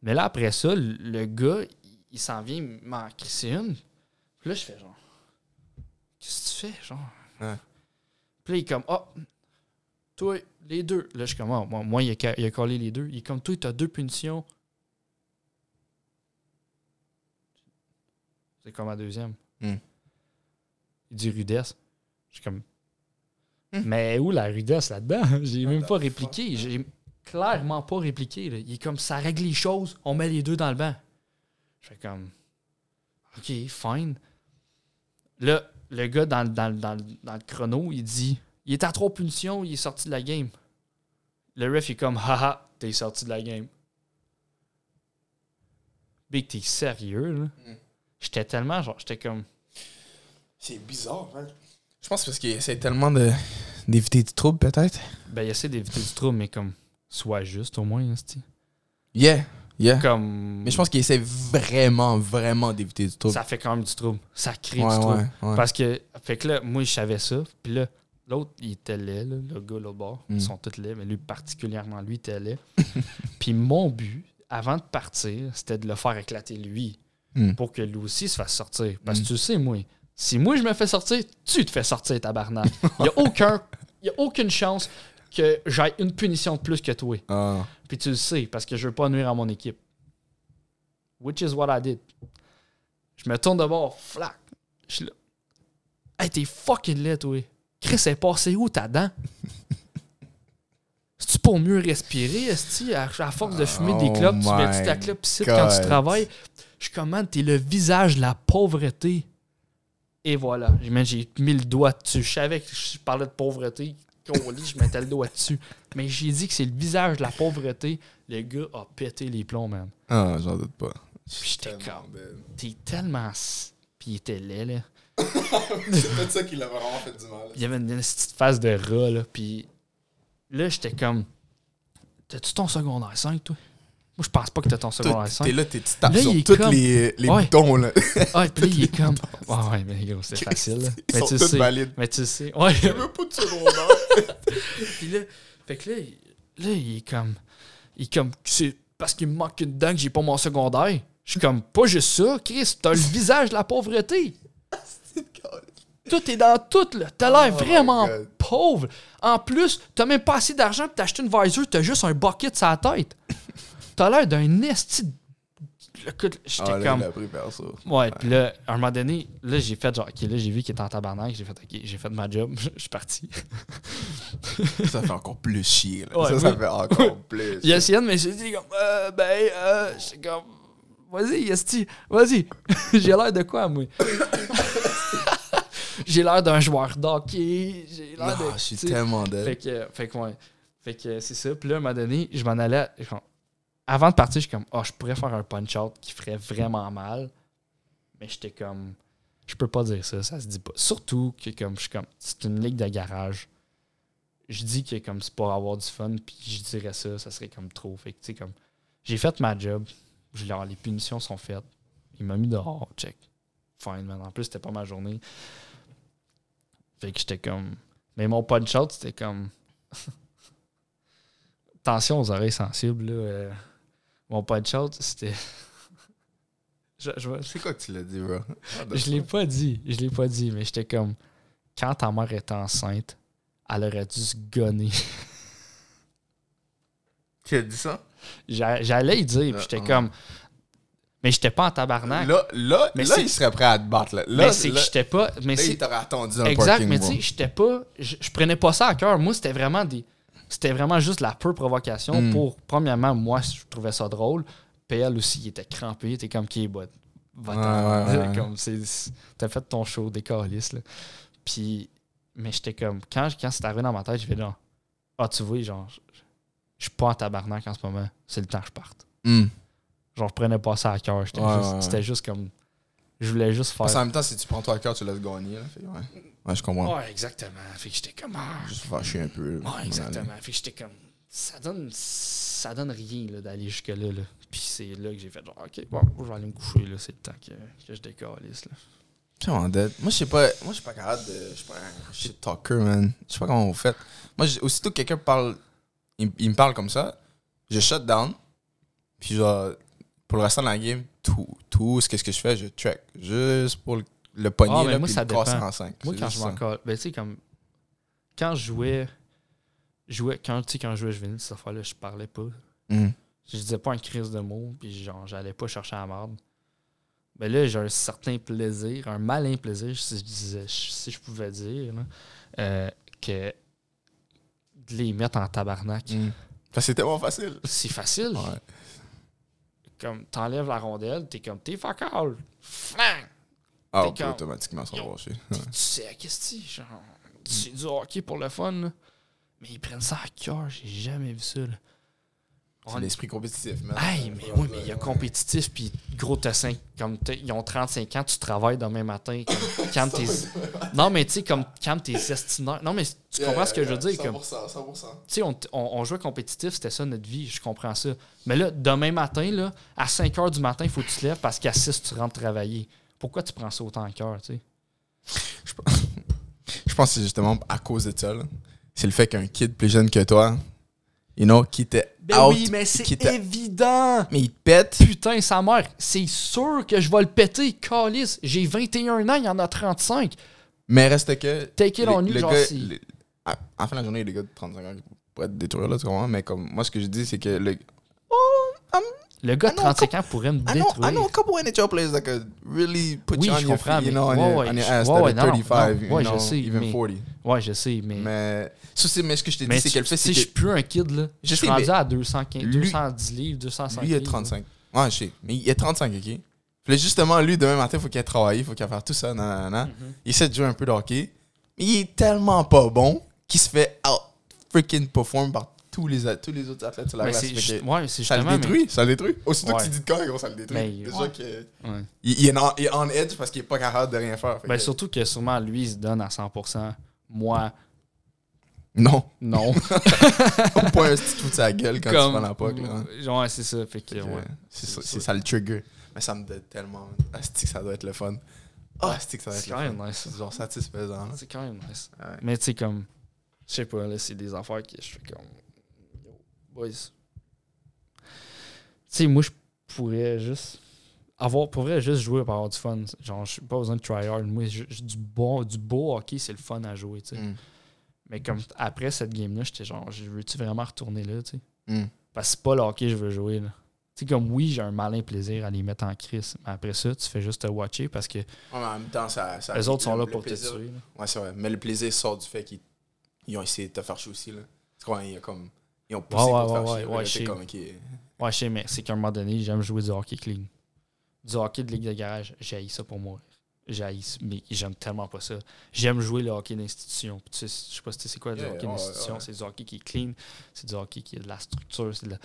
Speaker 2: Mais là, après ça, le- gars, il, il s'en vient m'en une. Puis là, je fais genre. Qu'est-ce que tu fais, genre?
Speaker 1: Ouais.
Speaker 2: Puis là, il est comme, oh, toi, les deux. Là, je suis comme, oh, moi, moi, il, a, ca- il a collé les deux. Il est comme, toi, t'as deux punitions. C'est comme ma deuxième.
Speaker 1: Hmm.
Speaker 2: Il dit rudesse. Je suis comme,
Speaker 1: Hmm.
Speaker 2: mais où la rudesse là-dedans? J'ai même pas répliqué. J'ai clairement pas répliqué. là. Il est comme, ça règle les choses, on met les deux dans le banc. Je fais comme, ok, fine. Là, le gars dans, le- dans, dans, le- dans le chrono, il dit, il est à trois punitions, il est sorti de la game. Le ref est comme, haha, t'es sorti de la game. Big, t'es sérieux, là?
Speaker 1: Hmm.
Speaker 2: J'étais tellement, genre, j'étais comme,
Speaker 1: C'est bizarre, man. Je pense parce qu'il essaie tellement de d'éviter du trouble, peut-être.
Speaker 2: ben, il essaie d'éviter du trouble, mais comme, sois juste au moins, hein.
Speaker 1: Yeah, yeah.
Speaker 2: Comme,
Speaker 1: Mais je pense qu'il essaie vraiment, vraiment d'éviter du trouble.
Speaker 2: ça fait quand même du trouble. Ça crée
Speaker 1: ouais,
Speaker 2: du trouble.
Speaker 1: ouais, ouais.
Speaker 2: Parce que, fait que là, moi, je savais ça. Puis là, l'autre, il était laid, là, le gars, l'autre bord.
Speaker 1: Mm.
Speaker 2: Ils sont tous laids, mais lui, particulièrement, lui, était laid. Puis mon but, avant de partir, c'était de le faire éclater lui.
Speaker 1: Mm.
Speaker 2: Pour que lui aussi se fasse sortir. Parce
Speaker 1: Mm.
Speaker 2: que tu sais, moi, si moi, je me fais sortir, tu te fais sortir, tabarnak. Il n'y a, aucun, il y a aucune chance que j'aille une punition de plus que toi.
Speaker 1: Ah.
Speaker 2: Puis tu le sais, parce que je veux pas nuire à mon équipe. Which is what I did. Je me tourne de bord, flac. Je suis là. Hey, t'es fucking laid, toi. Chris, elle est passée où ta dent? C'est-tu pour mieux respirer, esti? À, à force de fumer des
Speaker 1: Oh
Speaker 2: clopes, tu mets-tu ta clope ici quand tu travailles? Je man, t'es le visage de la pauvreté. Et voilà. J'ai j'ai mis le doigt dessus. Je savais que je parlais de pauvreté. Lit, je mettais le doigt dessus. Mais j'ai dit que c'est le visage de la pauvreté. Le gars a pété les plombs, man.
Speaker 1: Ah, j'en doute pas.
Speaker 2: Puis j'étais
Speaker 1: Tellement
Speaker 2: comme, t'es tellement. s- Puis il était laid, là.
Speaker 1: C'est peut-être ça qui l'a vraiment fait du mal.
Speaker 2: Il y avait une, une petite face de rat, là. Puis là, j'étais comme. T'as-tu ton secondaire 5, toi? Moi, je pense pas que t'as ton secondaire
Speaker 1: T'es
Speaker 2: 5.
Speaker 1: là, t'es- tu tapes
Speaker 2: Là,
Speaker 1: sur tous
Speaker 2: comme-
Speaker 1: les, les
Speaker 2: Ouais.
Speaker 1: boutons, là.
Speaker 2: Ah, puis là, il est comme. Ouais, ouais, mais gros, c'est facile.
Speaker 1: Ils
Speaker 2: Mais
Speaker 1: sont
Speaker 2: tu sais.
Speaker 1: valides.
Speaker 2: Mais tu sais. Ouais.
Speaker 1: Je veux pas de secondaire.
Speaker 2: Puis là, fait que là, il- là, il est comme. Il est comme. C'est parce qu'il me manque une dent que j'ai pas mon secondaire. Je suis comme, pas juste ça, Chris, t'as le visage de la pauvreté. Tout est dans tout, là. T'as l'air
Speaker 1: Oh
Speaker 2: vraiment pauvre. En plus, t'as même pas assez d'argent pour t'acheter une visor, t'as juste un bucket sur la tête. T'as l'air d'un esti. de- j'étais
Speaker 1: Ah,
Speaker 2: comme.
Speaker 1: pris perso.
Speaker 2: Ouais, puis là, à un moment donné, là, j'ai fait genre, ok, là, j'ai vu qu'il était en tabarnak, j'ai fait, ok, j'ai fait ma job, je suis parti.
Speaker 1: Ça fait encore plus chier, là.
Speaker 2: Ouais,
Speaker 1: ça, ça fait encore plus.
Speaker 2: Il a essayé de m'insulter comme, euh, ben, euh, j'étais comme, Vas-y, Esti, vas-y. j'ai l'air de quoi, moi? j'ai l'air d'un joueur d'hockey. J'ai l'air de.
Speaker 1: Non, je suis tellement dead.
Speaker 2: Fait que, fait que, ouais. Fait que c'est ça. Puis là, à un moment donné, je m'en allais. genre, avant de partir, je suis comme, oh, je pourrais faire un punch-out qui ferait vraiment mal. Mais j'étais comme, je peux pas dire ça, ça se dit pas. Surtout que, comme, je suis comme, c'est une ligue de garage. Je dis que, comme, c'est pour avoir du fun, puis je dirais ça, ça serait comme trop. Fait que, tu sais, comme, j'ai fait ma job. Leur- les punitions sont faites. Il m'a mis dehors, check. Fine, man. En plus, c'était pas ma journée. Fait que j'étais comme. Mais mon punch-out, c'était comme. Attention aux oreilles sensibles, là. euh, Mon punch-out, c'était. je, je,
Speaker 1: C'est quoi que tu l'as dit, bro?
Speaker 2: je l'ai pas dit. Je l'ai pas dit, mais j'étais comme. Quand ta mère était enceinte, elle aurait dû se gonner.
Speaker 1: Qui a dit ça?
Speaker 2: J'a- J'allais y dire, puis j'étais
Speaker 1: Ah.
Speaker 2: comme. Mais j'étais pas en tabarnak.
Speaker 1: Là, là,
Speaker 2: Mais
Speaker 1: là il serait prêt à te battre. Là, là,
Speaker 2: mais c'est que j'étais pas. Mais
Speaker 1: là, il t'aurait attendu le
Speaker 2: Exact,
Speaker 1: parking,
Speaker 2: mais tu sais, j'étais pas. Je prenais pas ça à cœur. Moi, c'était vraiment des. C'était vraiment juste la pure provocation
Speaker 1: Mm.
Speaker 2: pour. Premièrement, moi, je trouvais ça drôle. PL aussi, il était crampé. Il était comme qui est bot. Va-t'en.
Speaker 1: Ouais, ouais, ouais, ouais.
Speaker 2: Comme c'est. c'est- T'as fait ton show des calices, là. Puis. Mais j'étais comme. Quand, quand c'est arrivé dans ma tête, j'ai fait genre. Ah, tu vois, genre. Je suis pas en tabarnak en ce moment. C'est le temps que je parte.
Speaker 1: Hmm.
Speaker 2: Genre, je prenais pas ça à cœur.
Speaker 1: Ouais,
Speaker 2: juste-. C'était juste comme. Je voulais juste faire.
Speaker 1: Parce qu'en même temps, si tu prends toi à cœur, tu laisses gagner. Là. Fait ouais. Ouais, je comprends.
Speaker 2: Ouais, exactement. Fait que j'étais comme. ah,
Speaker 1: Juste fâcher un peu. là.
Speaker 2: Ouais, exactement. Fait que j'étais comme. Ça donne, ça donne rien là, d'aller jusque-là. Là. Puis c'est là que j'ai fait genre, ok, bon, je vais aller me coucher. là C'est le temps que, que je décalisse. Là.
Speaker 1: En. Moi, je sais pas. Moi, je suis pas capable de. Je suis pas un shit talker, man. Je sais pas comment vous faites. Moi, j'ai- aussitôt que quelqu'un parle. Il, il me parle comme ça, je shut down. Puis, genre, pour le restant de la game, tout, tout ce que, ce que je fais, je track. Juste pour le, le pogner,
Speaker 2: Ah,
Speaker 1: là,
Speaker 2: moi,
Speaker 1: puis
Speaker 2: ça
Speaker 1: le
Speaker 2: dépend.
Speaker 1: en 5.
Speaker 2: Moi, quand je m'en colle, ben, tu sais, comme. Quand je jouais. jouais quand, tu sais, quand je jouais, je venais de cette fois-là, je parlais pas.
Speaker 1: Hmm.
Speaker 2: Je disais pas une crise de mots, puis genre, j'allais pas chercher la merde. Mais là, j'ai un certain plaisir, un malin plaisir, si je disais, si je pouvais dire, là, euh, que de les mettre en tabarnak.
Speaker 1: Que c'est tellement facile.
Speaker 2: C'est facile.
Speaker 1: Ouais.
Speaker 2: Comme, t'enlèves la rondelle, t'es comme, t'es fuck all. Flang!
Speaker 1: Ah,
Speaker 2: T'es
Speaker 1: ok,
Speaker 2: comme-
Speaker 1: automatiquement, ça va lâcher.
Speaker 2: Tu sais, qu'est-ce que c'est? Genre, c'est du hockey pour le fun, là. Mais ils prennent ça à cœur, j'ai jamais vu ça, là.
Speaker 1: C'est l'esprit compétitif, man.
Speaker 2: Hey, mais oui, mais il y a compétitif, puis gros, t'as cinq- comme t'as- ils ont 35 ans, tu travailles demain matin, comme, calme tes... Non, mais tu sais, comme, calme tes estinaires. Non, mais tu comprends ce que je veux dire, comme...
Speaker 1: 100%, 100%.
Speaker 2: Tu sais, on, on, on jouait compétitif, c'était ça notre vie, je comprends ça. Mais là, demain matin, là, à 5 h du matin, il faut que tu te lèves parce qu'à 6, tu rentres travailler. Pourquoi tu prends ça autant à cœur, tu sais?
Speaker 1: Je pense que c'est justement à cause de ça. C'est le fait qu'un kid plus jeune que toi, you know, qui était out,
Speaker 2: Ben mais c'est évident!
Speaker 1: mais il te pète.
Speaker 2: Putain, sa mère, c'est sûr que je vais le péter, calice. J'ai 21 ans, il y en a 35.
Speaker 1: Mais reste que.
Speaker 2: Take it on you, genre,
Speaker 1: le- à, à la fin de la journée, il y a des gars de 35 ans qui pourraient te détruire, là, tu comprends? Mais comme, moi, ce que je dis, c'est que le.
Speaker 2: Le gars de
Speaker 1: Ah non,
Speaker 2: 35 ans pourrait me
Speaker 1: I know,
Speaker 2: détruire.
Speaker 1: I know a couple NHL players that could really put
Speaker 2: Oui,
Speaker 1: you on
Speaker 2: je
Speaker 1: your feet, you know, on,
Speaker 2: ouais,
Speaker 1: your,
Speaker 2: ouais,
Speaker 1: on your ass,
Speaker 2: ouais,
Speaker 1: that
Speaker 2: ouais,
Speaker 1: are
Speaker 2: non, non,
Speaker 1: 35,
Speaker 2: non,
Speaker 1: you
Speaker 2: ouais, je
Speaker 1: know,
Speaker 2: sais,
Speaker 1: even
Speaker 2: mais-
Speaker 1: 40.
Speaker 2: Ouais, je sais, mais.
Speaker 1: Mais, ça, c'est- mais ce que je t'ai dit, c'est
Speaker 2: tu-
Speaker 1: que le fait,
Speaker 2: sais, je suis plus un kid, là. Je
Speaker 1: Je
Speaker 2: suis rendu à 215,
Speaker 1: lui-
Speaker 2: 210 livres, 205
Speaker 1: lui, il a
Speaker 2: livres,
Speaker 1: 35. Ouais, je sais. Mais il a 35, OK? Puis justement, lui, demain matin, il faut qu'il ait travaillé, il faut qu'il faire tout ça, nanana.
Speaker 2: Mhm.
Speaker 1: Il essaie de jouer un peu de hockey. Mais il est tellement pas bon qu'il se fait out freaking perform par tous les, tous les autres athlètes sur la glace.
Speaker 2: c'est ouais, c'est
Speaker 1: ça le
Speaker 2: justement. mais-
Speaker 1: détruit, ça le détruit. Aussitôt
Speaker 2: Ouais.
Speaker 1: que tu dis de quoi, gros, ça le détruit.
Speaker 2: Mais-
Speaker 1: Déjà
Speaker 2: ouais.
Speaker 1: que
Speaker 2: ouais.
Speaker 1: il, il est en, il est on edge parce qu'il est pas capable de rien faire.
Speaker 2: Ben,
Speaker 1: que-
Speaker 2: surtout que sûrement lui, il se donne à 100%. Moi,
Speaker 1: Non,
Speaker 2: non.
Speaker 1: au point un petit coup de sa gueule quand tu prends la POC. Là.
Speaker 2: Ouais, c'est ça. Fait que, ouais.
Speaker 1: C'est ça,
Speaker 2: C'est
Speaker 1: c'est
Speaker 2: ça.
Speaker 1: ça le trigger. Mais ça me donne tellement. Asti ça doit être le fun. Ah, asti que ça doit être
Speaker 2: C'est quand même nice.
Speaker 1: C'est genre satisfaisant.
Speaker 2: C'est quand même nice.
Speaker 1: Ouais.
Speaker 2: Mais tu sais, comme. Je sais pas, là, c'est des affaires que je fais comme. Boys. Tu sais, moi, je pourrais juste. Avoir, pour vrai, juste jouer pour avoir du fun. Genre, je pas besoin de try hard. Moi, du, bon, du beau hockey, c'est le fun à jouer, tu sais.
Speaker 1: Mm.
Speaker 2: Mais comme après cette game-là, j'étais genre, je veux-tu vraiment retourner là, tu sais?
Speaker 1: Mm.
Speaker 2: Parce que c'est pas le hockey que je veux jouer, là. Tu sais, comme oui, j'ai un malin plaisir à les mettre en crise. Mais après ça, tu fais juste te watcher parce que
Speaker 1: Ouais, mais en même temps, ça. ça
Speaker 2: les autres sont là
Speaker 1: le
Speaker 2: pour te tuer. là.
Speaker 1: Ouais, c'est vrai. Mais le plaisir sort du fait qu'ils ils ont essayé de te faire chier aussi. Là. Tu crois, ils ont, comme, ils ont poussé
Speaker 2: Ouais,
Speaker 1: pour
Speaker 2: ouais,
Speaker 1: te faire
Speaker 2: ouais,
Speaker 1: chier.
Speaker 2: ouais,
Speaker 1: comme.
Speaker 2: Ouais, je sais, mais c'est qu'à un moment donné, j'aime jouer du hockey clean. du hockey de ligue de garage, j'ai ça pour mourir. J'ai mais j'aime tellement pas ça. J'aime jouer le hockey d'institution. Tu sais, je sais pas si tu sais c'est quoi le
Speaker 1: Yeah,
Speaker 2: hockey d'institution. C'est du hockey qui est clean, c'est du hockey qui a de la structure. c'est de la-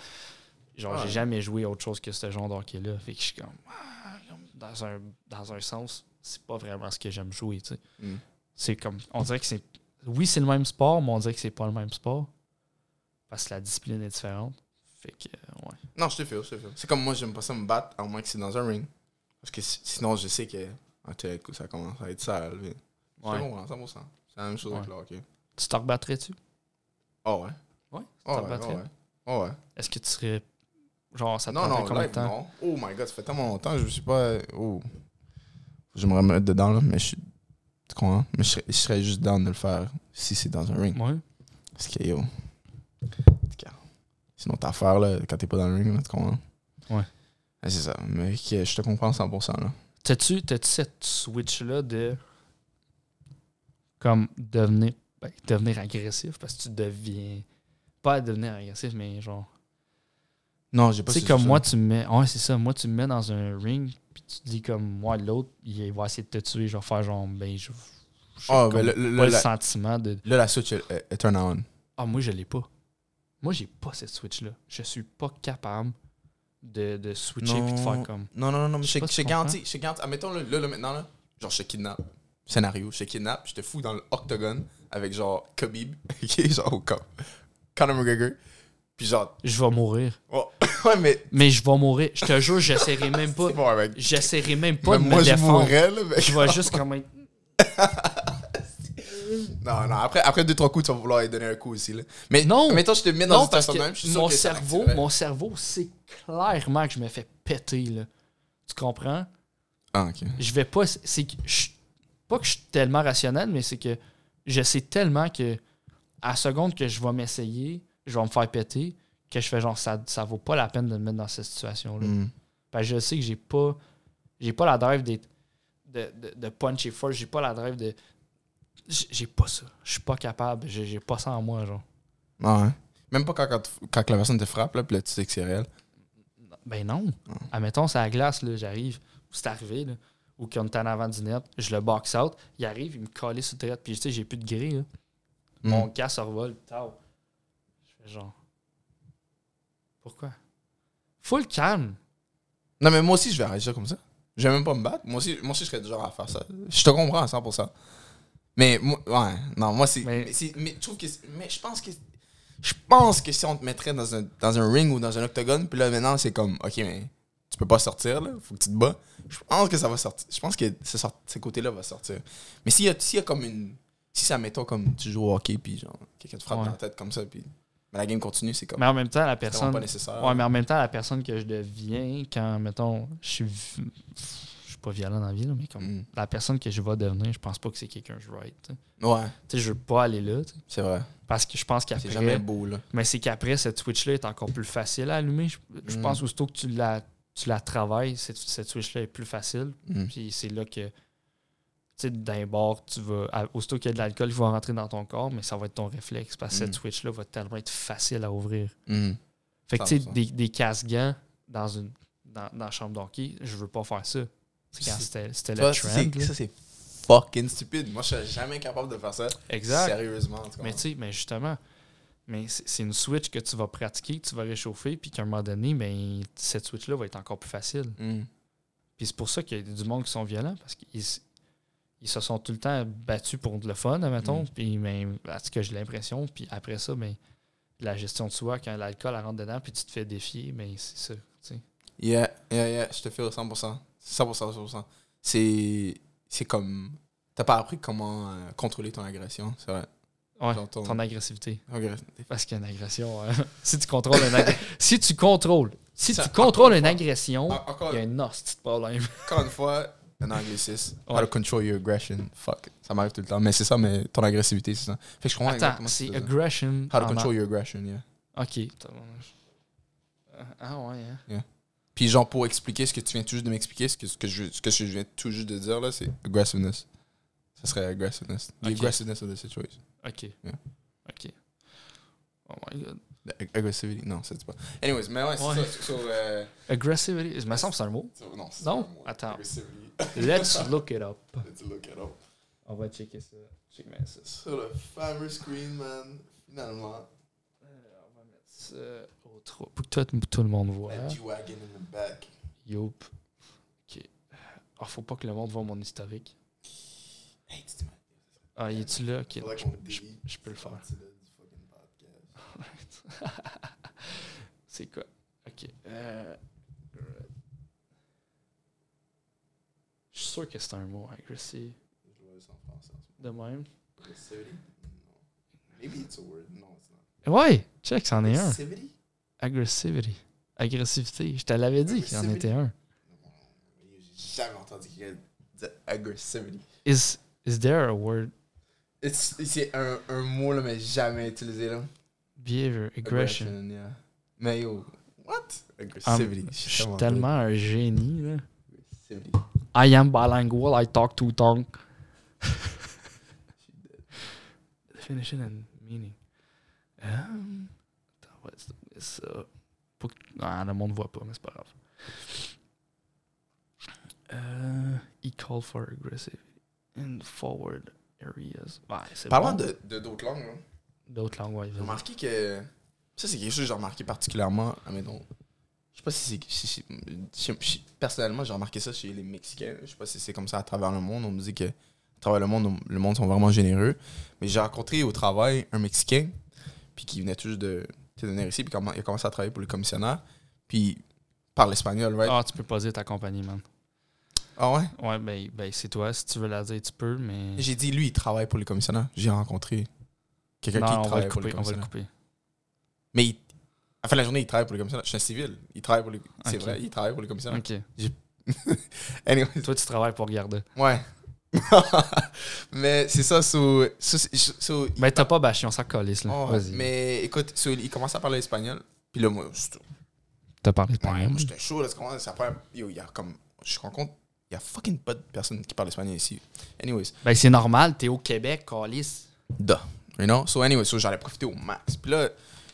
Speaker 2: Genre, j'ai jamais joué autre chose que ce genre de hockey-là. Fait que je suis comme. ah, Dans un, dans un sens, c'est pas vraiment ce que j'aime jouer, tu sais.
Speaker 1: Mm.
Speaker 2: C'est comme. On dirait que c'est. Oui, c'est le même sport, mais on dirait que c'est pas le même sport. Parce que la discipline est différente. Fait que, euh, ouais.
Speaker 1: Non, je te fais, je te fais. C'est comme moi, j'aime pas ça me battre, à moins que c'est dans un ring. Parce que si- sinon, je sais que. Ah, tu sais, écoute, ça commence à être sale. mais- Je
Speaker 2: Ouais.
Speaker 1: te comprends, 100%. C'est la même chose avec le hockey.
Speaker 2: Tu te rebattrais-tu?
Speaker 1: Oh ouais.
Speaker 2: Ouais. Tu
Speaker 1: Oh ouais,
Speaker 2: rebattrais?
Speaker 1: oh ouais. Oh ouais.
Speaker 2: Est-ce que tu serais. Genre, ça te
Speaker 1: Non, non,
Speaker 2: combien de temps?
Speaker 1: non. Oh my god, ça fait tellement longtemps, je sais pas. Oh. Je me remettre dedans, là, mais je suis. Tu comprends? Mais je serais, je serais juste down de le faire si c'est dans un ring.
Speaker 2: Ouais.
Speaker 1: Parce que, yo. Sinon, ta affaire, là, quand t'es pas dans le ring, là, tu comprends?
Speaker 2: Ouais.
Speaker 1: Ah, c'est ça. Mais je te comprends 100%, là.
Speaker 2: T'as-tu t'as-tu cette switch-là de. Comme devenir. ben, devenir agressif parce que tu deviens. Pas devenir agressif, mais genre.
Speaker 1: Non, j'ai pas
Speaker 2: Tu sais, comme
Speaker 1: ça.
Speaker 2: moi, tu me mets. Ouais, c'est ça. Moi, tu me mets dans un ring, puis tu dis comme moi, l'autre, il va essayer de te tuer. Je vais faire genre. Ben, je.
Speaker 1: Ah, ben, le-
Speaker 2: sentiment de.
Speaker 1: Là, la switch est- est turn on.
Speaker 2: Ah, moi, je l'ai pas. Moi, j'ai pas cette switch-là. Je suis pas capable de, de switcher puis de
Speaker 1: Non.
Speaker 2: faire comme.
Speaker 1: Non, non, non, non, mais
Speaker 2: Je
Speaker 1: je
Speaker 2: pas
Speaker 1: je je garantis. Admettons, là, là, là, maintenant, là, genre, je te kidnappe. Scénario, je te kidnappe, je te fous dans l'octogone avec, genre, Khabib, ok, genre, au cap. Conor McGregor. Puis, genre,
Speaker 2: Je vais mourir.
Speaker 1: oh, ouais, mais.
Speaker 2: Mais je vais mourir. Je te jure, j'essaierai même pas.
Speaker 1: Bon, mec.
Speaker 2: J'essaierai même pas
Speaker 1: Même
Speaker 2: de
Speaker 1: moi,
Speaker 2: me
Speaker 1: je
Speaker 2: défendre.
Speaker 1: mourrais, là.
Speaker 2: Je vais juste comme être-
Speaker 1: Non, non, après, après deux, trois coups, tu vas vouloir lui donner un coup aussi, là. Mais,
Speaker 2: Non.
Speaker 1: mettons, je te mets dans
Speaker 2: Non,
Speaker 1: une
Speaker 2: parce que
Speaker 1: même, je suis sûr
Speaker 2: mon
Speaker 1: que
Speaker 2: cerveau, mon cerveau sait clairement que je me fais péter, là. Tu comprends?
Speaker 1: Ah, ok.
Speaker 2: Je vais pas. C'est que je- pas que je suis tellement rationnel, mais c'est que je sais tellement que à la seconde que je vais m'essayer, je vais me faire péter, que je fais genre ça, ça vaut pas la peine de me mettre dans cette situation-là. Parce que je sais que j'ai pas. J'ai pas la drive d'être- de, de, de puncher fort, j'ai pas la drive de. J'ai pas ça. Je suis pas capable. J'ai pas ça en moi, genre.
Speaker 1: Ah, ouais. Même pas quand, quand, quand la personne te frappe, là, puis là, tu sais que c'est réel.
Speaker 2: Ben non. Admettons, c'est à la glace, là, j'arrive, ou c'est arrivé, là, ou qu'on est en avant du net, je le box out, il arrive, il me colle sur le tête, puis tu sais, j'ai plus de grille, là. Mon
Speaker 1: Hmm.
Speaker 2: gars se revole, tao. Je fais genre. Pourquoi? Full calme.
Speaker 1: Non, mais moi aussi, je vais réagir comme ça. Je vais même pas me battre. Moi aussi, moi aussi je serais du genre à faire ça. Je te comprends à 100%. Mais, moi, ouais, non, moi, c'est.
Speaker 2: Mais-
Speaker 1: Mais, je trouve que. Mais je pense que. Je pense que si on te mettrait dans un, dans un ring ou dans un octogone, puis là, maintenant, c'est comme, OK, mais tu peux pas sortir, là, faut que tu te bats. Je pense que ça va sortir. Je pense que ce, côté-là va sortir. Mais s'il y, a- s'il y a comme une. Si ça, mettons, comme tu joues au hockey, puis genre, quelqu'un te frappe
Speaker 2: Ouais.
Speaker 1: dans la tête comme ça, puis. Mais la game continue, c'est comme.
Speaker 2: Mais en même temps, la personne.
Speaker 1: pas nécessaire.
Speaker 2: Ouais, mais en même temps, la personne que je deviens, quand, mettons, je suis. Pas violent dans la vie, là, mais comme.
Speaker 1: Mm.
Speaker 2: La personne que je vais devenir, je pense pas que c'est quelqu'un que je. Tu sais.
Speaker 1: Ouais,
Speaker 2: Tu sais, je veux pas aller là,
Speaker 1: c'est vrai.
Speaker 2: parce que je pense qu'après.
Speaker 1: C'est jamais beau, là.
Speaker 2: Mais c'est qu'après, cette Switch-là est encore plus facile à allumer. Je, je
Speaker 1: Mm.
Speaker 2: pense aussitôt que tu la, tu la travailles, cette, cette Switch-là est plus facile.
Speaker 1: Mm.
Speaker 2: Puis c'est là que, tu sais, d'un bord, tu vas. à- Aussitôt qu'il y a de l'alcool, il va rentrer dans ton corps, mais ça va être ton réflexe parce que cette. Switch-là va tellement être facile à ouvrir. Fait que, tu sais,
Speaker 1: 100%.
Speaker 2: des, des casse-gants dans, une, dans, dans la chambre d'hockey, je veux pas faire ça. C'était le trend.
Speaker 1: ça, c'est fucking stupide. Moi, je serais jamais capable de faire ça.
Speaker 2: Exact.
Speaker 1: Sérieusement. en tout cas.
Speaker 2: Mais tu sais, mais justement, mais c'est une switch que tu vas pratiquer, que tu vas réchauffer, puis qu'à un moment donné, ben, cette switch-là va être encore plus facile.
Speaker 1: Mm.
Speaker 2: Puis c'est pour ça qu'il y a du monde qui sont violents, parce qu'ils ils se sont tout le temps battus pour de le fun, admettons.
Speaker 1: Mm.
Speaker 2: Puis, ben, en tout cas, j'ai l'impression. Puis après ça, ben, la gestion de soi, quand l'alcool rentre dedans, puis tu te fais défier, ben, c'est ça. tu sais.
Speaker 1: Yeah, yeah, yeah, je te fais 100%. 100%, 100%. C'est, c'est comme. T'as pas appris comment euh, contrôler ton agression, c'est vrai.
Speaker 2: Ouais,
Speaker 1: Genre ton-
Speaker 2: ton agressivité.
Speaker 1: Agress-
Speaker 2: Parce qu'une agression, euh, si tu contrôles une ag- si tu contrôles, si
Speaker 1: Ça,
Speaker 2: tu contrôles une agression,
Speaker 1: Encore,
Speaker 2: il y a un hostie de problème.
Speaker 1: encore une fois, un anglicisme. How
Speaker 2: Ouais.
Speaker 1: to control your aggression. Fuck. Ça m'arrive tout le temps. Mais c'est ça, mais ton agressivité, c'est ça. Fait que je comprends
Speaker 2: Attends, c'est aggression.
Speaker 1: How to control your aggression, yeah.
Speaker 2: Ok. Ah ouais, hein.
Speaker 1: Puis genre pour expliquer ce que tu viens tout juste de m'expliquer, ce que, ce que, je, ce que je viens tout juste de dire là, c'est aggressiveness. Ça serait aggressiveness. The
Speaker 2: Ok.
Speaker 1: aggressiveness of the situation.
Speaker 2: Ok.
Speaker 1: Yeah.
Speaker 2: Ok. Oh my god.
Speaker 1: Ag- Aggressivity, non, ça dit pas. Anyways, mais ouais, c'est
Speaker 2: Ouais.
Speaker 1: ça. So, euh,
Speaker 2: Aggressivity, il me semble que c'est un mot.
Speaker 1: non, c'est un mot.
Speaker 2: Attends. Let's look it up.
Speaker 1: Let's look it up.
Speaker 2: On va checker ça. Check ça.
Speaker 1: Sur le fameux screen, man, finalement.
Speaker 2: Euh, ça au pour que tout, tout le monde voit.
Speaker 1: G-Wagon in the back.
Speaker 2: Youp. Ok. Ah, faut pas que le monde voit mon historique.
Speaker 1: Hey, tu
Speaker 2: Ah, il est-tu là? Ok,
Speaker 1: Faudrait
Speaker 2: je, peux le faire.
Speaker 1: là.
Speaker 2: C'est quoi? Ok. Euh, Je suis sûr que c'est un mot agressif.
Speaker 1: Je vois ça en français.
Speaker 2: De même?
Speaker 1: Non. Maybe it's a word. No, it's not.
Speaker 2: Ouais, check, c'en est un.
Speaker 1: Aggressivity?
Speaker 2: Aggressivity. Agressivité. Je te l'avais dit qu'il en était un.
Speaker 1: J'ai jamais entendu quelqu'un dire aggressivity.
Speaker 2: Is, is there a word?
Speaker 1: It's- C'est un, un mot, là, mais jamais utilisé, là.
Speaker 2: Behavior, aggression.
Speaker 1: yeah. Mais yo, what? Aggressivity.
Speaker 2: Um, je suis tellement un génie, là.
Speaker 1: Aggressivity.
Speaker 2: I am bilingual, I talk two tongue. Definition and meaning. Um, attends, ouais, c'est c'est ça. Que- Ah, le monde ne voit pas, mais c'est pas grave. Euh, he called for aggressive in forward areas. Ouais, c'est
Speaker 1: Parlant
Speaker 2: bon.
Speaker 1: de d'autres langues, là,
Speaker 2: D'autres langues, ouais.
Speaker 1: j'ai remarqué que. Ça, c'est quelque chose que j'ai remarqué particulièrement. Ah, mais non. Je sais pas si c'est. si- si- si- si- personnellement, j'ai remarqué ça chez les Mexicains. Je sais pas si c'est comme ça à travers le monde. On me dit que à travers le monde, le monde sont vraiment généreux. Mais j'ai rencontré au travail un Mexicain, puis qui venait tout juste de, de venir ici, puis il a commencé à travailler pour le commissionnaire. Puis parle espagnol, right?
Speaker 2: Ah, tu peux pas dire ta compagnie, man.
Speaker 1: Ah ouais?
Speaker 2: Ouais, ben, ben c'est toi. Si tu veux la dire, tu peux, mais.
Speaker 1: J'ai dit, lui, il travaille pour les commissionnaires. J'ai rencontré quelqu'un qui travaille
Speaker 2: le
Speaker 1: pour les
Speaker 2: couper. On va le couper.
Speaker 1: Mais il- à la fin de la journée, il travaille pour les commissionnaires. Je suis un civil. Il travaille pour les. C'est
Speaker 2: Ok.
Speaker 1: vrai, il travaille pour les commissionnaires.
Speaker 2: Ok.
Speaker 1: Anyway,
Speaker 2: Toi, tu travailles pour regarder.
Speaker 1: ouais. mais c'est ça, so, so- so- so-
Speaker 2: Ben, t'as pas bâché, on s'en calisse, là.
Speaker 1: Oh,
Speaker 2: Vas-y.
Speaker 1: mais écoute, so, il commence à parler espagnol. Puis là, moi, je-
Speaker 2: T'as parlé de
Speaker 1: ouais, moi, j'étais chaud. Là, ça yo, il y a comme. Je me rends compte, il y a fucking pas de personnes qui parlent espagnol ici. Anyways.
Speaker 2: Ben, c'est normal, t'es au Québec, calice.
Speaker 1: Duh. You know? So, anyway, so, j'allais profiter au max. Puis là,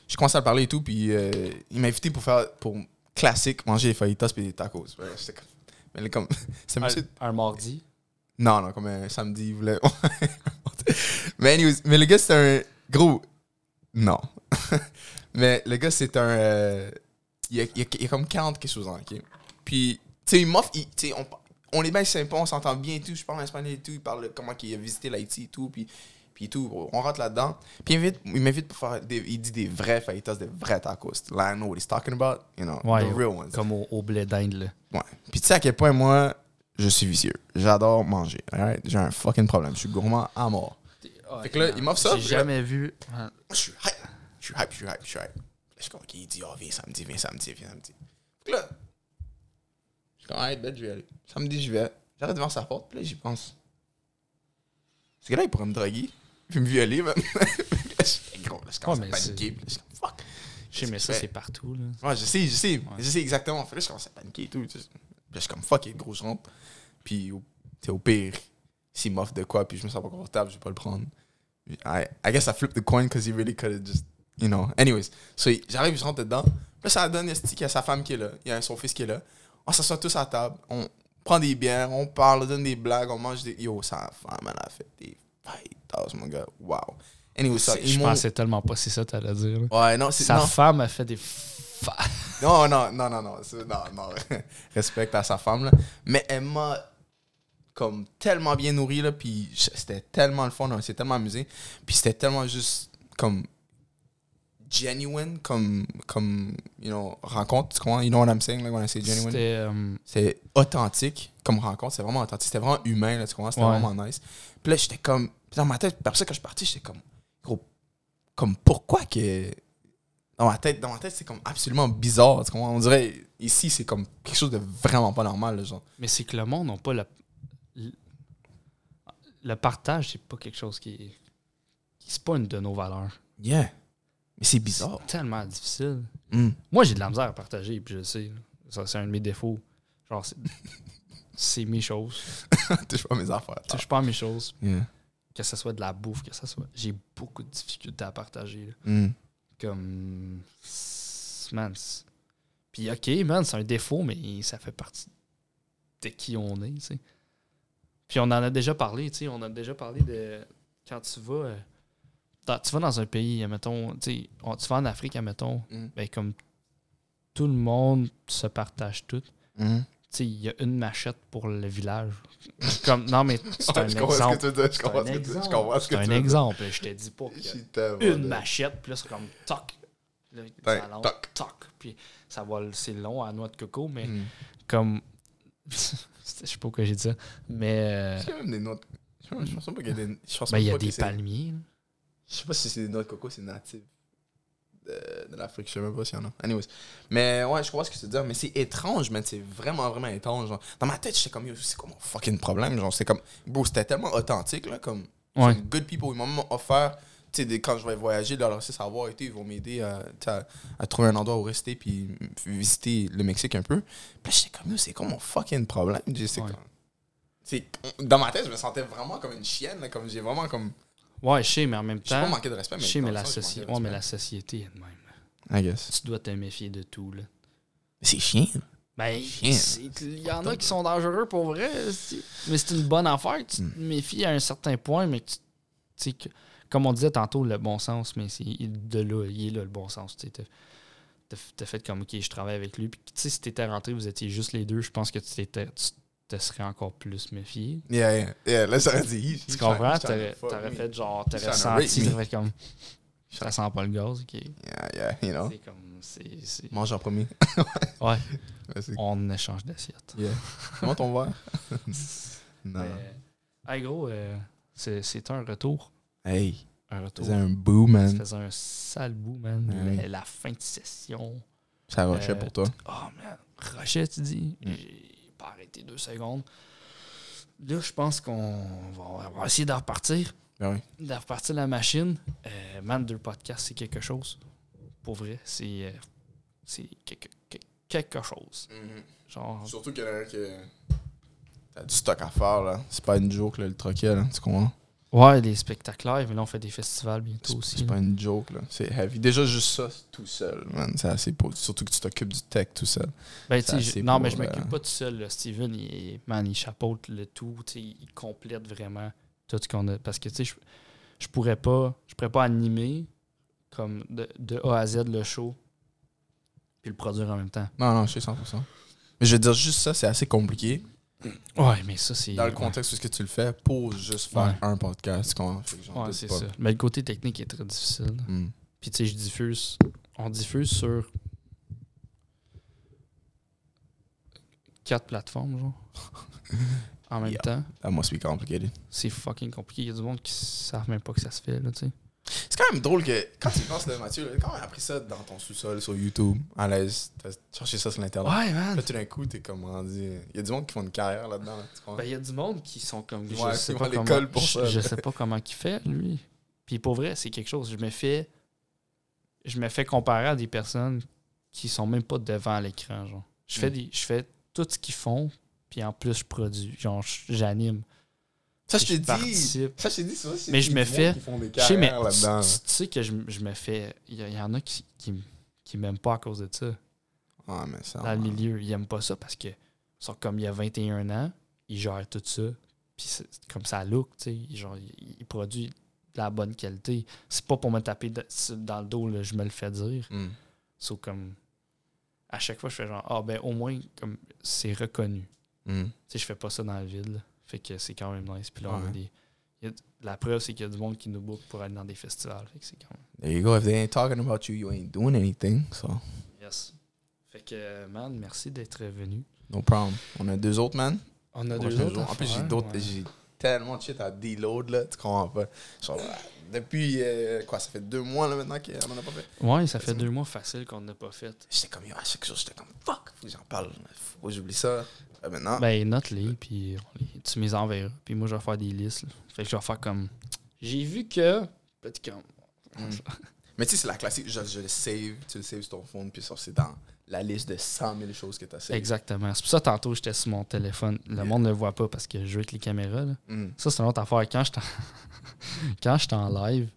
Speaker 1: j'ai commencé à le parler et tout. Puis euh, il m'a invité pour faire, pour classique, manger des fajitas puis des tacos. Ouais, comme. Mais là, comme.
Speaker 2: Un, un mardi.
Speaker 1: Non, non, comme un samedi, il voulait. mais, anyways, mais le gars, c'est un. Gros. Non. mais le gars, c'est un. euh, il, a, il, a, il a comme 40 quelque chose ok? Puis, tu sais, il m'offre. on, on est bien sympa, on s'entend bien et tout. Je parle espagnol et tout. Il parle comment il a visité l'Haïti et tout. Puis, puis tout. On rentre là-dedans. Puis, il m'invite- il m'invite pour faire. Des, il dit des vrais fajitas, des vrais tacos. Là, I know what he's talking about. You know,
Speaker 2: Ouais,
Speaker 1: the real ones.
Speaker 2: Comme au, au blé d'Inde, là.
Speaker 1: Ouais. Puis tu sais à quel point moi, je suis vicieux. J'adore manger. alright? J'ai un fucking problème. Je suis gourmand à mort. Fait que là, il m'offre ça,
Speaker 2: J'ai jamais vu.
Speaker 1: Moi, je suis hype. Je suis hype, je suis hype, je suis hype. Là, je suis comme, OK, il dit, oh, viens samedi, viens samedi, viens samedi. Fait que là, je suis comme, alright, bet, je vais aller. Samedi, je vais. J'arrête devant sa porte, puis là, j'y pense. Ce gars-là, il pourrait me draguer, puis me violer, même. Puis là, je- gros, là, je commence à paniquer, puis là, je suis comme, fuck.
Speaker 2: Je sais, mais ça, c'est partout, là.
Speaker 1: Ouais, je sais, je sais. Je sais exactement. Fait que là, je commence à paniquer et tout. Puis je suis comme fuck it, gros, je rentre. Puis au, t'sais, au pire, s'il m'offre de quoi, puis je me sens pas confortable, je vais pas le prendre. I, I guess I flipped the coin because he really could have just, you know. Anyways, so j'arrive, je rentre dedans. Là, ça donne qu'il y a sa femme qui est là, il y a son fils qui est là. On s'assoit tous à la table, on prend des bières, on parle, on donne des blagues, on mange des. Yo, sa femme, elle a fait des fajitas, mon gars. Wow. Anyway, ça,
Speaker 2: C'est- Je pensais tellement pas si ça t'allais dire.
Speaker 1: Ouais, non, c'est.
Speaker 2: Sa
Speaker 1: non.
Speaker 2: femme a fait des.
Speaker 1: Non, non, non, non, non. c'est- Non, non. Respect à sa femme, là. Mais elle m'a comme tellement bien nourri, là. Puis c'était tellement le fun, on s'est tellement amusé. Puis c'était tellement juste comme genuine, comme, comme, you know, rencontre. Tu comprends? You know what I'm saying, like, when I say genuine?
Speaker 2: C'était. euh,
Speaker 1: C'est authentique comme rencontre. C'est vraiment authentique. C'était vraiment humain, là, tu comprends? C'était
Speaker 2: Ouais.
Speaker 1: vraiment nice. Puis là, j'étais comme. Dans ma tête, après ça, quand je suis parti, j'étais comme. Gros. Comme pourquoi que. Dans ma tête, dans ma tête, c'est comme absolument bizarre. Tu comprends? On dirait. Ici, c'est comme quelque chose de vraiment pas normal, là, genre.
Speaker 2: Mais c'est que le monde n'a pas le. Le- partage, c'est pas quelque chose qui est. qui- C'est pas une de nos valeurs.
Speaker 1: Yeah. Mais c'est bizarre.
Speaker 2: C'est tellement difficile.
Speaker 1: Mm.
Speaker 2: Moi, j'ai de la misère à partager, puis je le sais. Ça, c'est un de mes défauts. Genre, c'est, mes choses.
Speaker 1: Touche pas mes affaires.
Speaker 2: Touche pas mes choses.
Speaker 1: Yeah.
Speaker 2: Que ce soit de la bouffe, que ce soit. J'ai beaucoup de difficultés à partager. là.
Speaker 1: Mm.
Speaker 2: Comme. Man. Puis, ok, man, c'est un défaut, mais ça fait partie de qui on est, tu sais. Puis, on en a déjà parlé, tu sais. On a déjà parlé de. Quand tu vas. euh, tu vas dans un pays, mettons. Tu vas en Afrique, mettons.
Speaker 1: Mhm.
Speaker 2: Ben, comme tout le monde se partage tout. Tu sais, il y a une machette pour le village. Comme, non, mais c'est un
Speaker 1: je comprends ce que
Speaker 2: exemple.
Speaker 1: tu je comprends ce que tu
Speaker 2: exemple. C'est un exemple. Je te dis pas qu'il y a une machette, puis là, c'est comme toc. Là,
Speaker 1: Ben,
Speaker 2: ça
Speaker 1: toc.
Speaker 2: toc. Puis ça va, c'est long à noix de coco, mais
Speaker 1: Mhm.
Speaker 2: comme. je sais pas pourquoi j'ai dit ça, mais. euh,
Speaker 1: Il y a même des noix de- Je pense- je pense pas qu'il y a des. Je pense
Speaker 2: ben, il y a des palmiers.
Speaker 1: Je sais pas si c'est des noix de coco, c'est natif de, de l'Afrique. Je sais même pas s'il y en a. Anyways. Mais ouais, je comprends ce que tu veux dire. Mais c'est étrange, man. C'est vraiment, vraiment étrange. genre. Dans ma tête, j'étais comme, c'est quoi mon fucking problème? Genre, c'est comme, bro, c'était tellement authentique, là. Comme,
Speaker 2: Ouais.
Speaker 1: good people. Ils m'ont même offert, des- quand je vais voyager, de leur laisser savoir et ils vont m'aider à, trouver un endroit où rester puis visiter le Mexique un peu. Puis j'étais comme, c'est quoi mon fucking problème? Je
Speaker 2: Ouais.
Speaker 1: comme- Dans ma tête, je me sentais vraiment comme une chienne, là, comme j'ai vraiment comme.
Speaker 2: Ouais, je sais, mais en même
Speaker 1: Je sais pas
Speaker 2: temps.
Speaker 1: manquer de respect,
Speaker 2: Je
Speaker 1: mais.
Speaker 2: sais, mais la,
Speaker 1: je
Speaker 2: soci- ouais, mais la société est de même.
Speaker 1: I guess.
Speaker 2: Tu dois te méfier de tout. Là.
Speaker 1: C'est chiant.
Speaker 2: Ben, il y en a qui sont dangereux pour vrai. Mais c'est une bonne affaire. Tu
Speaker 1: Hmm.
Speaker 2: te méfies à un certain point, mais tu tu sais que, comme on disait tantôt, le bon sens, mais c'est de là, il est là le bon sens. Tu t'as fait comme, OK, je travaille avec lui. Puis, tu sais, si t'étais rentré, vous étiez juste les deux, je pense que tu t'étais- tu te serais encore plus méfié.
Speaker 1: Yeah, yeah. Là, ça aurait dit.
Speaker 2: Tu comprends? T'aurais fait genre, t'aurais senti, t'aurais comme, ça sent pas le gaz, OK.
Speaker 1: Yeah, yeah, you know.
Speaker 2: C'est comme,
Speaker 1: Mange en premier.
Speaker 2: Ouais, on échange d'assiette.
Speaker 1: Yeah. Comment ton verre? non.
Speaker 2: Mais, hey, gros, euh, c'est un retour.
Speaker 1: Hey,
Speaker 2: Un retour.
Speaker 1: faisait un
Speaker 2: Ça
Speaker 1: man.
Speaker 2: faisait un sale bout, man. La, fin de session.
Speaker 1: Ça rushait
Speaker 2: Euh,
Speaker 1: pour toi.
Speaker 2: Oh, man. Rocher, tu dis.
Speaker 1: Mm.
Speaker 2: J'ai pas arrêté deux secondes. Là, je pense qu'on va, essayer de repartir.
Speaker 1: Ben oui.
Speaker 2: De repartir la machine. Euh, man, deux podcasts, c'est quelque chose. Pour vrai, c'est euh, c'est quelque, que- quelque chose. Genre,
Speaker 1: Surtout qu'il y en a un que. T'as du stock à faire, là. C'est pas une joke, là, le troquet, là. Tu comprends?
Speaker 2: Ouais, des spectacles live, mais là, on fait des festivals bientôt aussi.
Speaker 1: c'est pas une joke, là. C'est heavy. Déjà, juste ça, tout seul, man. C'est assez pour... Surtout que tu t'occupes du tech tout seul.
Speaker 2: Ben, je- non, mais je m'occupe pas tout seul. là. Steven, il, man, il chapeaute le tout. tu sais, Il complète vraiment tout ce qu'on a. Parce que, tu sais, je, je pourrais pas je pourrais pas animer comme de, de A à Z le show puis le produire en même temps.
Speaker 1: Non, non, je sais 100%. Mais je veux dire, juste ça, c'est assez compliqué.
Speaker 2: Ouais, mais ça, c'est.
Speaker 1: Dans le contexte où ce que tu le fais pour juste faire un podcast.
Speaker 2: Ouais, c'est ça. Mais le côté technique est très difficile.
Speaker 1: Hmm.
Speaker 2: Puis, tu sais, je diffuse. On diffuse sur quatre plateformes, genre. en même
Speaker 1: Yeah.
Speaker 2: temps.
Speaker 1: That must be complicated.
Speaker 2: C'est fucking compliqué. Il y a du monde qui savent même pas que ça se fait, là, tu sais.
Speaker 1: C'est quand même drôle que, quand tu penses, là, Mathieu, là, quand on a appris ça dans ton sous-sol, sur YouTube, à l'aise, t'as cherché ça sur l'Internet.
Speaker 2: Ouais, man.
Speaker 1: Là, tout d'un coup, t'es comme rendu. Il y a du monde qui font une carrière là-dedans. là, tu?
Speaker 2: Ben, il y a du monde qui sont comme. Je
Speaker 1: Ouais,
Speaker 2: sais
Speaker 1: qui
Speaker 2: pas comment.
Speaker 1: l'école pour
Speaker 2: je,
Speaker 1: ça.
Speaker 2: je sais pas comment il fait, lui. Puis pour vrai, c'est quelque chose. Je me fais. Je me fais comparer à des personnes qui sont même pas devant l'écran, genre. Je fais
Speaker 1: Mm.
Speaker 2: des. Je fais tout ce qu'ils font, puis en plus je produis. Genre, je- j'anime.
Speaker 1: Ça, je t'ai dit. Ça, je t'ai dit, c'est
Speaker 2: Mais je me fais- Je sais, mais tu, sais que je, je me fais. Il y, y en a qui, qui, qui m'aiment pas à cause de ça.
Speaker 1: Ouais, mais ça.
Speaker 2: dans le milieu. Ils aiment pas ça parce que sont comme il y a 21 ans, ils gèrent tout ça. Puis c'est comme ça look, tu sais. Genre, ils, ils produisent de la bonne qualité. C'est pas pour me taper de- dans le dos, là, je me le fais dire.
Speaker 1: Hmm.
Speaker 2: Sauf comme. À chaque fois, je fais genre, ah ben au moins, comme c'est reconnu.
Speaker 1: Hmm.
Speaker 2: Tu sais, je fais pas ça dans la ville. là. Fait que c'est quand même nice. Puis là, on a des. a- la preuve, c'est qu'il y a du monde qui nous book pour aller dans des festivals. Fait que c'est quand même.
Speaker 1: There you go. If they ain't talking about you, you ain't doing anything. So,
Speaker 2: Yes. Fait que, euh, man, merci d'être venu.
Speaker 1: no problem. On a deux autres, man.
Speaker 2: On a deux autres.
Speaker 1: En plus, j'ai d'autres.
Speaker 2: ouais.
Speaker 1: J'ai tellement de shit à deload, là. Tu comprends pas. Genre, depuis, euh, quoi, ça fait deux mois, là, maintenant qu'on en a pas fait?
Speaker 2: Ouais, ça fait deux mois facile qu'on n'a pas fait.
Speaker 1: J'étais comme, yo, à chaque jour, j'étais comme, fuck, faut que j'en parle. Faut que j'oublie ça. Euh, maintenant,
Speaker 2: Ben, note-les, puis les- tu m'y enverras. Puis moi, je vais faire des listes. là. Fait que je vais faire comme. J'ai vu que. Petit comme.
Speaker 1: Mm. Mais tu sais, c'est la classique. Je, je le save, tu le saves sur ton phone, puis ça, c'est dans la liste de 100 000 choses que tu as.
Speaker 2: Exactement. C'est pour ça, tantôt, j'étais sur mon téléphone. Le
Speaker 1: Yeah.
Speaker 2: monde ne le voit pas parce que je joue avec les caméras. là.
Speaker 1: Mm.
Speaker 2: Ça, c'est une autre affaire. Quand en... Quand j'étais en live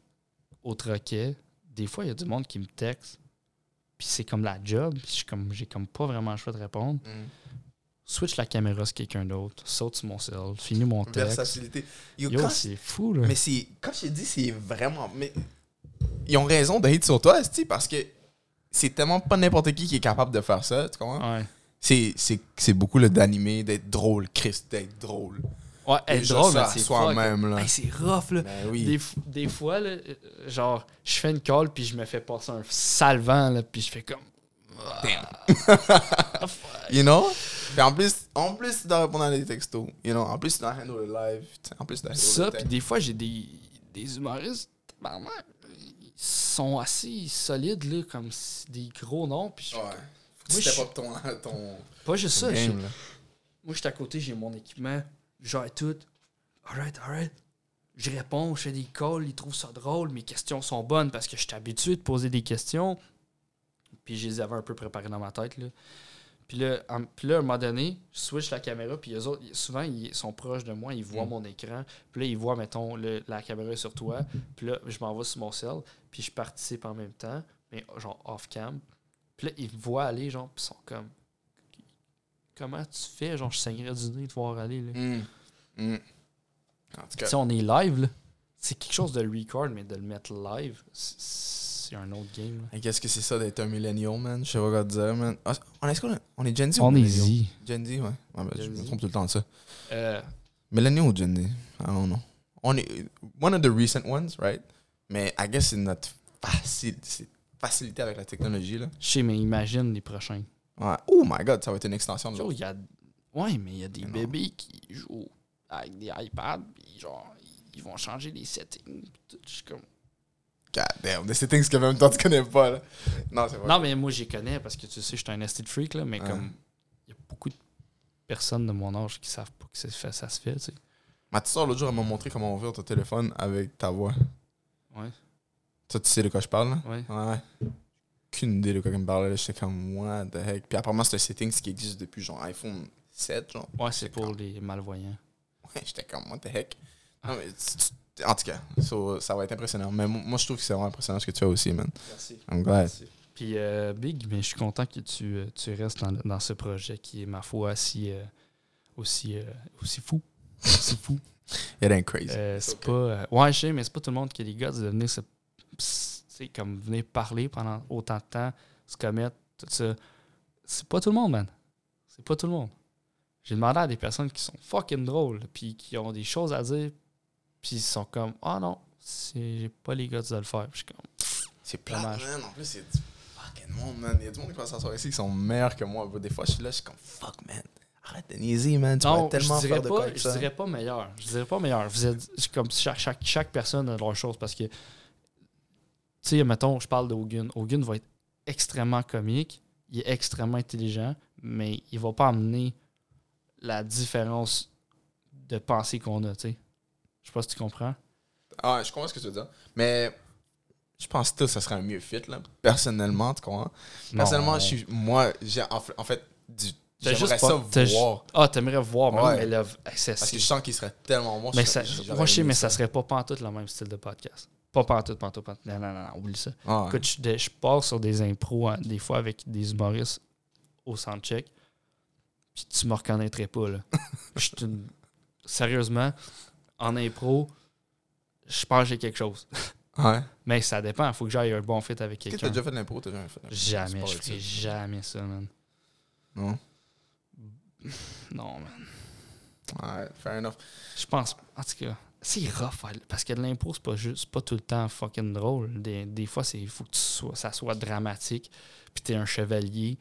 Speaker 2: au troquet, des fois, il y a du monde qui me texte, puis c'est comme la job, puis je suis comme, j'ai comme pas vraiment le choix de répondre.
Speaker 1: Mm.
Speaker 2: Switch la caméra sur quelqu'un d'autre, saute sur mon cell, finis mon texte.
Speaker 1: Versatilité. Yo,
Speaker 2: Yo, c'est fou, là.
Speaker 1: mais c'est. Quand je te dis, c'est vraiment. Mais ils ont raison hate sur toi, parce que c'est tellement pas n'importe qui qui est capable de faire ça, tu comprends?
Speaker 2: Ouais.
Speaker 1: C'est- C'est c'est beaucoup le d'animer, d'être drôle, Chris, d'être drôle.
Speaker 2: Ouais, être drôle, c'est
Speaker 1: soi-même.
Speaker 2: Hey, c'est rough, là.
Speaker 1: Ben oui.
Speaker 2: Des, des fois, là, euh, genre, je fais une call, puis je me fais passer un salvant, là, puis je fais comme.
Speaker 1: You know? Puis en plus, en plus, tu dois répondre à des textos. You know? En plus, tu dois handle le live. En plus, tu dois handle
Speaker 2: Ça, puis des fois, j'ai des, des humoristes, vraiment, ils sont assez solides, là, comme des gros noms, puis
Speaker 1: Ouais. Faut que
Speaker 2: Moi,
Speaker 1: tu up ton, ton,
Speaker 2: pas juste
Speaker 1: ton
Speaker 2: ça. j'ai-
Speaker 1: game, là.
Speaker 2: Moi, je suis à côté, j'ai mon équipement, gère tout. Alright, alright. Je réponds, je fais des calls, ils trouvent ça drôle, mes questions sont bonnes parce que je suis habitué de poser des questions. Puis je les avais un peu préparées dans ma tête. Là. Puis, là, en- puis là, à un moment donné, je switch la caméra, puis eux autres, souvent, ils sont proches de moi, ils voient
Speaker 1: Mm.
Speaker 2: mon écran. Puis là, ils voient, mettons, le- la caméra sur toi. Puis là, je m'en vais sur mon cell, puis je participe en même temps, mais genre off-cam. Puis là, ils me voient aller, genre, puis ils sont comme comment tu fais? Genre, je saignerais du nez de voir aller. Là.
Speaker 1: Mm. Mm. En tout cas,
Speaker 2: sais, on est live, là. C'est quelque chose de record, mais de le mettre live, c- c'est un autre game.
Speaker 1: qu'est-ce que c'est ça d'être un millennial, man? Je sais pas quoi te dire, man. Ah, on est, est-ce qu'on est, on est Gen Z ou
Speaker 2: On est y.
Speaker 1: Gen Z, ouais. Ouais, ben, je me
Speaker 2: Z.
Speaker 1: trompe tout le temps de ça.
Speaker 2: Euh,
Speaker 1: Millennial ou Gen Z? I don't know. On est one of the recent ones, right? Mais I guess c'est notre facile, facilité avec la technologie, là.
Speaker 2: je sais, mais imagine les prochains.
Speaker 1: Ouais. Oh my god, ça va être une extension de
Speaker 2: y a... Ouais, mais il y a des
Speaker 1: Mais non.
Speaker 2: bébés qui jouent avec des iPads, puis genre, ils vont changer les settings. tout. Je suis comme...
Speaker 1: God damn, des settings que même toi tu connais pas, là. Non, c'est vrai.
Speaker 2: Non, mais moi, j'y connais parce que tu sais, je suis un estate freak, là, mais comme, il y a beaucoup de personnes de mon âge qui savent pas que ça se fait, ça se fait, tu sais.
Speaker 1: Ma petite soeur, l'autre jour, elle m'a montré comment ouvrir ton téléphone avec ta voix.
Speaker 2: Ouais,
Speaker 1: Toi, tu sais de quoi je parle, là?
Speaker 2: ouais.
Speaker 1: Ouais. Aucune idée de quoi elle me parlait, là. J'étais comme, what the heck? Puis apparemment, c'est un setting qui existe depuis genre iPhone 7, genre.
Speaker 2: Ouais, c'est pour les malvoyants.
Speaker 1: Ouais, j'étais comme, what the heck? Non, mais tu- tu- en tout cas, so, ça va être impressionnant. Mais mo- moi, je trouve que c'est vraiment impressionnant ce que tu fais aussi, man.
Speaker 2: Merci.
Speaker 1: I'm glad.
Speaker 2: Puis euh, Big, mais je suis content que tu, euh, tu restes dans, dans ce projet qui est, ma foi, si, euh, aussi, euh, aussi fou. aussi fou.
Speaker 1: It ain't crazy.
Speaker 2: Euh,
Speaker 1: It's
Speaker 2: c'est
Speaker 1: okay.
Speaker 2: pas. euh, ouais, je sais, mais c'est pas tout le monde qui a les gars de venir se. comme venir parler pendant autant de temps, se commettre, tout ça. C'est pas tout le monde, man. C'est pas tout le monde. J'ai demandé à des personnes qui sont fucking drôles, puis qui ont des choses à dire, puis ils sont comme, ah non, c'est j'ai pas les gars de le faire. Puis je suis comme,
Speaker 1: C'est plat, man. En plus, il y a du fucking monde, man. Il y a du monde qui va s'asseoir ici qui sont meilleurs que moi. Des fois, je suis là, je suis comme, fuck, man. Arrête de niaiser, man. Tu
Speaker 2: non,
Speaker 1: pourrais tellement
Speaker 2: je dirais
Speaker 1: faire de quoi
Speaker 2: pas,
Speaker 1: avec
Speaker 2: je
Speaker 1: ça.
Speaker 2: dirais pas meilleur. Je dirais pas meilleur. Vous êtes c'est comme chaque, chaque, chaque personne a leur chose parce que, tu sais, mettons, je parle de Hogan. Hogan va être extrêmement comique, il est extrêmement intelligent, mais il va pas amener la différence de pensée qu'on a, tu sais. Je sais pas si tu comprends.
Speaker 1: Ah, je comprends ce que tu veux dire. Mais je pense que ça serait un mieux fit, là. Personnellement, tu comprends? Personnellement,
Speaker 2: Non.
Speaker 1: je suis, moi, j'ai, en fait, du- j'aimerais ça
Speaker 2: pas-
Speaker 1: voir.
Speaker 2: Ah, t'aimerais voir,
Speaker 1: Ouais.
Speaker 2: mais là, c'est
Speaker 1: Parce que je sens qu'il serait tellement bon.
Speaker 2: Mais ça, moi, je sais, mais ça serait pas pantoute le même style de podcast. Pas pantoute, pantoute, pantoute. Non, non, non, non, oublie ça.
Speaker 1: Ah, ouais.
Speaker 2: Écoute, je, pars sur des impros, hein, des fois avec des humoristes au soundcheck, puis tu me reconnaîtrais pas, là. Je suis une- Sérieusement, en impro, je pense que j'ai quelque chose.
Speaker 1: Ouais.
Speaker 2: Mais ça dépend, il faut que j'aille un bon fit avec
Speaker 1: Est-ce que t'as
Speaker 2: quelqu'un.
Speaker 1: déjà fait de l'impro? T'as jamais fait?
Speaker 2: Jamais, je
Speaker 1: vrai,
Speaker 2: jamais ça, man.
Speaker 1: Non?
Speaker 2: Non, man.
Speaker 1: Ouais, fair enough.
Speaker 2: Je pense, en tout cas, c'est rough, hein, parce que de l'impro, c'est pas juste, c'est pas tout le temps fucking drôle. Des, des fois, c'est- il faut que tu sois, ça soit dramatique, puis t'es un chevalier,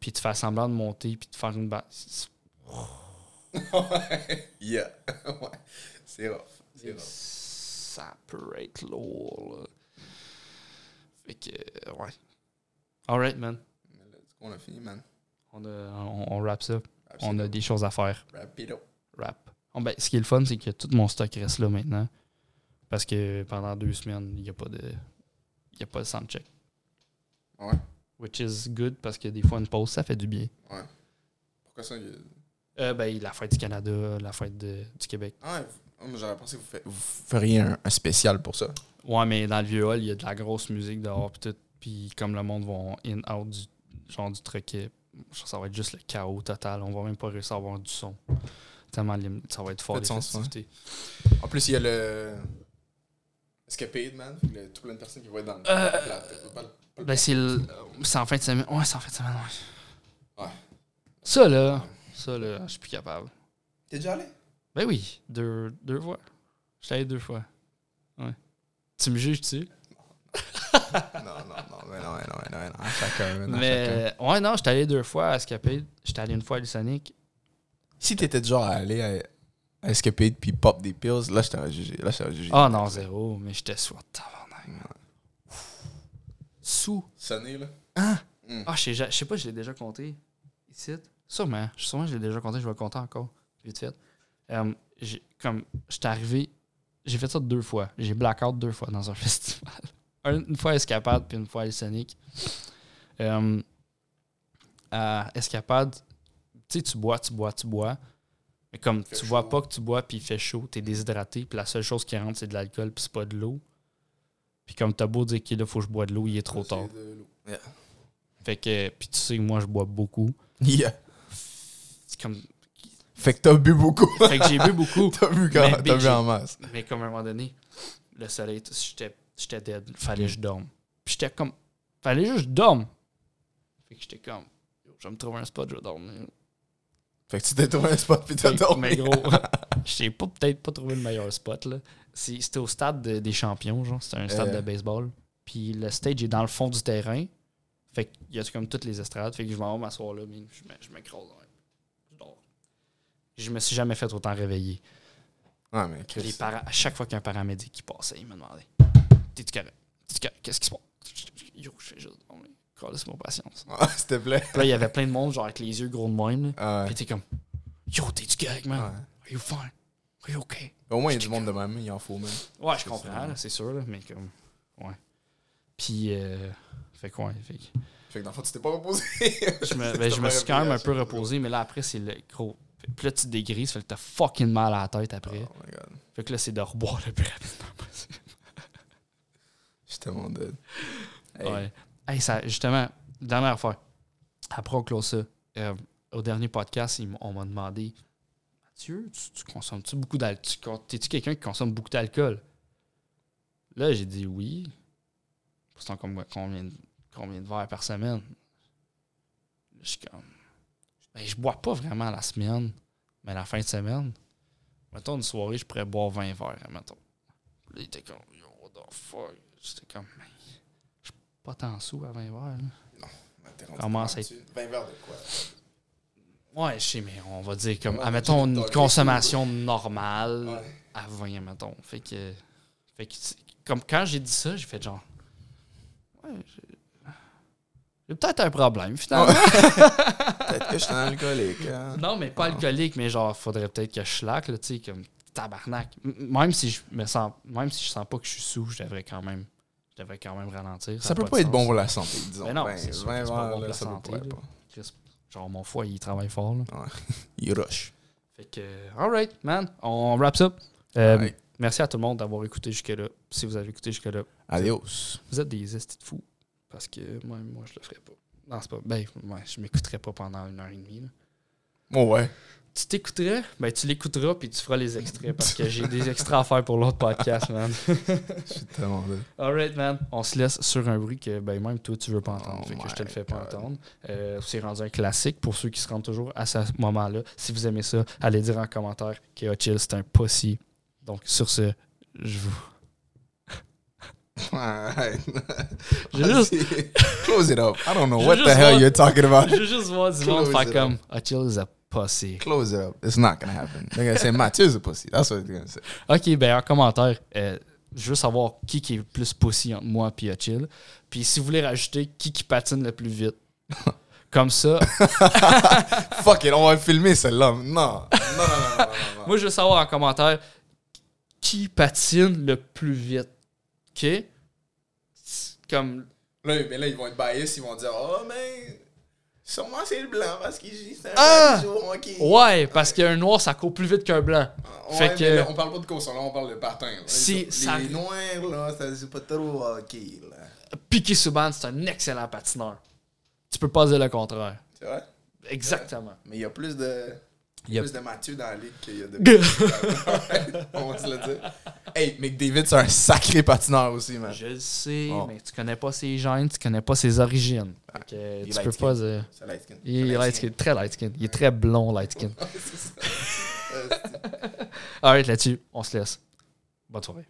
Speaker 2: puis tu fais semblant de monter, puis de faire une ba-
Speaker 1: yeah. ouais. C'est rough. C'est rough.
Speaker 2: Ça peut être lourd, là. Fait que, euh, ouais. Alright, man.
Speaker 1: Let's go, On a fini, man.
Speaker 2: On, a, on, on wrap ça. On a des choses à faire.
Speaker 1: Rapido.
Speaker 2: Rap. Bon, ben, ce qui est le fun, c'est que tout mon stock reste là maintenant. Parce que pendant deux semaines, il n'y a pas de. Il n'y a pas de soundcheck.
Speaker 1: Ouais.
Speaker 2: Which is good parce que des fois, une pause, ça fait du bien.
Speaker 1: Ouais. Pourquoi ça?
Speaker 2: Euh, ben, la fête du Canada, la fête de- du Québec.
Speaker 1: Ah, ouais. J'aurais pensé que vous, feriez un, un spécial pour ça.
Speaker 2: Ouais, mais dans le vieux hall, il y a de la grosse musique dehors, puis tout. Puis comme le monde va in-out du genre du truc, euh, ça va être juste le chaos total. On va même pas réussir à avoir du son. Tellement ça va être fort les
Speaker 1: sens, ouais. En plus, il y a le. Escapade, man. Fait que le- tout plein de personnes qui vont être dans le.
Speaker 2: Euh, Ben, c'est le- c'est en fin de semaine. Ouais, c'est en fin de semaine, ouais.
Speaker 1: Ouais.
Speaker 2: Ça, là, ça, là, je suis plus capable.
Speaker 1: T'es déjà allé?
Speaker 2: Ben oui, deux, deux fois. Je suis allé deux fois. Ouais. Tu me juges-tu?
Speaker 1: non, non, non, mais non, mais non, mais non, mais non. À chacun, à chacun.
Speaker 2: Mais, ouais, non, j'étais allé deux fois à Escapade. J'étais allé une fois à Lusonic.
Speaker 1: Si t'étais du genre à aller à, à Escapade puis pop des pills, là, je t'aurais jugé. Là, je t'aurais jugé.
Speaker 2: Ah non, zéro, mais j'étais sous. Tabarnak. Sous?
Speaker 1: Sonné, là.
Speaker 2: Hein?
Speaker 1: Mm.
Speaker 2: Ah, je sais, je sais pas, je l'ai déjà compté. Ici? Sûrement. Sûrement, je l'ai déjà compté, je vais le compter encore. Vite fait. J'ai- comme, j'étais arrivé. J'ai fait ça deux fois. J'ai blackout deux fois dans un festival. Un- Une fois à Escapade, puis une fois à Sonic. Euh, à Escapade, tu sais, tu bois, tu bois, tu bois. Mais comme tu
Speaker 1: chaud.
Speaker 2: vois pas que tu bois, puis il fait chaud, t'es déshydraté, puis la seule chose qui rentre, c'est de l'alcool, puis c'est pas de l'eau. Puis comme t'as beau dire qu'il là, faut que je bois de l'eau, il est trop tard.
Speaker 1: Yeah.
Speaker 2: Fait que, puis tu sais que moi, je bois beaucoup.
Speaker 1: Yeah.
Speaker 2: C'est comme.
Speaker 1: Fait que t'as bu beaucoup.
Speaker 2: Fait que j'ai bu beaucoup.
Speaker 1: t'as bu quand
Speaker 2: Mais
Speaker 1: T'as
Speaker 2: Big
Speaker 1: bu en masse.
Speaker 2: Mais comme à un moment donné, le soleil, j'étais j'étais dead. Fallait que je dorme. Puis j'étais comme. Fallait juste que je dorme. Fait que j'étais comme. Je vais me trouver un spot, je vais dormir.
Speaker 1: Fait que tu t'es trouvé un spot puis t'as dormi.
Speaker 2: Mais gros, j'ai pas peut-être pas trouvé le meilleur spot là. C'est- C'était au stade de- des champions, genre. C'était un stade
Speaker 1: Euh.
Speaker 2: de baseball. Puis le stage est dans le fond du terrain. Fait qu'il y a comme toutes les estrades? Fait que je vais m'asseoir là, mais je je m'écrase. ouais. Je me suis jamais fait autant réveiller.
Speaker 1: Ouais, mais Chris.
Speaker 2: Les para- à chaque fois qu'un paramédic qui passait, il me demandait T'es-tu correct? T'es-tu correct? Qu'est-ce qui se passe? Yo, je fais juste. Oh, mais, calisse mon patience.
Speaker 1: Ah, s'il te plaît.
Speaker 2: Puis là, il y avait plein de monde, genre avec les yeux gros de même. là.
Speaker 1: Ah,
Speaker 2: Puis t'es comme Yo, t'es-tu correct, man?
Speaker 1: Ouais.
Speaker 2: Are you fine? Are you okay?
Speaker 1: Au moins, il y a du monde de même, il en faut même.
Speaker 2: Ouais, je
Speaker 1: C'est
Speaker 2: comprends, là, c'est sûr, là, mais comme. Ouais. Puis, euh, fait quoi fait que
Speaker 1: Fait que dans le fond, tu t'es pas reposé.
Speaker 2: je me, ben, je me suis quand même un peu reposé, mais là, après, c'est le gros. Puis là, tu te dégrises, fait que t'as fucking mal à la tête après.
Speaker 1: Oh my god.
Speaker 2: Fait que là, c'est de reboire le plus rapidement possible.
Speaker 1: J'étais tellement dead. Hey.
Speaker 2: Ouais. Hey, ça, justement, dernière fois, après on close ça, euh, au dernier podcast, on m'a demandé Mathieu, tu, tu consommes-tu beaucoup d'alcool T'es-tu quelqu'un qui consomme beaucoup d'alcool? Là, j'ai dit oui. Pourtant, comme combien, combien de verres par semaine? Je suis comme. Ben, je bois pas vraiment la semaine, mais la fin de semaine, mettons une soirée, je pourrais boire 20 verres, mettons. Puis Là, il était comme, yo, what the fuck? J'étais comme, je suis pas tant sous à 20 verres. là.
Speaker 1: T'es
Speaker 2: Comment
Speaker 1: comment,
Speaker 2: ça-
Speaker 1: tu- 20 verres de quoi?
Speaker 2: Ouais, je sais, mais on va dire comme,
Speaker 1: Ouais,
Speaker 2: admettons, une consommation normale
Speaker 1: Ouais.
Speaker 2: à 20, mettons. Fait que, fait que comme quand j'ai dit ça, j'ai fait genre, ouais, j'ai peut-être un problème, finalement.
Speaker 1: Peut-être que je suis un alcoolique. hein.
Speaker 2: Non, mais pas alcoolique, mais genre, faudrait peut-être que je slack, là, tu sais, comme tabarnak. Même si je me sens, même si je sens pas que je suis sous, je devrais quand même, je devrais quand même ralentir.
Speaker 1: Ça peut pas être bon pour la santé, disons.
Speaker 2: Mais non,
Speaker 1: Ben,
Speaker 2: c'est sûr
Speaker 1: 20
Speaker 2: que c'est pas bon pour la santé,
Speaker 1: pas
Speaker 2: Genre, mon foie, il travaille fort, là.
Speaker 1: Il rush.
Speaker 2: Fait que, alright, man, on wraps up. Euh. Merci à tout le monde d'avoir écouté jusque-là. Si vous avez écouté jusque-là,
Speaker 1: Adios.
Speaker 2: vous êtes des estis de fous. Parce que moi, moi, je le ferais pas. Non, c'est pas. Ben, ouais, je m'écouterais pas pendant une heure et demie. là.
Speaker 1: Bon, ouais.
Speaker 2: Tu t'écouterais, ben tu l'écouteras puis tu feras les extraits parce que j'ai des extraits à faire pour l'autre podcast, man.
Speaker 1: Je suis tellement dead.
Speaker 2: Alright, man. On se laisse sur un bruit que ben même toi tu veux pas entendre.
Speaker 1: Oh
Speaker 2: fait que je te le fais pas
Speaker 1: God.
Speaker 2: entendre. Euh, c'est rendu un classique pour ceux qui se rendent toujours à ce moment-là. Si vous aimez ça, allez dire en commentaire que Hot Chill c'est un pussy. Donc sur ce, je vous.
Speaker 1: Alright.
Speaker 2: J'ai juste.
Speaker 1: Close it up. I don't know what the hell
Speaker 2: voir-
Speaker 1: you're talking about.
Speaker 2: je veux juste voir du monde
Speaker 1: Close
Speaker 2: faire
Speaker 1: it
Speaker 2: comme Hot Chill is a pussy.
Speaker 1: Close it up. It's not gonna happen. They're gonna say Matthew's a pussy. That's what they're gonna say.
Speaker 2: Ok, ben en commentaire, euh, je veux savoir qui, qui est le plus pussy entre moi et Hot Chill. Puis si vous voulez rajouter qui qui patine le plus vite. Comme ça,
Speaker 1: Fuck it, on va filmer celle-là. Non, non, non, non, non, non.
Speaker 2: Moi, je veux savoir en commentaire qui patine le plus vite. OK? Comme.
Speaker 1: Là, mais là, ils vont être biased, ils vont dire Oh, mais Sûrement c'est le blanc parce qu'il dit c'est un
Speaker 2: Ah! Ouais, parce qu'un noir, ça court plus vite qu'un blanc.
Speaker 1: Ouais,
Speaker 2: Fait que-
Speaker 1: là, on parle pas de course, là, on parle de patin. là.
Speaker 2: Si,
Speaker 1: les
Speaker 2: ça-
Speaker 1: noirs, là, ça joue pas trop hockey, là.
Speaker 2: Piqué Subban, c'est un excellent patineur. Tu peux pas dire le contraire.
Speaker 1: C'est vrai?
Speaker 2: Exactement.
Speaker 1: Mais il y a plus de.
Speaker 2: Il y a-
Speaker 1: plus de Mathieu dans la ligue qu'il y a de. on va se le dire. Hey, McDavid, c'est un sacré patineur aussi, man.
Speaker 2: Je le sais,
Speaker 1: Bon.
Speaker 2: mais tu connais pas ses gènes, tu connais pas ses origines.
Speaker 1: Est
Speaker 2: tu peux pas dire.
Speaker 1: C'est light skin.
Speaker 2: Il est light skin, très light skin. Il est très blond light skin.
Speaker 1: C'est ça.
Speaker 2: Alright, là-dessus, on se laisse. Bonne soirée.